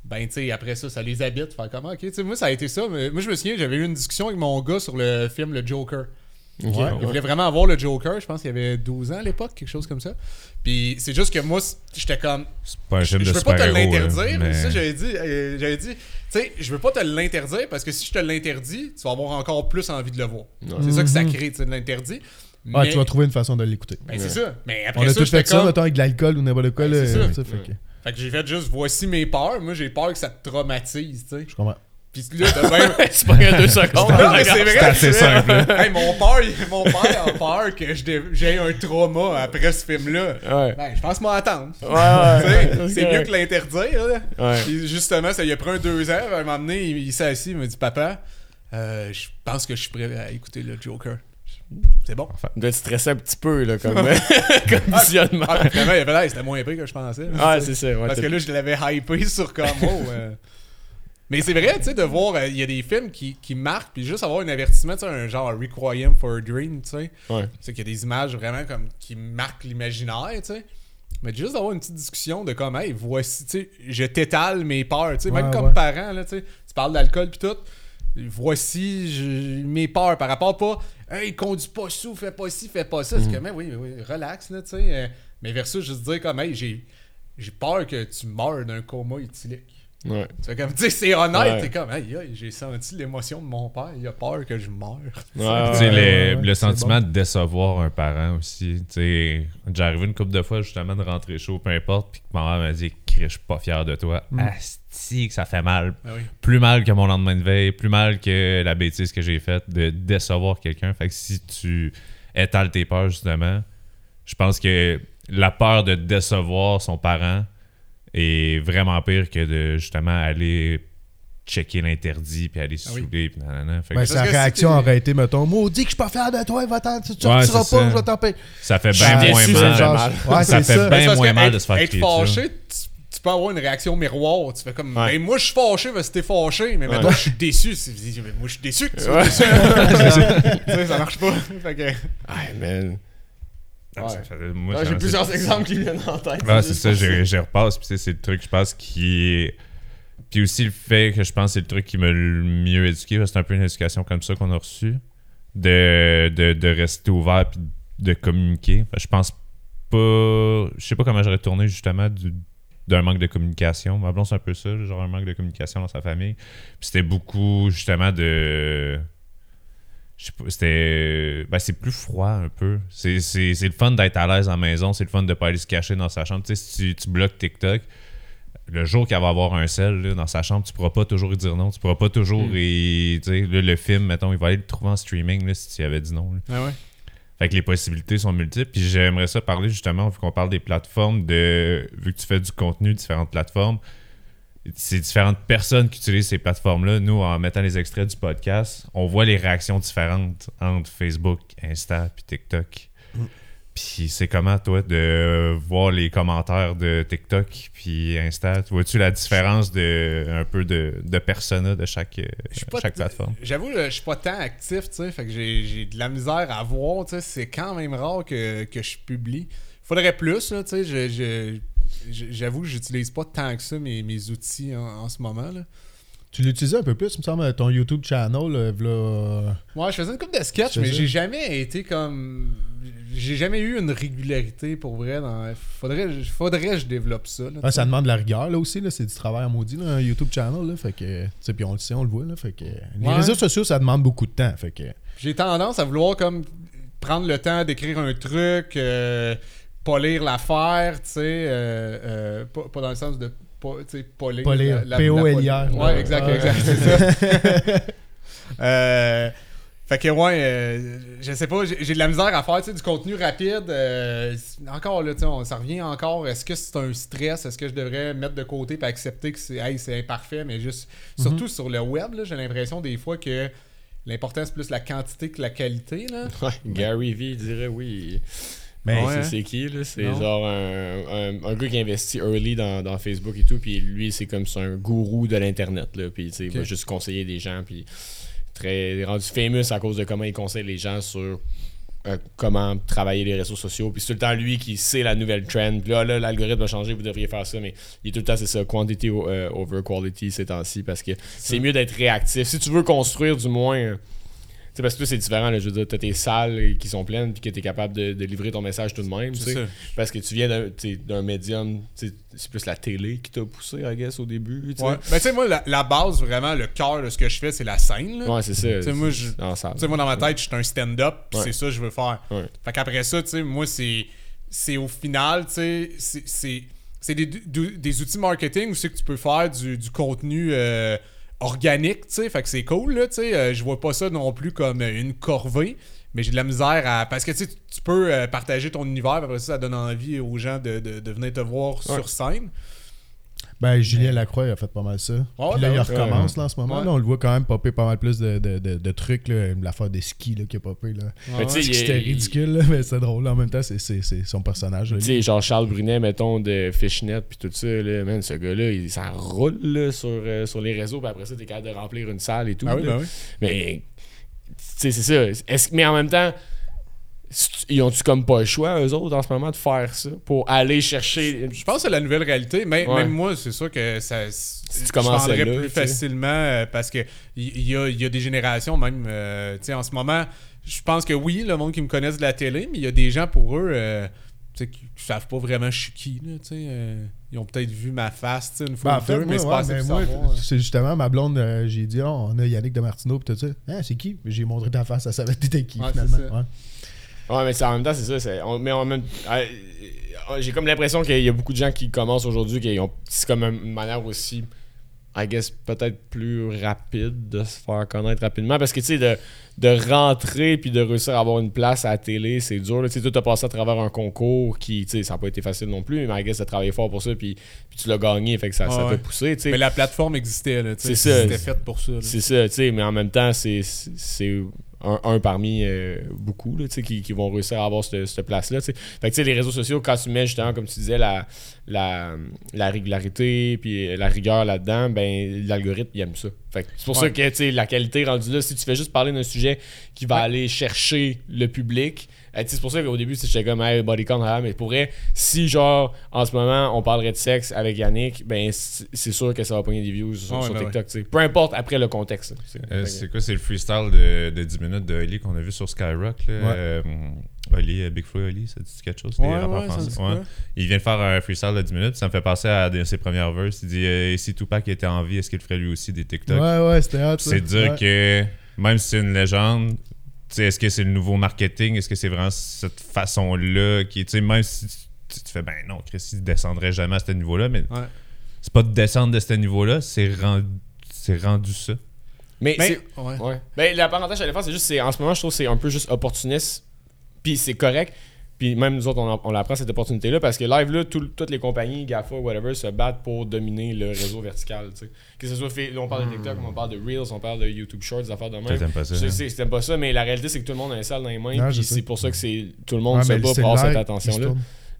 Speaker 4: Ben, tu sais, après ça, ça les habite. Faire comme, ok, tu sais, moi, ça a été ça. Mais moi, je me souviens, j'avais eu une discussion avec mon gars sur le film Le Joker.
Speaker 3: Ouais.
Speaker 4: Il voulait vraiment avoir le Joker, je pense qu'il avait 12 ans à l'époque, quelque chose comme ça. Puis c'est juste que moi, j'étais comme.
Speaker 5: C'est pas un
Speaker 4: Je,
Speaker 5: film
Speaker 4: je
Speaker 5: de
Speaker 4: veux pas te l'interdire.
Speaker 5: mais-
Speaker 4: Ça, j'avais dit, euh, j'avais dit, tu sais, je veux pas te l'interdire parce que si je te l'interdis, tu vas avoir encore plus envie de le voir. C'est ça que ça crée, tu sais, de l'interdit.
Speaker 3: Ah,
Speaker 4: Mais-
Speaker 3: tu vas trouver une façon de l'écouter.
Speaker 4: Ben, c'est ça. Mais
Speaker 3: On
Speaker 4: après
Speaker 3: a
Speaker 4: ça,
Speaker 3: tous fait ça,
Speaker 4: comme.
Speaker 3: mettons, avec de l'alcool ou n'importe quoi.
Speaker 4: Ben,
Speaker 3: là,
Speaker 4: ça.
Speaker 3: ça fait que-
Speaker 4: Fait que j'ai fait juste voici mes peurs. Moi, j'ai peur que ça te traumatise, tu sais.
Speaker 3: Je comprends.
Speaker 4: Puis là, t'as même.
Speaker 1: c'est pas que deux secondes.
Speaker 4: Non, mais c'est vrai.
Speaker 5: C'est assez simple.
Speaker 4: Hey, mon, père, mon père a peur que j'ai un trauma après ce film-là.
Speaker 1: Ouais.
Speaker 4: Ben, je pense m'en attendre.
Speaker 1: Ouais,
Speaker 4: c'est mieux que l'interdire. là.
Speaker 1: Ouais.
Speaker 4: Puis justement, ça lui a pris un deux heures. À un moment donné, il, il s'est assis, il m'a dit Papa, euh, je pense que je suis prêt à écouter le Joker. C'est bon.
Speaker 1: Il doit être stressé un petit peu, là, comme, comme visionnement.
Speaker 4: Ah, finalement, il avait l'air, c'était moins épais que je pensais.
Speaker 1: Ah, c'est ça. ouais,
Speaker 4: Parce que là, je l'avais hypé sur comme oh, euh. Mais c'est vrai, tu sais, de voir, euh, il y a des films qui, qui marquent, puis juste avoir un avertissement, tu sais, un genre Requiem for a Dream, tu sais.
Speaker 1: Ouais.
Speaker 4: Tu sais, qu'il y a des images vraiment comme qui marquent l'imaginaire, tu sais. Mais juste d'avoir une petite discussion de comme, hey, voici, tu sais, je t'étale mes peurs, tu sais, même comme
Speaker 3: ouais.
Speaker 4: parent, là, tu sais. Tu parles d'alcool puis tout. Voici je- mes peurs par rapport pas, hey, conduis pas sous, fais pas ci, fais pas ça.
Speaker 3: Mm.
Speaker 4: C'est comme, oui, oui, relax, là, tu sais. euh, mais versus juste dire comme, hey, j'ai, j'ai peur que tu meurs d'un coma éthylique.
Speaker 1: Ouais.
Speaker 4: Tu fais comme, tu sais, c'est honnête,
Speaker 1: Ouais.
Speaker 4: t'es comme, hey, j'ai senti l'émotion de mon père, il a peur que je meure.
Speaker 1: Ouais,
Speaker 5: le,
Speaker 3: ouais,
Speaker 5: le
Speaker 3: c'est
Speaker 5: sentiment de décevoir un parent aussi. Tu sais, j'ai arrivé une couple de fois justement de rentrer chaud, peu importe, puis que ma mère m'a dit je suis pas fier de toi. Asti, que ça fait mal.
Speaker 4: Ah oui.
Speaker 5: Plus mal que mon lendemain de veille, plus mal que la bêtise que j'ai faite de décevoir quelqu'un. Fait que si tu étales tes peurs, justement, je pense que la peur de décevoir son parent est vraiment pire que de justement aller checker l'interdit puis aller se
Speaker 4: Ah oui.
Speaker 5: puis nanana. Fait
Speaker 3: Ben, sa réaction aurait été, mettons, maudit que je suis pas fier de toi, va-t'en, tu tu
Speaker 5: Ouais,
Speaker 3: sortiras pas, je vais t'en payer.
Speaker 5: ça fait
Speaker 1: Ben,
Speaker 5: bien moins
Speaker 1: déçu,
Speaker 5: mal.
Speaker 1: fait mal.
Speaker 3: Ouais,
Speaker 5: ça fait
Speaker 3: ça.
Speaker 5: bien moins mal de se faire
Speaker 4: Être
Speaker 5: crier
Speaker 4: fâché, tu, peux avoir une réaction miroir. Tu fais comme,
Speaker 1: Ouais.
Speaker 4: ben, moi je suis fâché parce que t'es fâché, mais maintenant
Speaker 1: Ouais.
Speaker 4: je suis déçu. Moi je suis déçu que tu sois déçu. Tu sais, ça marche pas. Fait que-
Speaker 1: man.
Speaker 5: Ah,
Speaker 1: Ouais.
Speaker 5: fait- moi,
Speaker 1: Ouais,
Speaker 5: ça-
Speaker 1: J'ai plusieurs exemples qui viennent en tête.
Speaker 5: Ah, c'est ça, j'y repasse. Puis c'est le truc, je pense, qui est. Puis aussi le fait que je pense que c'est le truc qui m'a le mieux éduqué, parce que c'est un peu une éducation comme ça qu'on a reçue, de, de, de rester ouvert puis de communiquer. Je pense pas. Je sais pas comment j'aurais tourné justement du- d'un manque de communication. Ma blonde, c'est un peu ça, genre un manque de communication dans sa famille. Puis c'était beaucoup justement de. C'était. Ben, c'est plus froid un peu. C'est, c'est, c'est le fun d'être à l'aise en maison, c'est le fun de pas aller se cacher dans sa chambre. Tu sais, si tu, tu bloques TikTok, le jour qu'elle va avoir un sel là, dans sa chambre, tu pourras pas toujours y dire non. Tu pourras pas toujours. y- tu sais, là, le film, mettons, il va aller le trouver en streaming là, si tu y avais dit non.
Speaker 4: Ah ouais.
Speaker 5: Fait que les possibilités sont multiples. Puis j'aimerais ça parler justement, vu qu'on parle des plateformes, de vu que tu fais du contenu, différentes plateformes, c'est différentes personnes qui utilisent ces plateformes-là. Nous, en mettant les extraits du podcast, on voit les réactions différentes entre Facebook, Insta puis TikTok. Puis c'est comment, toi, de voir les commentaires de TikTok puis Insta? Vois-tu la différence de un peu de, de persona de chaque, euh, chaque plateforme?
Speaker 4: J'avoue, je suis pas tant actif, tu sais. Fait que j'ai de la misère à voir, tu sais. C'est quand même rare que, que je publie. Faudrait plus, là, tu sais. je- J'avoue que j'utilise pas tant que ça mes, mes outils en, en ce moment, là.
Speaker 3: Tu l'utilisais un peu plus, il me semble, ton YouTube channel, là, v'là-
Speaker 4: Ouais, je faisais une couple de sketchs,
Speaker 3: C'est
Speaker 4: mais j'ai jamais été comme. J'ai jamais eu une régularité pour vrai. Dans... Faudrait, faudrait que je développe ça. là,
Speaker 3: Ouais,
Speaker 4: sais.
Speaker 3: ça demande de la rigueur là aussi, là, c'est du travail à maudit, là, un YouTube channel. Là, fait que, puis on le sait, on le voit. Là, fait que, les
Speaker 4: Ouais.
Speaker 3: réseaux sociaux, ça demande beaucoup de temps. Fait que,
Speaker 4: J'ai tendance à vouloir comme prendre le temps d'écrire un truc, euh, polir l'affaire, tu sais, euh, euh, pas, pas dans le sens de pas, tu sais, polir.
Speaker 3: Polir,
Speaker 4: la- la-
Speaker 3: P-O-L-I-R.
Speaker 4: la- Ouais, exact,
Speaker 3: Ouais.
Speaker 4: exact, c'est ça. Euh, fait que ouais, euh, je sais pas, j'ai de la misère à faire tu sais, du contenu rapide. euh, encore là, tu sais, on- ça revient encore. Est-ce que c'est un stress? Est-ce que je devrais mettre de côté et accepter que c'est hey, c'est imparfait, mais juste surtout sur le web, là, j'ai l'impression des fois que l'important c'est plus la quantité que la qualité là.
Speaker 1: Ouais, Gary V dirait oui.
Speaker 3: Mais
Speaker 4: Ouais,
Speaker 1: c'est,
Speaker 4: hein?
Speaker 1: c'est qui, là? C'est genre un, un, un gars qui investit early dans, dans Facebook et tout, puis lui, c'est comme c'est un gourou de l'Internet, là. Puis, tu sais, va juste conseiller des gens, puis très il est rendu famous à cause de comment il conseille les gens sur euh, comment travailler les réseaux sociaux. Puis c'est tout le temps lui qui sait la nouvelle trend. Puis là, là, l'algorithme a changé, vous devriez faire ça, mais il est tout le temps, c'est ça, quantity euh, over quality ces temps-ci, parce que c'est mieux d'être réactif. Si tu veux construire, du moins... sais, parce que toi, c'est différent, là, je veux dire, t'as tes salles qui sont pleines, puis que t'es capable de, de livrer ton message tout de même. Parce que tu viens d'un, médium, c'est plus la télé qui t'a poussé, I guess, au début.
Speaker 4: Ouais. Mais tu sais, moi, la, la base, vraiment, le cœur de ce que je fais, c'est la scène. là.
Speaker 1: Ouais, c'est ça.
Speaker 4: Moi, je- moi, dans ma tête, je suis un stand-up, puis
Speaker 1: Ouais.
Speaker 4: c'est ça que je veux faire.
Speaker 1: Ouais.
Speaker 4: Fait qu'après ça, tu sais, moi, c'est, c'est au final, tu sais, c'est, des, des outils marketing où c'est que tu peux faire du, du contenu euh, organique, tu sais. Fait que c'est cool, là, tu sais. Euh, je vois pas ça non plus comme euh, une corvée, mais j'ai de la misère à. Parce que, tu sais, tu peux euh, partager ton univers, après ça, ça donne envie aux gens de, de, de venir te voir
Speaker 1: Ouais.
Speaker 4: sur scène.
Speaker 3: Ben, Julien Lacroix, il a fait pas mal ça.
Speaker 4: Ouais,
Speaker 3: Puis là,
Speaker 4: ben
Speaker 3: il
Speaker 4: ouais.
Speaker 3: recommence là, en ce moment.
Speaker 4: Ouais.
Speaker 3: Là, on le voit quand même popper pas mal plus de, de, de, de trucs. Là. L'affaire des skis là, qui a popé. Là.
Speaker 1: Mais tu sais, il-
Speaker 3: C'était ridicule, là, mais c'est drôle. En même temps, c'est, c'est, c'est son personnage. là.
Speaker 1: Tu sais, genre Charles Brunet, mettons, de Fishnet, puis tout ça, là, man, ce gars-là, il s'en roule là, sur, euh, sur les réseaux, puis après ça, t'es capable de remplir une salle et tout.
Speaker 4: Ah oui,
Speaker 1: là.
Speaker 4: ben oui.
Speaker 1: Mais, tu sais, c'est ça. Est-ce, mais en même temps, ils ont-tu comme pas le choix, eux autres, en ce moment, de faire ça pour aller chercher.
Speaker 4: Je pense que c'est la nouvelle réalité. Mais,
Speaker 1: Ouais.
Speaker 4: Même moi, c'est sûr que ça. Si
Speaker 1: tu là,
Speaker 4: plus
Speaker 1: sais.
Speaker 4: facilement euh, parce que il y, y a, il y a des générations, même. euh, tu sais, en ce moment, je pense que oui, le monde qui me connaisse de la télé, mais il y a des gens pour eux. euh, tu sais, qui, savent pas vraiment je suis qui, là, tu sais, euh, ils ont peut-être vu ma face, tu sais, une fois
Speaker 3: Ben, en
Speaker 4: ou
Speaker 3: fait,
Speaker 4: deux,
Speaker 3: moi,
Speaker 4: mais c'est
Speaker 3: ouais,
Speaker 4: pas assez
Speaker 3: ben,
Speaker 4: pour
Speaker 3: moi,
Speaker 4: savoir, euh.
Speaker 3: c'est justement ma blonde, euh, j'ai dit, oh, on a Yannick de Martineau, pis tout ça. Ah, c'est qui? J'ai montré ta face, elle savait t'étais qui,
Speaker 4: Ouais,
Speaker 3: finalement. Ouais.
Speaker 1: Mais c'est- en même temps, c'est ça. c'est- on- mais en même euh, euh, j'ai comme l'impression qu'il y a beaucoup de gens qui commencent aujourd'hui qui ont. C'est comme une manière aussi. I guess peut-être plus rapide de se faire connaître rapidement. Parce que tu sais, de, de rentrer puis de réussir à avoir une place à la télé, c'est dur. Tu sais, toi, t'as passé à travers un concours qui, tu sais, ça n'a pas été facile non plus, mais I guess t'as travaillé fort pour ça puis, puis tu l'as gagné, fait que ça,
Speaker 4: Ah
Speaker 1: ça t'a
Speaker 4: ouais.
Speaker 1: poussé.
Speaker 4: Mais la plateforme existait, là, tu sais,
Speaker 1: C'est ça.
Speaker 4: C'était fait pour ça.
Speaker 1: C'est ça, tu sais, mais en même temps, c'est c'est un, un parmi euh, beaucoup là, tu sais, qui, qui vont réussir à avoir cette, cette place-là. tu sais. Fait que tu sais, les réseaux sociaux, quand tu mets justement, comme tu disais, la, la, la régularité puis la rigueur là-dedans, ben l'algorithme il aime ça. Fait c'est pour ça que la qualité rendue là, si tu fais juste parler d'un sujet qui va aller chercher le public, euh, c'est pour ça qu'au début, j'étais comme hey, body count, ah, mais pour vrai, si genre en ce moment on parlerait de sexe avec Yannick, ben c'est sûr que ça va pogner des views sur,
Speaker 4: ben
Speaker 1: TikTok. Peu importe après le contexte.
Speaker 5: Euh, c'est quoi, c'est le freestyle de, de 10 minutes de qu'on a vu sur Skyrock. Là.
Speaker 3: Ouais.
Speaker 5: Euh, Oli, euh, Big Flo Oli, ça dit quelque chose?
Speaker 4: Ouais,
Speaker 5: les rappeurs
Speaker 4: ouais, ça
Speaker 5: français?
Speaker 4: dit
Speaker 5: Ouais.
Speaker 4: quoi?
Speaker 5: Il vient de faire un freestyle de 10 minutes, ça me fait penser à ses premières verses. Il dit euh, Si Tupac était en vie, est-ce qu'il ferait lui aussi des TikTok?
Speaker 3: Ouais, ouais, c'était hot.
Speaker 5: C'est dire
Speaker 3: Ouais.
Speaker 5: que même si c'est une légende, est-ce que c'est le nouveau marketing? Est-ce que c'est vraiment cette façon-là qui est, tu sais, même si tu, tu fais ben non, Chris, il descendrait jamais à ce niveau-là, mais
Speaker 4: Ouais.
Speaker 5: c'est pas de descendre de ce niveau-là, c'est rendu, c'est rendu ça.
Speaker 1: Mais,
Speaker 4: Mais,
Speaker 1: c'est-
Speaker 4: ouais.
Speaker 1: ouais. Ben, la parenthèse faire, c'est juste, c'est, en ce moment, je trouve que c'est un peu juste opportuniste. Puis c'est correct. Puis même nous autres, on, on la prend cette opportunité-là parce que live, là, tout- toutes les compagnies, GAFA, whatever, se battent pour dominer le réseau vertical. tu sais. Que ce soit fait, là, on parle de TikTok, on parle de Reels, on parle de YouTube Shorts, des affaires de même.
Speaker 5: t'aimes pas ça,
Speaker 1: Je
Speaker 5: hein?
Speaker 1: sais pas ça, mais la réalité, c'est que tout le monde a un salle dans les mains. Puis c'est pour ça que c'est, tout le monde
Speaker 3: Ouais,
Speaker 1: se bat pour avoir cette attention-là.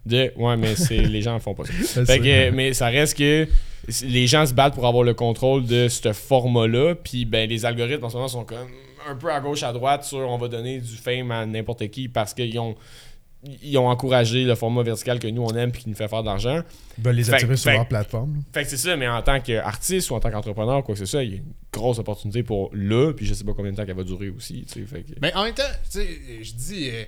Speaker 1: De, ouais, mais c'est, les gens ne font pas ça. Fait que, mais ça reste que les gens se battent pour avoir le contrôle de ce format-là. Puis ben, les algorithmes en ce moment sont comme un peu à gauche, à droite sur on va donner du fame à n'importe qui parce qu'ils ont, ils ont encouragé le format vertical que nous on aime puis qui nous fait faire de l'argent.
Speaker 3: Ils veulent les
Speaker 1: Fait-
Speaker 3: attirer sur
Speaker 1: fait-
Speaker 3: leur plateforme.
Speaker 1: Fait que c'est ça, mais en tant qu'artiste ou en tant qu'entrepreneur, quoi que ce soit, il y a une grosse opportunité pour là. Puis je sais pas combien de temps qu'elle va durer aussi. tu sais, Fait que,
Speaker 4: Mais en même temps, tu sais, je dis, euh,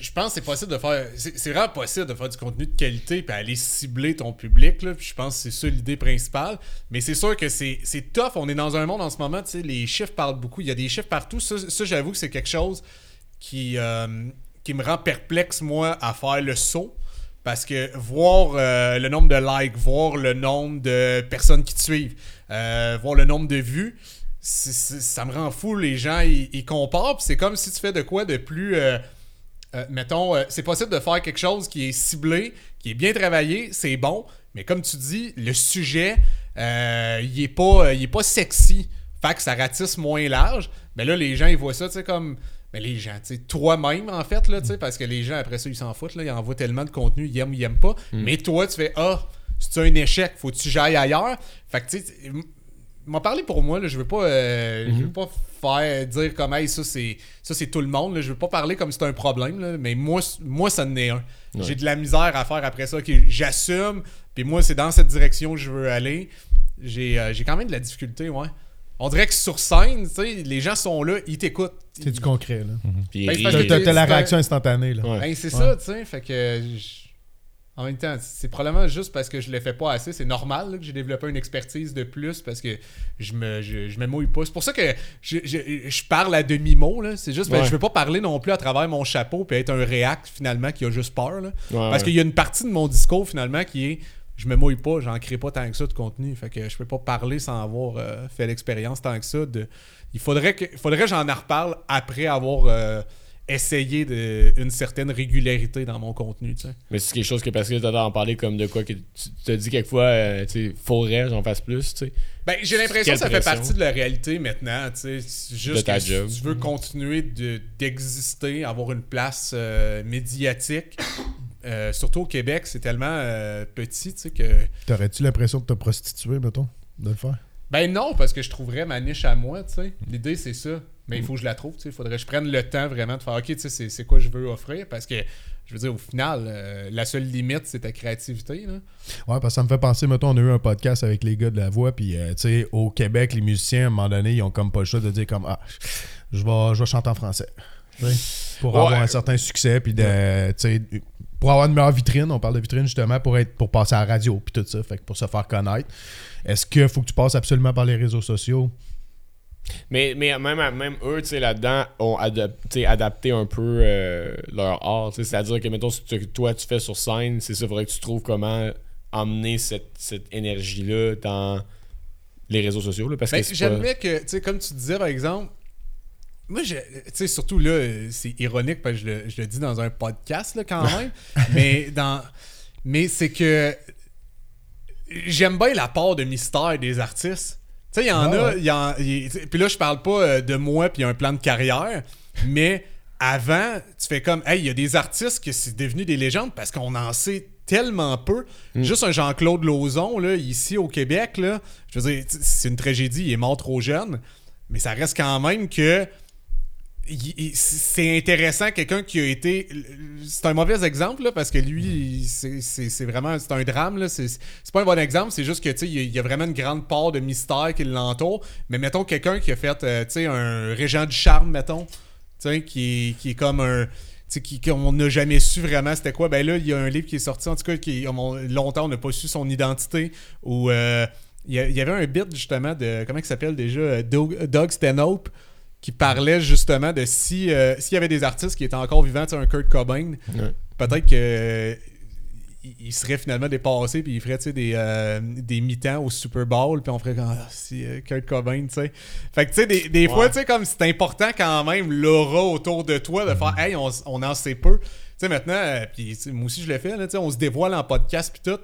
Speaker 4: je pense que c'est possible de faire. C'est vraiment possible de faire du contenu de qualité puis aller cibler ton public. Là, puis je pense que c'est ça l'idée principale. Mais c'est sûr que c'est c'est tough. On est dans un monde en ce moment, tu sais, les chiffres parlent beaucoup. Il y a des chiffres partout. Ça, ça, j'avoue que c'est quelque chose qui, euh, qui me rend perplexe, moi, à faire le saut. Parce que voir euh, le nombre de likes, voir le nombre de personnes qui te suivent, euh, voir le nombre de vues, ça me rend fou. Les gens, ils, comparent. c'est comme si tu fais de quoi de plus. euh, mettons, c'est possible de faire quelque chose qui est ciblé, qui est bien travaillé, c'est bon. Mais comme tu dis, le sujet, il est pas, pas sexy. Fait que ça ratisse moins large. Mais là, les gens, ils voient ça, tu sais, comme. Mais les gens, tu sais, toi-même, en fait, là, tu sais, parce que les gens, après ça, ils s'en foutent, là, ils envoient tellement de contenu, ils aiment ou ils aiment pas. Mais toi, tu fais, ah, c'est un échec, faut que tu j'aille ailleurs. Fait que, tu sais, m'en parler pour moi, là, je veux pas, euh, je veux pas faire dire comme, hey, ça, c'est, ça, c'est tout le monde, là, je veux pas parler comme si c'était un problème, là, mais moi, moi, ça en est un. J'ai de la misère à faire après ça, ok, j'assume, puis moi, c'est dans cette direction que je veux aller. J'ai, euh, j'ai quand même de la difficulté, ouais. On dirait que sur scène, tu sais, les gens sont là, ils t'écoutent.
Speaker 3: C'est du concret, là.
Speaker 1: Puis
Speaker 4: Ben,
Speaker 3: T'as la réaction instantanée, là.
Speaker 1: Ouais.
Speaker 4: Ben, c'est ça, tu sais. Fait que. je- En même temps, c'est probablement juste parce que je le fais pas assez. C'est normal là, que j'ai développé une expertise de plus parce que je me, je, je me mouille pas. C'est pour ça que je, je- je parle à demi-mot. là. C'est juste parce que
Speaker 1: Ouais.
Speaker 4: je veux pas parler non plus à travers mon chapeau puis être un réact finalement qui a juste peur. là.
Speaker 1: Ouais,
Speaker 4: parce
Speaker 1: ouais.
Speaker 4: qu'il y a une partie de mon discours finalement qui est je me mouille pas, j'en crée pas tant que ça de contenu. Fait que je peux pas parler sans avoir euh, fait l'expérience tant que ça. De... Il faudrait que, faudrait j'en en reparle après avoir euh, essayé de, une certaine régularité dans mon contenu. tu.
Speaker 1: Mais c'est quelque chose que parce que t'as en parler comme de quoi que tu t'as dit quelquefois, euh, tu faudrait j'en fasse plus, tu.
Speaker 4: Ben, j'ai l'impression que ça fait partie de la réalité maintenant. tu sais. C'est Juste
Speaker 1: De ta
Speaker 4: que si tu veux continuer de- d'exister, avoir une place euh, médiatique, euh, surtout au Québec, c'est tellement euh, petit tu sais, que.
Speaker 3: T'aurais-tu l'impression de te prostituer, mettons, de le faire?
Speaker 4: Ben non, parce que je trouverais ma niche à moi, tu sais. L'idée, c'est ça. Mais il faut que je la trouve, tu sais. Il faudrait que je prenne le temps vraiment de faire, OK, tu sais, c'est- quoi je veux offrir? Parce que, je veux dire, au final, euh, la seule limite, c'est ta créativité, là.
Speaker 3: Ouais, parce que ça me fait penser, mettons, on a eu un podcast avec les gars de la voix, puis, euh, tu sais, au Québec, les musiciens, à un moment donné, ils ont comme pas le choix de dire comme, ah, je vais, je vais chanter en français. Pour
Speaker 1: Ouais.
Speaker 3: avoir un certain succès, puis de, tu sais, pour avoir une meilleure vitrine, on parle de vitrine justement, pour, être, pour passer à la radio, puis tout ça, fait que pour se faire connaître. Est-ce qu'il faut que tu passes absolument par les réseaux sociaux?
Speaker 1: Mais, mais même, même eux, tu sais, là-dedans, ont adap- tu sais, adapté un peu euh, leur art. tu sais. C'est-à-dire que, mettons, ce que toi, tu fais sur scène, c'est ça, il faudrait que tu trouves comment emmener cette, cette énergie-là dans les réseaux sociaux. Là, parce
Speaker 4: Ben,
Speaker 1: que pas-
Speaker 4: J'admets que, tu sais, comme tu disais, par exemple, moi, je- tu sais, surtout là, c'est ironique parce que je le, je le dis dans un podcast, là, quand même. mais dans, mais c'est que j'aime bien la part de mystère des artistes. Tu sais, il y en
Speaker 3: Ah
Speaker 4: a,
Speaker 3: ouais.
Speaker 4: il y en- il- puis là, je parle pas euh, de moi puis un plan de carrière, mais avant, tu fais comme, hey, il y a des artistes que c'est devenu des légendes parce qu'on en sait tellement peu. Juste un Jean-Claude Lauzon, là, ici au Québec, là, je veux dire, c'est une tragédie, il est mort trop jeune, mais ça reste quand même que il- il- c'est intéressant quelqu'un qui a été c'est un mauvais exemple là, parce que lui il- c'est- vraiment c'est un drame là. c'est pas un bon exemple c'est juste que tu il y a- il y, a vraiment une grande part de mystère qui l'entoure mais mettons quelqu'un qui a fait euh, tu sais un régent du charme mettons tu sais qui est, qui est comme un tu sais, qui, qu'on n'a jamais su vraiment c'était quoi ben là il y a un livre qui est sorti en tout cas qui on- longtemps on n'a pas su son identité ou euh, il y, a- il y avait un bit justement de comment il s'appelle déjà euh, Doug, Doug Stanhope qui parlait justement de si euh, s'il y avait des artistes qui étaient encore vivants, tu sais, un Kurt Cobain,
Speaker 1: Ouais.
Speaker 4: peut-être que euh, il serait finalement dépassé puis il ferait tu sais, des, euh, des mi-temps au Super Bowl puis on ferait comme ah, si euh, Kurt Cobain tu sais. Fait que tu sais des, des fois tu sais comme c'est important quand même l'aura autour de toi de faire hey on, on en sait peu. Tu sais maintenant puis moi aussi je l'ai fait là, tu sais, on se dévoile en podcast puis tout.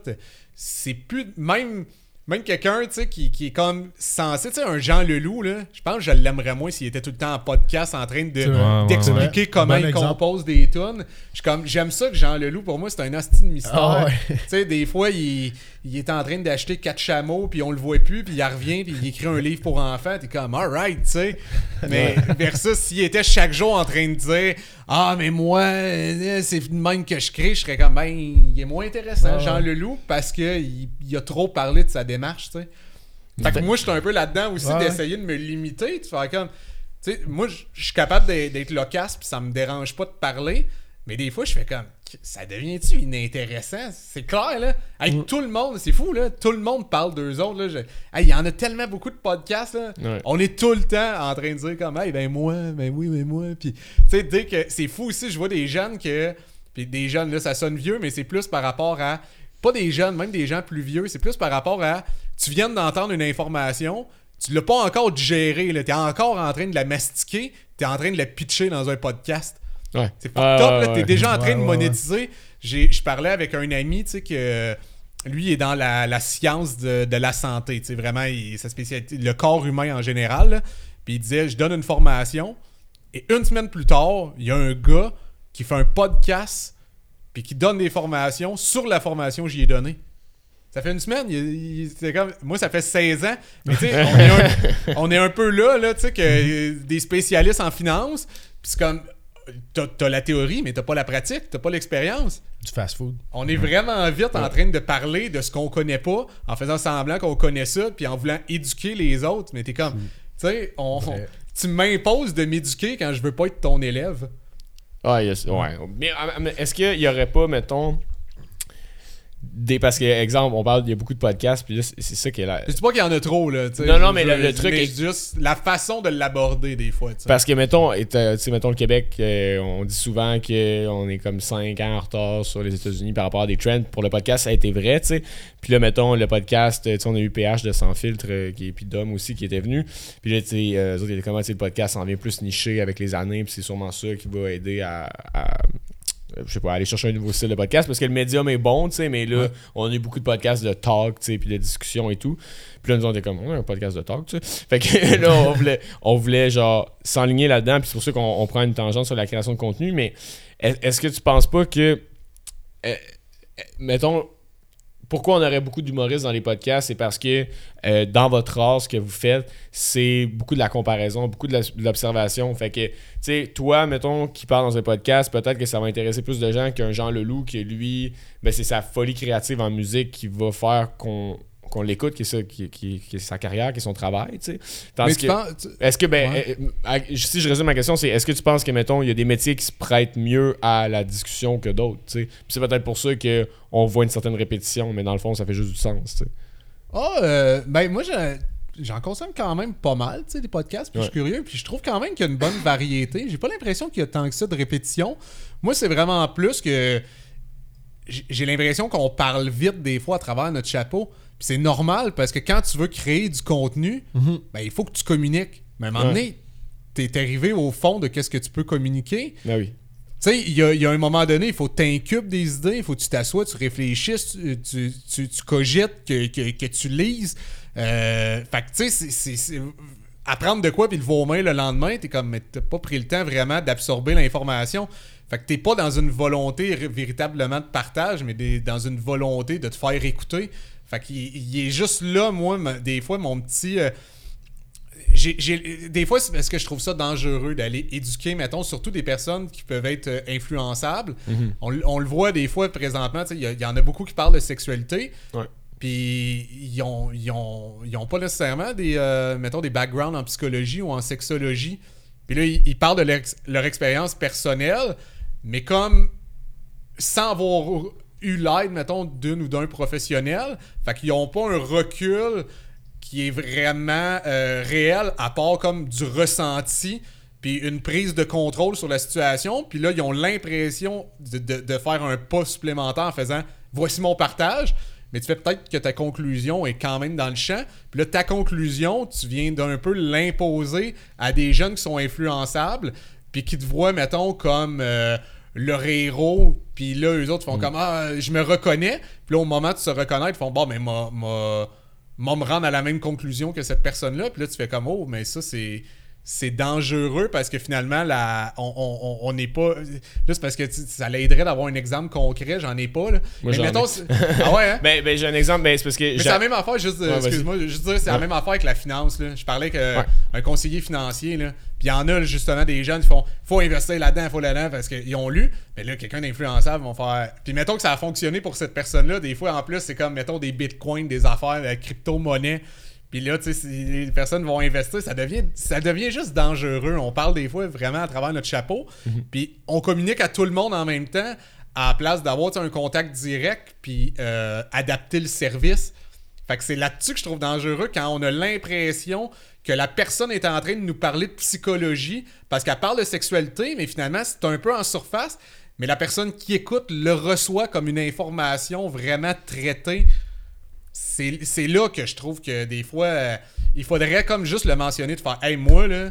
Speaker 4: C'est plus même même quelqu'un tu sais qui, qui est comme censé tu sais un Jean Leloup là je pense que je l'aimerais moins s'il était tout le temps en podcast en train de d'expliquer comment
Speaker 3: Bon
Speaker 4: il
Speaker 3: exemple.
Speaker 4: compose des tunes. Je suis comme j'aime ça que Jean Leloup pour moi c'est un hostie de mystère.
Speaker 3: Ah ouais.
Speaker 4: tu sais des fois il, il est en train d'acheter quatre chameaux puis on le voit plus puis il revient puis il écrit un livre pour enfants, t'es comme alright, tu sais. Mais versus s'il était chaque jour en train de dire "Ah mais moi euh, c'est de même que je crée", je serais comme ben il est moins intéressant
Speaker 3: Ah.
Speaker 4: Jean Leloup parce que il, a trop parlé de sa démarche, tu sais. Fait que moi, je suis un peu là-dedans aussi
Speaker 3: Ouais.
Speaker 4: d'essayer de me limiter, de faire comme. Tu sais, moi, je suis capable d'être d'être loquace, puis ça me dérange pas de parler, mais des fois, je fais comme. Ça devient-tu inintéressant? C'est clair, là. Avec
Speaker 3: Mm.
Speaker 4: tout le monde, c'est fou, là. Tout le monde parle d'eux autres, là. Je- Hey, il y en a tellement beaucoup de podcasts, là.
Speaker 1: Ouais.
Speaker 4: On est tout le temps en train de dire comme, hey, ben moi, ben oui, ben moi. Puis, tu sais, dès que. C'est fou aussi, je vois des jeunes que. Puis des jeunes, là, ça sonne vieux, mais c'est plus par rapport à. Pas des jeunes, même des gens plus vieux, c'est plus par rapport à. Tu viens d'entendre une information, tu l'as pas encore digérée, là. T'es encore en train de la mastiquer, t'es en train de la pitcher dans un podcast.
Speaker 1: Ouais.
Speaker 4: C'est pas top,
Speaker 1: ouais,
Speaker 4: là. T'es
Speaker 1: ouais.
Speaker 4: déjà en train de monétiser. Je parlais avec un ami, tu sais, que lui est dans la, la science de, de la santé, tu sais, vraiment, il- sa spécialité, le corps humain en général. là. Puis il disait, je donne une formation, et une semaine plus tard, il y a un gars qui fait un podcast, puis qui donne des formations sur la formation que j'y ai donnée. Ça fait une semaine, il- il- c'est comme, moi ça fait 16 ans, mais tu sais, on, est un- on est un peu là, là tu sais, que des spécialistes en finance, puis c'est comme, t'as t'as la théorie, mais t'as pas la pratique, t'as pas l'expérience.
Speaker 3: Du fast-food.
Speaker 4: On est vraiment vite en train de parler de ce qu'on connaît pas, en faisant semblant qu'on connaît ça, puis en voulant éduquer les autres. Mais t'es comme, tu sais, on, tu m'imposes de m'éduquer quand je veux pas être ton élève.
Speaker 1: Ah, yes, ouais. Mais, mais est-ce qu'il y aurait pas, mettons, des. Parce que, exemple, on parle, il y a beaucoup de podcasts, puis là, c'est ça qui est là.
Speaker 4: Je dis pas qu'il y en a trop, là.
Speaker 1: Non, non, mais
Speaker 4: Je-
Speaker 1: le- le truc
Speaker 4: mais
Speaker 1: est-
Speaker 4: juste la façon de l'aborder, des fois.
Speaker 1: Parce que, mettons, et, tu sais, mettons le Québec, euh, on dit souvent qu'on est comme 5 ans en retard sur les États-Unis par rapport à des trends. Pour le podcast, ça a été vrai, tu sais. Puis là, mettons, le podcast, tu sais, on a eu PH de Sans Filtre, euh, qui, puis Dom aussi, qui était venu. Puis là, tu sais, euh, eux autres, ils étaient comment, tu sais, le podcast s'en vient plus niché avec les années, puis c'est sûrement ça qui va aider à. à- je sais pas, aller chercher un nouveau style de podcast parce que le médium est bon, tu sais, mais là, on a eu beaucoup de podcasts de talk, tu sais, puis de discussion et tout. Puis là, nous, on était comme, ouais, un podcast de talk, tu sais. Fait que là, on voulait, on voulait genre, s'enligner là-dedans, puis c'est pour ça qu'on on prend une tangente sur la création de contenu, mais est- est-ce que tu penses pas que, euh, euh, mettons, pourquoi on aurait beaucoup d'humoristes dans les podcasts, c'est parce que euh, dans votre art, ce que vous faites, c'est beaucoup de la comparaison, beaucoup de l'observation. Fait que, tu sais, toi, mettons, qui parle dans un podcast, peut-être que ça va intéresser plus de gens qu'un Jean Leloup, qui lui, ben, c'est sa folie créative en musique qui va faire qu'on qu'on l'écoute, qui est, ça, qui, qui- qui est sa carrière, qui est son travail, tu sais.
Speaker 4: Tu penses-
Speaker 1: est-ce que, ben,
Speaker 4: Ouais.
Speaker 1: euh, euh, si je résume ma question, c'est est-ce que tu penses que, mettons, il y a des métiers qui se prêtent mieux à la discussion que d'autres, tu sais? Puis c'est peut-être pour ça qu'on voit une certaine répétition, mais dans le fond, ça fait juste du sens, tu sais.
Speaker 4: Ah, euh, ben moi, j'en- consomme quand même pas mal, tu sais, des podcasts, puis je suis curieux, puis je trouve quand même qu'il y a une bonne variété. J'ai pas l'impression qu'il y a tant que ça de répétition. Moi, c'est vraiment plus que j'ai l'impression qu'on parle vite des fois à travers notre chapeau. C'est normal parce que quand tu veux créer du contenu, ben, il faut que tu communiques. Mais à un moment donné, t'es arrivé au fond de qu'est-ce que tu peux communiquer.
Speaker 1: Ben oui.
Speaker 4: Tu sais, il y a, y a un moment donné, il faut t'incubes des idées, il faut que tu t'assoies, tu réfléchisses, tu, tu, tu- tu cogites, que, que, que tu lises. Euh, fait que, tu sais, c'est- apprendre de quoi puis le vomir le lendemain, t'es comme, mais t'as pas pris le temps vraiment d'absorber l'information. Fait que t'es pas dans une volonté véritablement de partage, mais des- dans une volonté de te faire écouter. Fait qu'il il est juste là, moi, des fois, mon petit. euh, des fois, c'est parce que je trouve ça dangereux d'aller éduquer, mettons, surtout des personnes qui peuvent être euh, influençables. on, l- on le voit des fois présentement, tu sais, il y, en a beaucoup qui parlent de sexualité. Puis ils ont, ils, ont, ils ont pas nécessairement des, euh, mettons, des backgrounds en psychologie ou en sexologie. Puis là, ils, ils parlent de leur, leur expérience personnelle, mais comme sans avoir eu l'aide, mettons, d'une ou d'un professionnel. Fait qu'ils n'ont pas un recul qui est vraiment euh, réel, à part comme du ressenti, puis une prise de contrôle sur la situation. Puis là, ils ont l'impression de, faire un pas supplémentaire en faisant « voici mon partage », mais tu fais peut-être que ta conclusion est quand même dans le champ. Puis là, ta conclusion, tu viens d'un peu l'imposer à des jeunes qui sont influençables, puis qui te voient, mettons, comme euh, leur héros. Puis là, eux autres font comme Ah, je me reconnais. Puis là, au moment de se reconnaître, ils font Bon, mais m'a, m'a, m'a me rendre à la même conclusion que cette personne-là. Puis là, tu fais comme Oh, mais ça, c'est. C'est dangereux parce que finalement, la, on- on on- on n'est pas. Là, c'est parce que ça l'aiderait d'avoir un exemple concret, j'en ai pas. Là.
Speaker 1: Moi,
Speaker 4: mais mettons.
Speaker 1: ai.
Speaker 4: Ah ouais, hein?
Speaker 1: Ben, ben j'ai un exemple, ben, c'est parce que.
Speaker 4: C'est la même affaire, juste, euh,
Speaker 1: Ouais,
Speaker 4: excuse-moi, juste dire, c'est la même affaire avec la finance. Là. Je parlais avec euh,
Speaker 1: Ouais.
Speaker 4: un conseiller financier, là. Puis il y en a justement des jeunes qui font faut investir là-dedans, faut là-dedans parce qu'ils ont lu. Mais là, quelqu'un d'influençable vont faire. Puis mettons que ça a fonctionné pour cette personne-là. Des fois, en plus, c'est comme, mettons, des bitcoins, des affaires, la crypto-monnaie. Puis là, tu sais, si les personnes vont investir, ça devient, ça devient juste dangereux. On parle des fois vraiment à travers notre chapeau. Puis on communique à tout le monde en même temps, à la place d'avoir un contact direct, puis euh, adapter le service. Fait que c'est là-dessus que je trouve dangereux quand on a l'impression que la personne est en train de nous parler de psychologie parce qu'elle parle de sexualité, mais finalement, c'est un peu en surface. Mais la personne qui écoute le reçoit comme une information vraiment traitée. C'est c'est là que je trouve que des fois, euh, il faudrait comme juste le mentionner, de faire Hey, moi, là,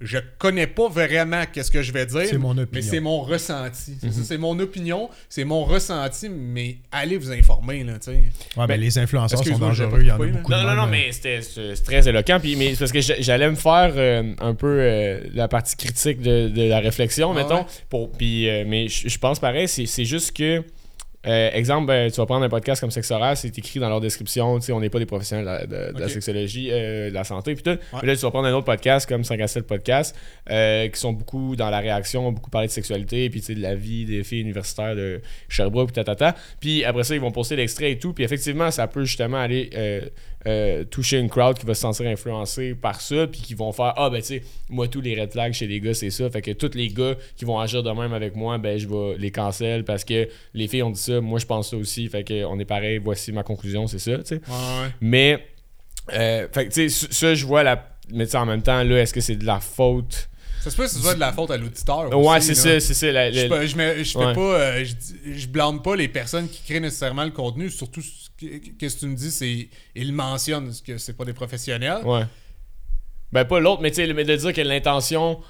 Speaker 4: je connais pas vraiment qu'est-ce que je vais dire.
Speaker 3: C'est mon
Speaker 4: Mais
Speaker 3: opinion.
Speaker 4: c'est mon ressenti. C'est ça, C'est mon opinion, c'est mon ressenti, mais allez vous informer, là, tu sais.
Speaker 3: Ouais, ben, les influenceurs sont dangereux. Il y en a beaucoup de
Speaker 1: Non, non, non,
Speaker 3: euh,
Speaker 1: mais c'était très éloquent. Puis, mais c'est parce que j'a- j'allais me faire euh, un peu euh, la partie critique de, de la réflexion,
Speaker 4: Ah
Speaker 1: mettons.
Speaker 4: ouais?
Speaker 1: Pour, puis, euh, mais je je pense pareil, c'est c'est juste que euh, exemple, ben, tu vas prendre un podcast comme Sexe c'est écrit dans leur description, tu sais, on n'est pas des professionnels de, de- de la sexologie, euh, de la santé, puis tout. Mais là, tu vas prendre un autre podcast comme 5 à 7 podcasts, euh, qui sont beaucoup dans la réaction, beaucoup parlé de sexualité, puis tu sais, de la vie des filles universitaires de Sherbrooke, puis tatata. Puis après ça, ils vont poster l'extrait et tout, puis effectivement, ça peut justement aller euh, toucher une crowd qui va se sentir influencée par ça, puis qui vont faire Ah, ben tu sais, moi, tous les red flags chez les gars, c'est ça. Fait que tous les gars qui vont agir de même avec moi, ben je vais les cancel parce que les filles ont dit ça, moi je pense ça aussi. Fait que on est pareil, voici ma conclusion, c'est ça, tu sais.
Speaker 4: Ouais, ouais.
Speaker 1: Mais, euh, fait que tu sais, ça, je vois la. Mais tu sais, en même temps, là, est-ce que c'est de la faute?
Speaker 4: Ça se peut que ce soit de la faute à l'auditeur.
Speaker 1: Ouais, c'est ça, c'est ça. la-
Speaker 4: Je,
Speaker 1: la-
Speaker 4: je, me- je fais
Speaker 1: Ouais.
Speaker 4: pas, euh, je, dis- je blâme pas les personnes qui créent nécessairement le contenu, surtout qu'est-ce que tu me dis, c'est ils mentionnent que c'est pas des professionnels.
Speaker 1: Ouais. Ben, pas l'autre, mais tu sais, mais de dire que l'intention.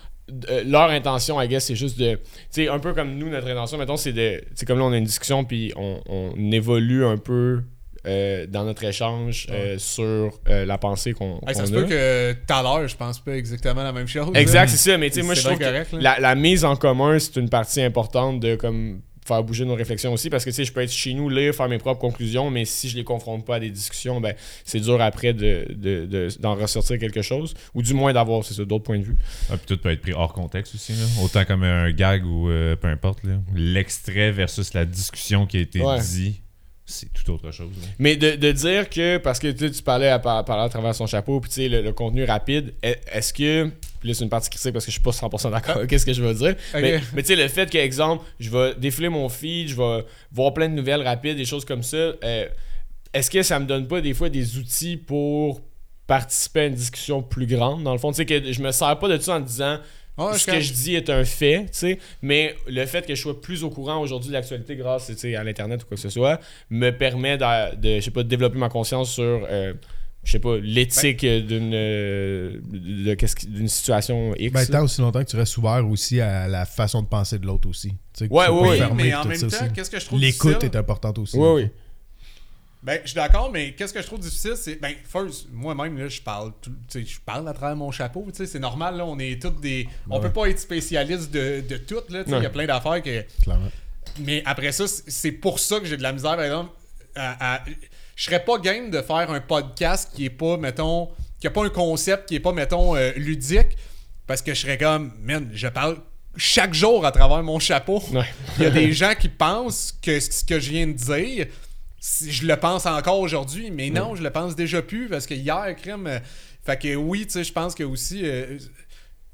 Speaker 1: euh, leur intention, I guess, c'est juste de. Tu sais, un peu comme nous, notre intention, mettons, c'est de. Tu sais, comme là, on a une discussion, puis on, on évolue un peu euh, dans notre échange euh, sur la pensée qu'on
Speaker 4: Hey, ça
Speaker 1: qu'on
Speaker 4: se
Speaker 1: a.
Speaker 4: peut que tout à l'heure, je pense pas exactement la même chose.
Speaker 1: Exact, c'est ça, mais tu sais, moi, je trouve que
Speaker 4: correct, là.
Speaker 1: la, la mise en commun, c'est une partie importante de comme faire bouger nos réflexions aussi parce que tu sais je peux être chez nous lire faire mes propres conclusions mais si je les confronte pas à des discussions ben c'est dur après de, de- de- d'en ressortir quelque chose ou du moins d'avoir c'est ça d'autres points de vue
Speaker 5: Ah, puis tout peut être pris hors contexte aussi. là. Autant comme un gag ou euh, peu importe. là. L'extrait versus la discussion qui a été
Speaker 1: Ouais.
Speaker 5: dit, c'est tout autre chose. là.
Speaker 1: mais de, de dire que parce que tu parlais à, par- à travers son chapeau puis tu sais le, le contenu rapide est- est-ce que puis là c'est une partie critique parce que je suis pas 100% d'accord avec ce que je veux dire mais, mais tu sais le fait que exemple je vais défiler mon feed je vais voir plein de nouvelles rapides des choses comme ça euh, est-ce que ça me donne pas des fois des outils pour participer à une discussion plus grande dans le fond? Tu sais que je me sers pas de ça en disant Ce que je dis est un fait, tu sais, mais le fait que je sois plus au courant aujourd'hui de l'actualité grâce tu sais, à l'internet ou quoi que ce soit me permet de, de, je sais pas, de développer ma conscience sur euh, je sais pas l'éthique d'une euh, de, qu'est-ce qui- d'une situation X.
Speaker 3: Ben, tant aussi longtemps que tu restes ouvert aussi à la façon de penser de l'autre aussi. Tu sais,
Speaker 1: Ouais, ouais.
Speaker 3: fermé
Speaker 4: mais en même temps, qu'est-ce que je trouve
Speaker 3: L'écoute est importante aussi.
Speaker 1: Oui, oui.
Speaker 4: Ben, je suis d'accord, mais qu'est-ce que je trouve difficile, c'est. Ben, first, moi-même, là, je parle, tout- je parle à travers mon chapeau, tu sais, c'est normal, là, on est tous des. On peut pas être spécialiste de, de tout, là, tu sais, il y a plein d'affaires que.
Speaker 3: Clairement.
Speaker 4: Mais après ça, c'est pour ça que j'ai de la misère, par exemple. à- à- Je serais pas game de faire un podcast qui est pas, mettons, qui a pas un concept qui est pas, mettons, euh, ludique, parce que je serais comme, man, je parle chaque jour à travers mon chapeau.
Speaker 1: Ouais.
Speaker 4: Il y a des gens qui pensent que ce que je viens de dire, je le pense encore aujourd'hui, mais non, je le pense déjà plus parce que hier, crème. euh, fait que oui, tu sais, je pense que aussi. euh,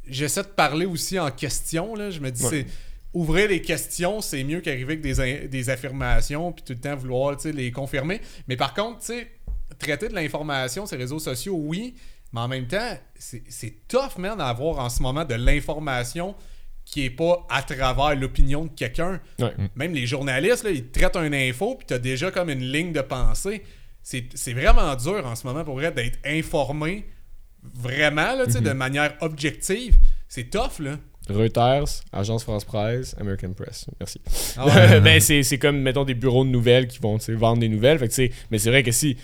Speaker 4: J'essaie de parler aussi en question, là. Je me dis,
Speaker 1: Ouais.
Speaker 4: c'est. Ouvrir les questions, c'est mieux qu'arriver avec des, des affirmations puis tout le temps vouloir les confirmer. Mais par contre, tu sais, traiter de l'information sur les réseaux sociaux, oui, mais en même temps, c'est c'est tough, man, d'avoir en ce moment de l'information qui est pas à travers l'opinion de quelqu'un.
Speaker 1: Ouais.
Speaker 4: Même les journalistes, là, ils traitent une info, puis t'as déjà comme une ligne de pensée. C'est c'est vraiment dur en ce moment pour vrai d'être informé vraiment, là, tu de manière objective. C'est tough, là.
Speaker 1: Reuters, Agence France Presse, American Press. Merci.
Speaker 4: Ah ouais.
Speaker 1: ben, c'est, c'est comme, mettons, des bureaux de nouvelles qui vont tu vendre des nouvelles. Fait que, tu mais c'est vrai que si,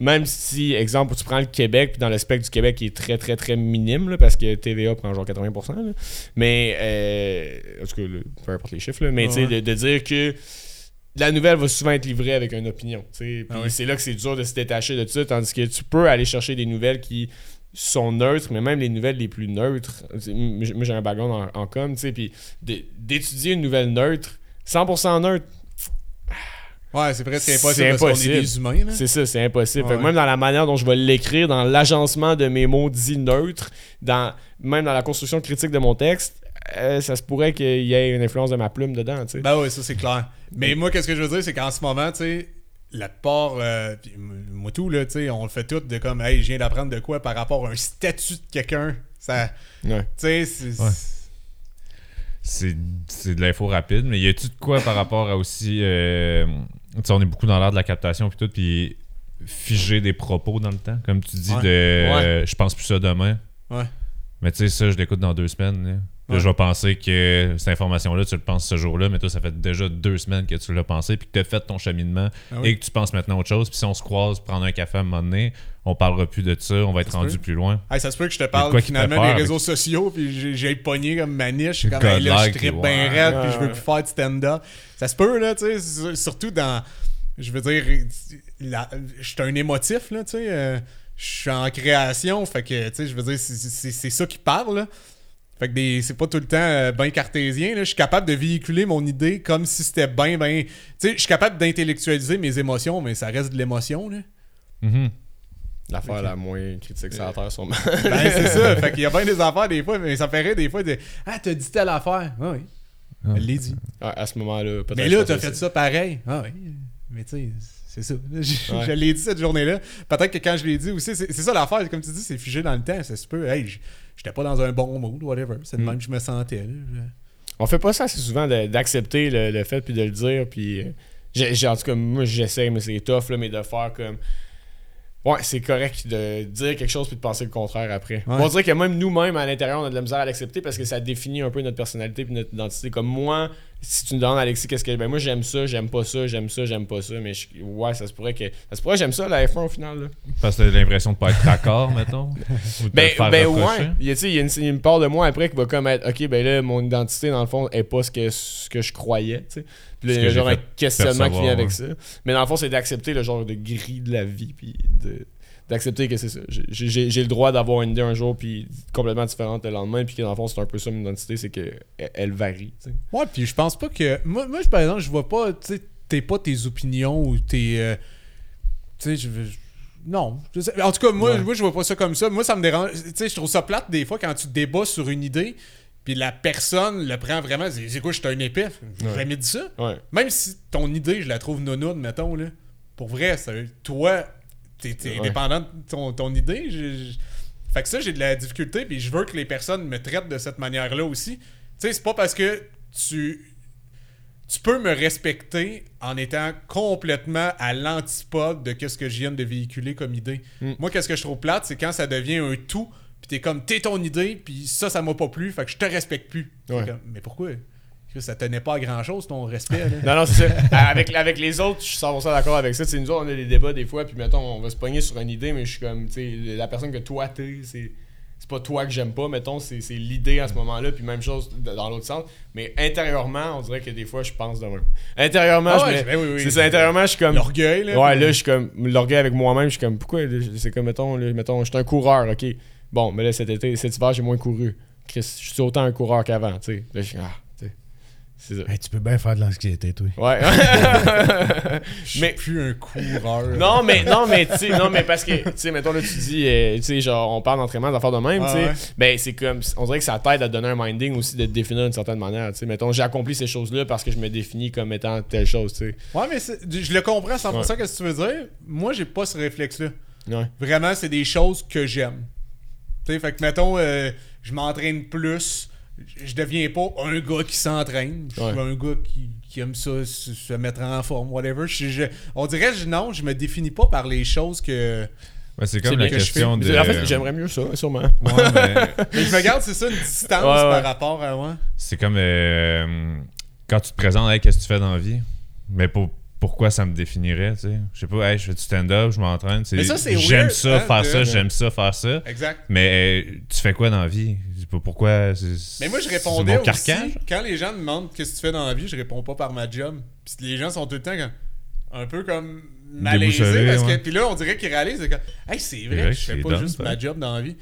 Speaker 1: même si, exemple, tu prends le Québec, puis dans le spectre du Québec qui est très, très, très minime, là, parce que TVA prend genre 80%, là, mais, euh, en tout cas, là, peu importe les chiffres, là, mais tu sais,
Speaker 4: Ouais.
Speaker 1: de, de dire que la nouvelle va souvent être livrée avec une opinion. Puis
Speaker 4: Ah ouais.
Speaker 1: c'est là que c'est dur de se détacher de ça, tandis que tu peux aller chercher des nouvelles qui sont neutres, mais même les nouvelles les plus neutres. Moi, j'ai un background en, en com, tu sais, puis d'étudier une nouvelle neutre, 100% neutre,
Speaker 4: Ouais, c'est presque impossible parce qu'on est
Speaker 1: impossible.
Speaker 4: des humains,
Speaker 1: c'est ça, c'est impossible. Fait que même dans la manière dont je vais l'écrire, dans l'agencement de mes mots dits neutres, dans, même dans la construction critique de mon texte, euh, ça se pourrait qu'il y ait une influence de ma plume dedans, tu sais.
Speaker 4: Ben oui, ça c'est clair. Mais moi, qu'est-ce que je veux dire, c'est qu'en ce moment, tu sais, la plupart, euh, moi tout, là, tu sais, on le fait tout de comme, hey, je viens d'apprendre de quoi par rapport à un statut de quelqu'un. Ça, tu
Speaker 1: Ouais.
Speaker 4: sais, c'est.
Speaker 5: Ouais. C'est de l'info rapide, mais y a-tu de quoi par rapport à aussi. euh, tu sais, on est beaucoup dans l'art de la captation puis tout, puis figer des propos dans le temps, comme tu dis,
Speaker 4: Ouais.
Speaker 5: de euh, je pense plus ça demain.
Speaker 4: Ouais.
Speaker 5: Mais tu sais, ça, je l'écoute dans deux semaines. là. Là, je vais penser que cette information-là, tu le penses ce jour-là, mais toi, ça fait déjà deux semaines que tu l'as pensé, puis que tu as fait ton cheminement
Speaker 4: Ah oui.
Speaker 5: et que tu penses maintenant à autre chose. Puis si on se croise, prendre un café à un moment donné, on parlera plus de ça, on va être rendu
Speaker 4: peut.
Speaker 5: plus loin.
Speaker 4: Hey, ça se peut que je te parle finalement des réseaux sociaux, puis j'ai- pogné comme ma niche, comme hey, là, je
Speaker 5: ouais.
Speaker 4: bien raide, puis je veux plus faire de stand-up. Ça se peut, là, tu sais, sur- surtout dans. Je veux dire, la- je suis un émotif, là, tu sais. euh, je suis en création, fait que, tu sais, je veux dire, c'est- c'est c'est ça qui parle, là. Fait que des- c'est pas tout le temps euh, bien cartésien. Là. Je suis capable de véhiculer mon idée comme si c'était bien, bien. Tu sais, je suis capable d'intellectualiser mes émotions, mais ça reste de l'émotion. Là.
Speaker 5: Mhm.
Speaker 1: L'affaire la moins critique sur la terre, sûrement.
Speaker 4: Ben, c'est ça. Fait qu'il y a bien des affaires des fois, mais ça ferait des fois de Ah, t'as dit telle affaire. Ah oui. Elle l'a dit.
Speaker 1: Ouais, à ce moment-là, peut-être.
Speaker 4: Mais là, t'as fait ça pareil. Ah oui. Mais tu sais, c'est ça. Je,
Speaker 1: Ouais.
Speaker 4: je l'ai dit cette journée-là. Peut-être que quand je l'ai dit aussi, c'est c'est ça l'affaire. Comme tu dis, c'est figé dans le temps. Ça se peut. Hey, j'étais pas dans un bon mood, whatever. C'est de
Speaker 1: Mm.
Speaker 4: même que je me sentais. là.
Speaker 1: On fait pas ça assez souvent de- d'accepter le, le fait puis de le dire. Puis, euh, j'ai- j'ai- en tout cas, moi, j'essaie, mais c'est tough, là, mais de faire comme. Ouais, c'est correct de dire quelque chose puis de penser le contraire après.
Speaker 4: Ouais.
Speaker 1: On dirait que même nous-mêmes, à l'intérieur, on a de la misère à l'accepter parce que ça définit un peu notre personnalité puis notre identité. Comme moi, si tu me demandes, Alexis, qu'est-ce que. Ben, moi, j'aime ça, j'aime pas ça, j'aime ça, j'aime pas ça. Mais je- ouais, ça se pourrait que. Ça se pourrait j'aime ça, la F1 au final. Là.
Speaker 5: Parce que t'as l'impression de pas être d'accord, mettons. Ou de te
Speaker 1: Ben,
Speaker 5: faire
Speaker 1: ben ouais. Il y a, il y a une, une part de moi après qui va comme être OK, ben là, mon identité, dans le fond, est pas ce que, ce que je croyais. tu sais. Puis là,
Speaker 5: Ce
Speaker 1: il y a
Speaker 5: que j'ai
Speaker 1: genre un questionnement qui vient avec
Speaker 5: ouais.
Speaker 1: ça. Mais dans le fond, c'est d'accepter le genre de gris de la vie. Puis de- d'accepter que c'est ça. J'ai- le droit d'avoir une idée un jour, puis complètement différente le lendemain. Puis que dans le fond, c'est un peu ça mon identité, c'est qu'elle elle varie.
Speaker 4: Ouais, puis je pense pas que. Moi, moi, par exemple, je vois pas. Tu sais, t'es pas tes opinions ou tes. euh, Tu sais, je veux. Non. Je sais- En tout cas, moi,
Speaker 1: Ouais.
Speaker 4: moi, je vois pas ça comme ça. Moi, ça me dérange. Tu sais, je trouve ça plate des fois quand tu débats sur une idée, puis la personne le prend vraiment. C'est quoi, je suis un épais? J'ai
Speaker 1: Ouais.
Speaker 4: jamais dit ça.
Speaker 1: Ouais.
Speaker 4: Même si ton idée, je la trouve nonoune, mettons, là. Pour vrai, ça, toi, t'es t'es
Speaker 1: Ouais.
Speaker 4: indépendant de ton, ton idée. je- je- Fait que ça, j'ai de la difficulté, puis je veux que les personnes me traitent de cette manière-là aussi. Tu sais, c'est pas parce que tu. Tu peux me respecter en étant complètement à l'antipode de ce que je viens de véhiculer comme idée.
Speaker 1: Mm.
Speaker 4: Moi, qu'est-ce que je trouve plate, c'est quand ça devient un tout, puis t'es comme, t'es ton idée, puis ça, ça m'a pas plu, fait que je te respecte plus. C'est
Speaker 1: Ouais.
Speaker 4: comme, mais pourquoi? Ça tenait pas à grand-chose, ton respect. là.
Speaker 1: Non, non, c'est ça. avec, avec les autres, je suis 100% d'accord avec ça. Tu sais, nous autres, on a des débats des fois, puis mettons, on va se pogner sur une idée, mais je suis comme, tu sais, la personne que toi t'es, c'est. C'est pas toi que j'aime pas, mettons, c'est c'est l'idée à ce moment-là, puis même chose dans l'autre sens. Mais intérieurement, on dirait que des fois, je pense de même. Intérieurement,
Speaker 4: Ah
Speaker 1: je
Speaker 4: ouais, ben oui, oui.
Speaker 1: c'est ça, intérieurement, je suis comme.
Speaker 4: L'orgueil, là.
Speaker 1: Ouais, là, je suis comme. L'orgueil avec moi-même, je suis comme, pourquoi C'est comme, mettons, là, mettons, je suis un coureur, ok. Bon, mais là, cet été, cet hiver, j'ai moins couru. Chris, je suis autant un coureur qu'avant, tu sais. Là, je suis, ah, ça.
Speaker 3: Hey, tu peux bien faire de l'anxiété, toi.
Speaker 1: Ouais.
Speaker 4: Je suis
Speaker 1: mais
Speaker 4: plus un coureur.
Speaker 1: non, mais non, mais tu sais, non, mais parce que tu sais, mettons là, tu dis, euh, tu sais, genre, on parle d'entraînement, d'affaires de même,
Speaker 4: Ah
Speaker 1: tu sais.
Speaker 4: ouais.
Speaker 1: Ben, c'est comme, on dirait que ça t'aide à te donner un minding aussi de te définir d'une certaine manière, tu sais. Mettons, j'ai accompli ces choses-là parce que je me définis comme étant telle chose, tu sais.
Speaker 4: Ouais, mais je le comprends 100%
Speaker 1: Ouais.
Speaker 4: ce que tu veux dire. Moi, j'ai pas ce réflexe-là.
Speaker 1: Ouais.
Speaker 4: Vraiment, c'est des choses que j'aime. Tu sais, fait que mettons, euh, je m'entraîne plus. Je deviens pas un gars qui s'entraîne. Je suis
Speaker 1: Ouais.
Speaker 4: un gars qui, qui aime ça, se, se mettre en forme, whatever. Je- je- on dirait, je, non, je me définis pas par les choses que.
Speaker 5: Ouais, c'est
Speaker 1: C'est
Speaker 5: comme la
Speaker 1: que
Speaker 5: question de.
Speaker 1: En fait, j'aimerais mieux ça, sûrement.
Speaker 5: Ouais, mais
Speaker 4: Mais je me garde, c'est ça, une distance
Speaker 1: Ouais, ouais.
Speaker 4: par rapport à moi.
Speaker 5: c'est comme euh, quand tu te présentes, hey, qu'est-ce que tu fais dans la vie? Mais pour, pourquoi ça me définirait, tu sais? Je sais pas, hey, je fais du stand-up, je m'entraîne. c'est-
Speaker 4: Mais ça, c'est
Speaker 5: J'aime
Speaker 4: weird,
Speaker 5: ça,
Speaker 4: hein,
Speaker 5: faire
Speaker 4: de-
Speaker 5: ça, j'aime ça, faire ça.
Speaker 4: Exact.
Speaker 5: Mais euh, tu fais quoi dans la vie? Pas pourquoi. c'est-
Speaker 4: Mais moi, je répondais aussi, quand les gens me demandent qu'est-ce que tu fais dans la vie, je réponds pas par ma job. Puis les gens sont tout le temps un peu comme malaisés.
Speaker 5: Déboussolés,
Speaker 4: Parce que,
Speaker 5: ouais.
Speaker 4: puis là, on dirait qu'ils réalisent, hey, c'est vrai,
Speaker 5: vrai
Speaker 4: que je fais pas
Speaker 5: dumb,
Speaker 4: juste
Speaker 5: ça.
Speaker 4: ma job dans la vie.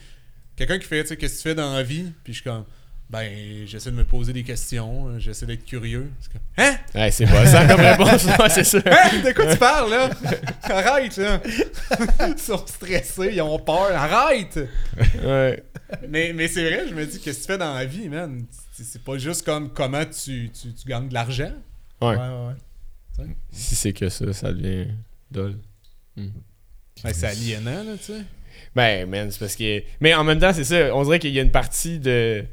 Speaker 4: Quelqu'un qui fait, tu sais, qu'est-ce que tu fais dans la vie? Puis je suis comme, ben, j'essaie de me poser des questions, euh, j'essaie d'être curieux. Hein?
Speaker 1: Ouais, c'est pas ça comme réponse, c'est ça.
Speaker 4: Hein? De quoi tu parles, là? Arrête, là! ils sont stressés, ils ont peur. Arrête!
Speaker 1: Ouais.
Speaker 4: Mais, mais c'est vrai, je me dis, qu'est-ce que tu fais dans la vie, man? C'est pas juste comme comment tu, tu, tu gagnes de l'argent.
Speaker 1: Ouais.
Speaker 3: Ouais, ouais, ouais.
Speaker 1: Si c'est que ça, ça devient dole.
Speaker 4: Ben, c'est aliénant, là, tu sais.
Speaker 1: Ben, man, c'est parce que. Mais en même temps, c'est ça. On dirait qu'il y a une partie de,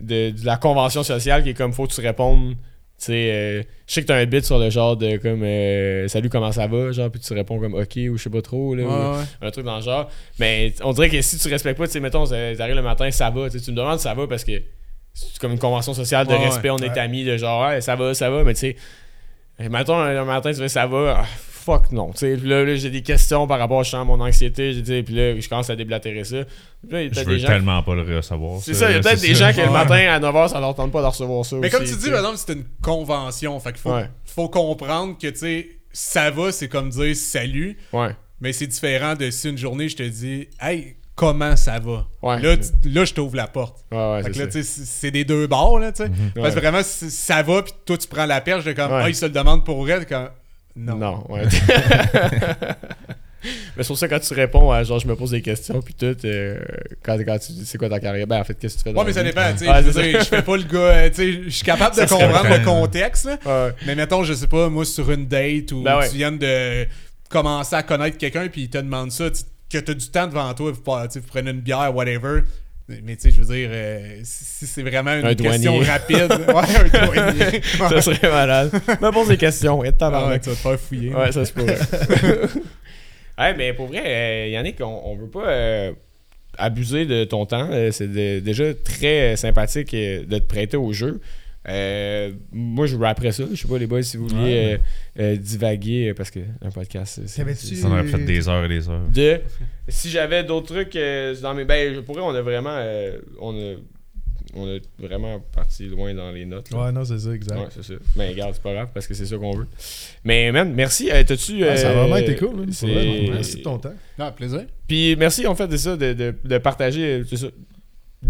Speaker 1: de, de la convention sociale qui est comme faut que tu répondes. Tu sais, euh, je sais que t'as un bit sur le genre de comme euh, Salut, comment ça va? Genre, puis tu réponds comme OK ou je sais pas trop. Là, ou un truc dans le genre. Mais on dirait que si tu respectes pas, tu sais, mettons, t'arrives le matin, ça va. Tu me demandes ça va parce que c'est comme une convention sociale de
Speaker 4: Ouais,
Speaker 1: respect, on est amis, de genre, ça va, ça va, mais tu sais, mettons, un matin, tu fais ça va, ah, fuck non, tu sais, puis là, là, j'ai des questions par rapport à mon anxiété, j'ai dit, puis là, je commence à déblatérer ça. Puis là, il y a
Speaker 5: Je veux
Speaker 1: des gens.
Speaker 5: tellement pas le recevoir.
Speaker 1: C'est ça, il y a peut-être des
Speaker 5: ça.
Speaker 1: gens qui le matin à 9h, ça leur tente pas de recevoir ça.
Speaker 4: Mais
Speaker 1: aussi,
Speaker 4: comme tu dis, par exemple, c'est une convention. Fait qu'il faut,
Speaker 1: Ouais.
Speaker 4: faut comprendre que, tu sais, ça va, c'est comme dire salut.
Speaker 1: Ouais.
Speaker 4: Mais c'est différent de si une journée, je te dis, hey, comment ça va?
Speaker 1: Ouais.
Speaker 4: Là, tu- là je t'ouvre la porte.
Speaker 1: Ouais, ouais,
Speaker 4: Fait que
Speaker 1: c'est
Speaker 4: là,
Speaker 1: ça.
Speaker 4: tu sais, c'est des deux bords, là, tu sais. Parce que
Speaker 1: Ouais.
Speaker 4: vraiment, si ça va, puis toi, tu prends la perche de comme,
Speaker 1: Ouais.
Speaker 4: ah, il se le demande pour comme, non.
Speaker 1: Non, ouais. Mais c'est pour ça quand tu réponds à genre je me pose des questions puis tout euh, quand, quand tu dis c'est quoi ta carrière? Ben en fait qu'est-ce que tu fais dans
Speaker 4: Ouais, mais ça dépend, tu sais. Je veux
Speaker 1: c'est
Speaker 4: dire, je fais pas le gars, euh, tu sais, je suis capable de comprendre le contexte, là.
Speaker 1: Ouais.
Speaker 4: Mais mettons, je sais pas, moi, sur une date ou
Speaker 1: Ben ouais.
Speaker 4: tu viens de commencer à connaître quelqu'un puis il te demande ça, que tu as du temps devant toi, vous, vous prenez une bière, whatever. Mais tu sais, je veux dire, euh, si c'est vraiment une
Speaker 1: Un
Speaker 4: question rapide, ouais, un douanier.
Speaker 1: ça serait malade. Me pose des questions et
Speaker 4: Ah ouais, tu vas te faire fouiller.
Speaker 1: ouais ça se pourrait ouais. Mais pour vrai euh, Yannick on, on veut pas euh, abuser de ton temps. C'est déjà très sympathique de te prêter au jeu Euh, moi je rapperais ça je sais pas les boys si vous vouliez euh, euh, divaguer parce que un podcast c'est-
Speaker 5: Ça, aurait fait des heures et des heures.
Speaker 1: de si j'avais d'autres trucs euh, dans mes ben pour vrai on a vraiment euh, on a on a vraiment parti loin dans les notes là.
Speaker 3: Ouais, non, c'est ça, exact.
Speaker 1: Ouais, c'est ça. Mais regarde, c'est pas grave parce que c'est ça qu'on veut. Mais man, merci. Euh, T'as-tu.
Speaker 3: Ah, ça a vraiment été cool. hein, pour
Speaker 1: c'est-
Speaker 3: vrai. Merci de ton temps.
Speaker 4: Ah, plaisir.
Speaker 1: Puis merci en fait de ça, de, de, de partager, c'est ça,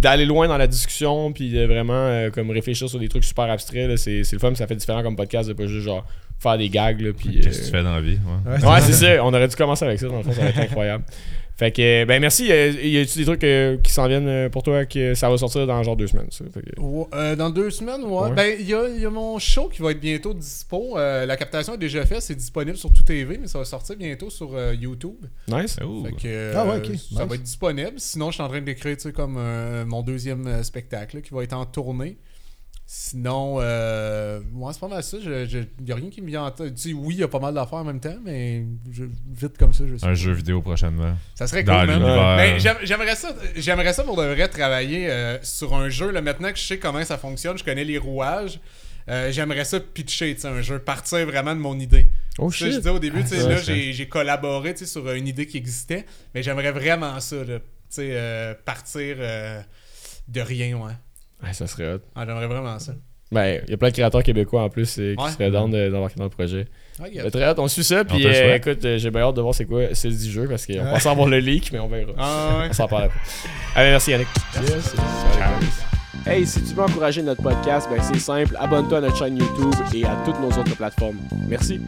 Speaker 1: d'aller loin dans la discussion, puis de vraiment euh, comme réfléchir sur des trucs super abstraits. C'est le fun, ça fait différent comme podcast de pas juste genre faire des gags. Là, puis,
Speaker 5: Qu'est-ce que
Speaker 1: euh,
Speaker 5: tu fais dans la vie? Ouais?
Speaker 1: Ouais, c'est ça. On aurait dû commencer avec ça. Dans le fond, ça va être incroyable. Fait que, ben merci. Euh, y a-tu des trucs euh, qui s'en viennent euh, pour toi que ça va sortir dans genre deux semaines? Ça? Fait que-
Speaker 4: Ouais, euh, dans deux semaines, ouais.
Speaker 1: Ouais.
Speaker 4: Ben, il y a, il y a mon show qui va être bientôt dispo. Euh, la captation est déjà faite, c'est disponible sur tout TV, mais ça va sortir bientôt sur euh, YouTube.
Speaker 1: Nice.
Speaker 4: Fait que, euh,
Speaker 3: Ah ouais, ok,
Speaker 4: Ça
Speaker 3: nice.
Speaker 4: va être disponible. Sinon, je suis en train d'écrire, tu sais, comme euh, mon deuxième euh, spectacle là, qui va être en tournée. Sinon, euh, moi, c'est pas mal ça. Il n'y a rien qui me vient en tête. Tu sais, oui, il y a pas mal d'affaires en même temps, mais je- vite comme ça, je sais.
Speaker 5: Un jeu vidéo prochainement.
Speaker 4: Ça serait
Speaker 5: Dans
Speaker 4: cool,
Speaker 5: l'univers.
Speaker 4: Ben, j'aime- j'aimerais ça, j'aimerais ça pour de vrai travailler euh, sur un jeu. Là, maintenant que je sais comment ça fonctionne, je connais les rouages. euh, j'aimerais ça pitcher, un jeu, partir vraiment de mon idée.
Speaker 1: Oh
Speaker 4: Ça, je disais au début,
Speaker 1: Ah,
Speaker 4: là, j'ai j'ai collaboré sur une idée qui existait, mais j'aimerais vraiment ça, là, euh, partir euh, de rien, ouais.
Speaker 1: Ouais, ça serait hot.
Speaker 4: Ah, j'aimerais vraiment ça.
Speaker 1: Ben, il y a plein de créateurs québécois en plus euh, qui
Speaker 4: Ouais.
Speaker 1: seraient de- d'embarquer dans le projet.
Speaker 4: Ah.
Speaker 1: Ben, très hâte, on suit ça, puis
Speaker 5: te le
Speaker 1: euh,
Speaker 5: souhaite.
Speaker 1: écoute, euh, j'ai bien hâte de voir c'est quoi c'est du jeu parce qu'on pensait avoir le leak, mais on verra.
Speaker 4: Ah, ouais.
Speaker 1: On s'en parle après. Allez, merci Yannick. Hey, si tu veux encourager notre podcast, ben c'est simple, abonne-toi à notre chaîne YouTube et à toutes nos autres plateformes. Merci.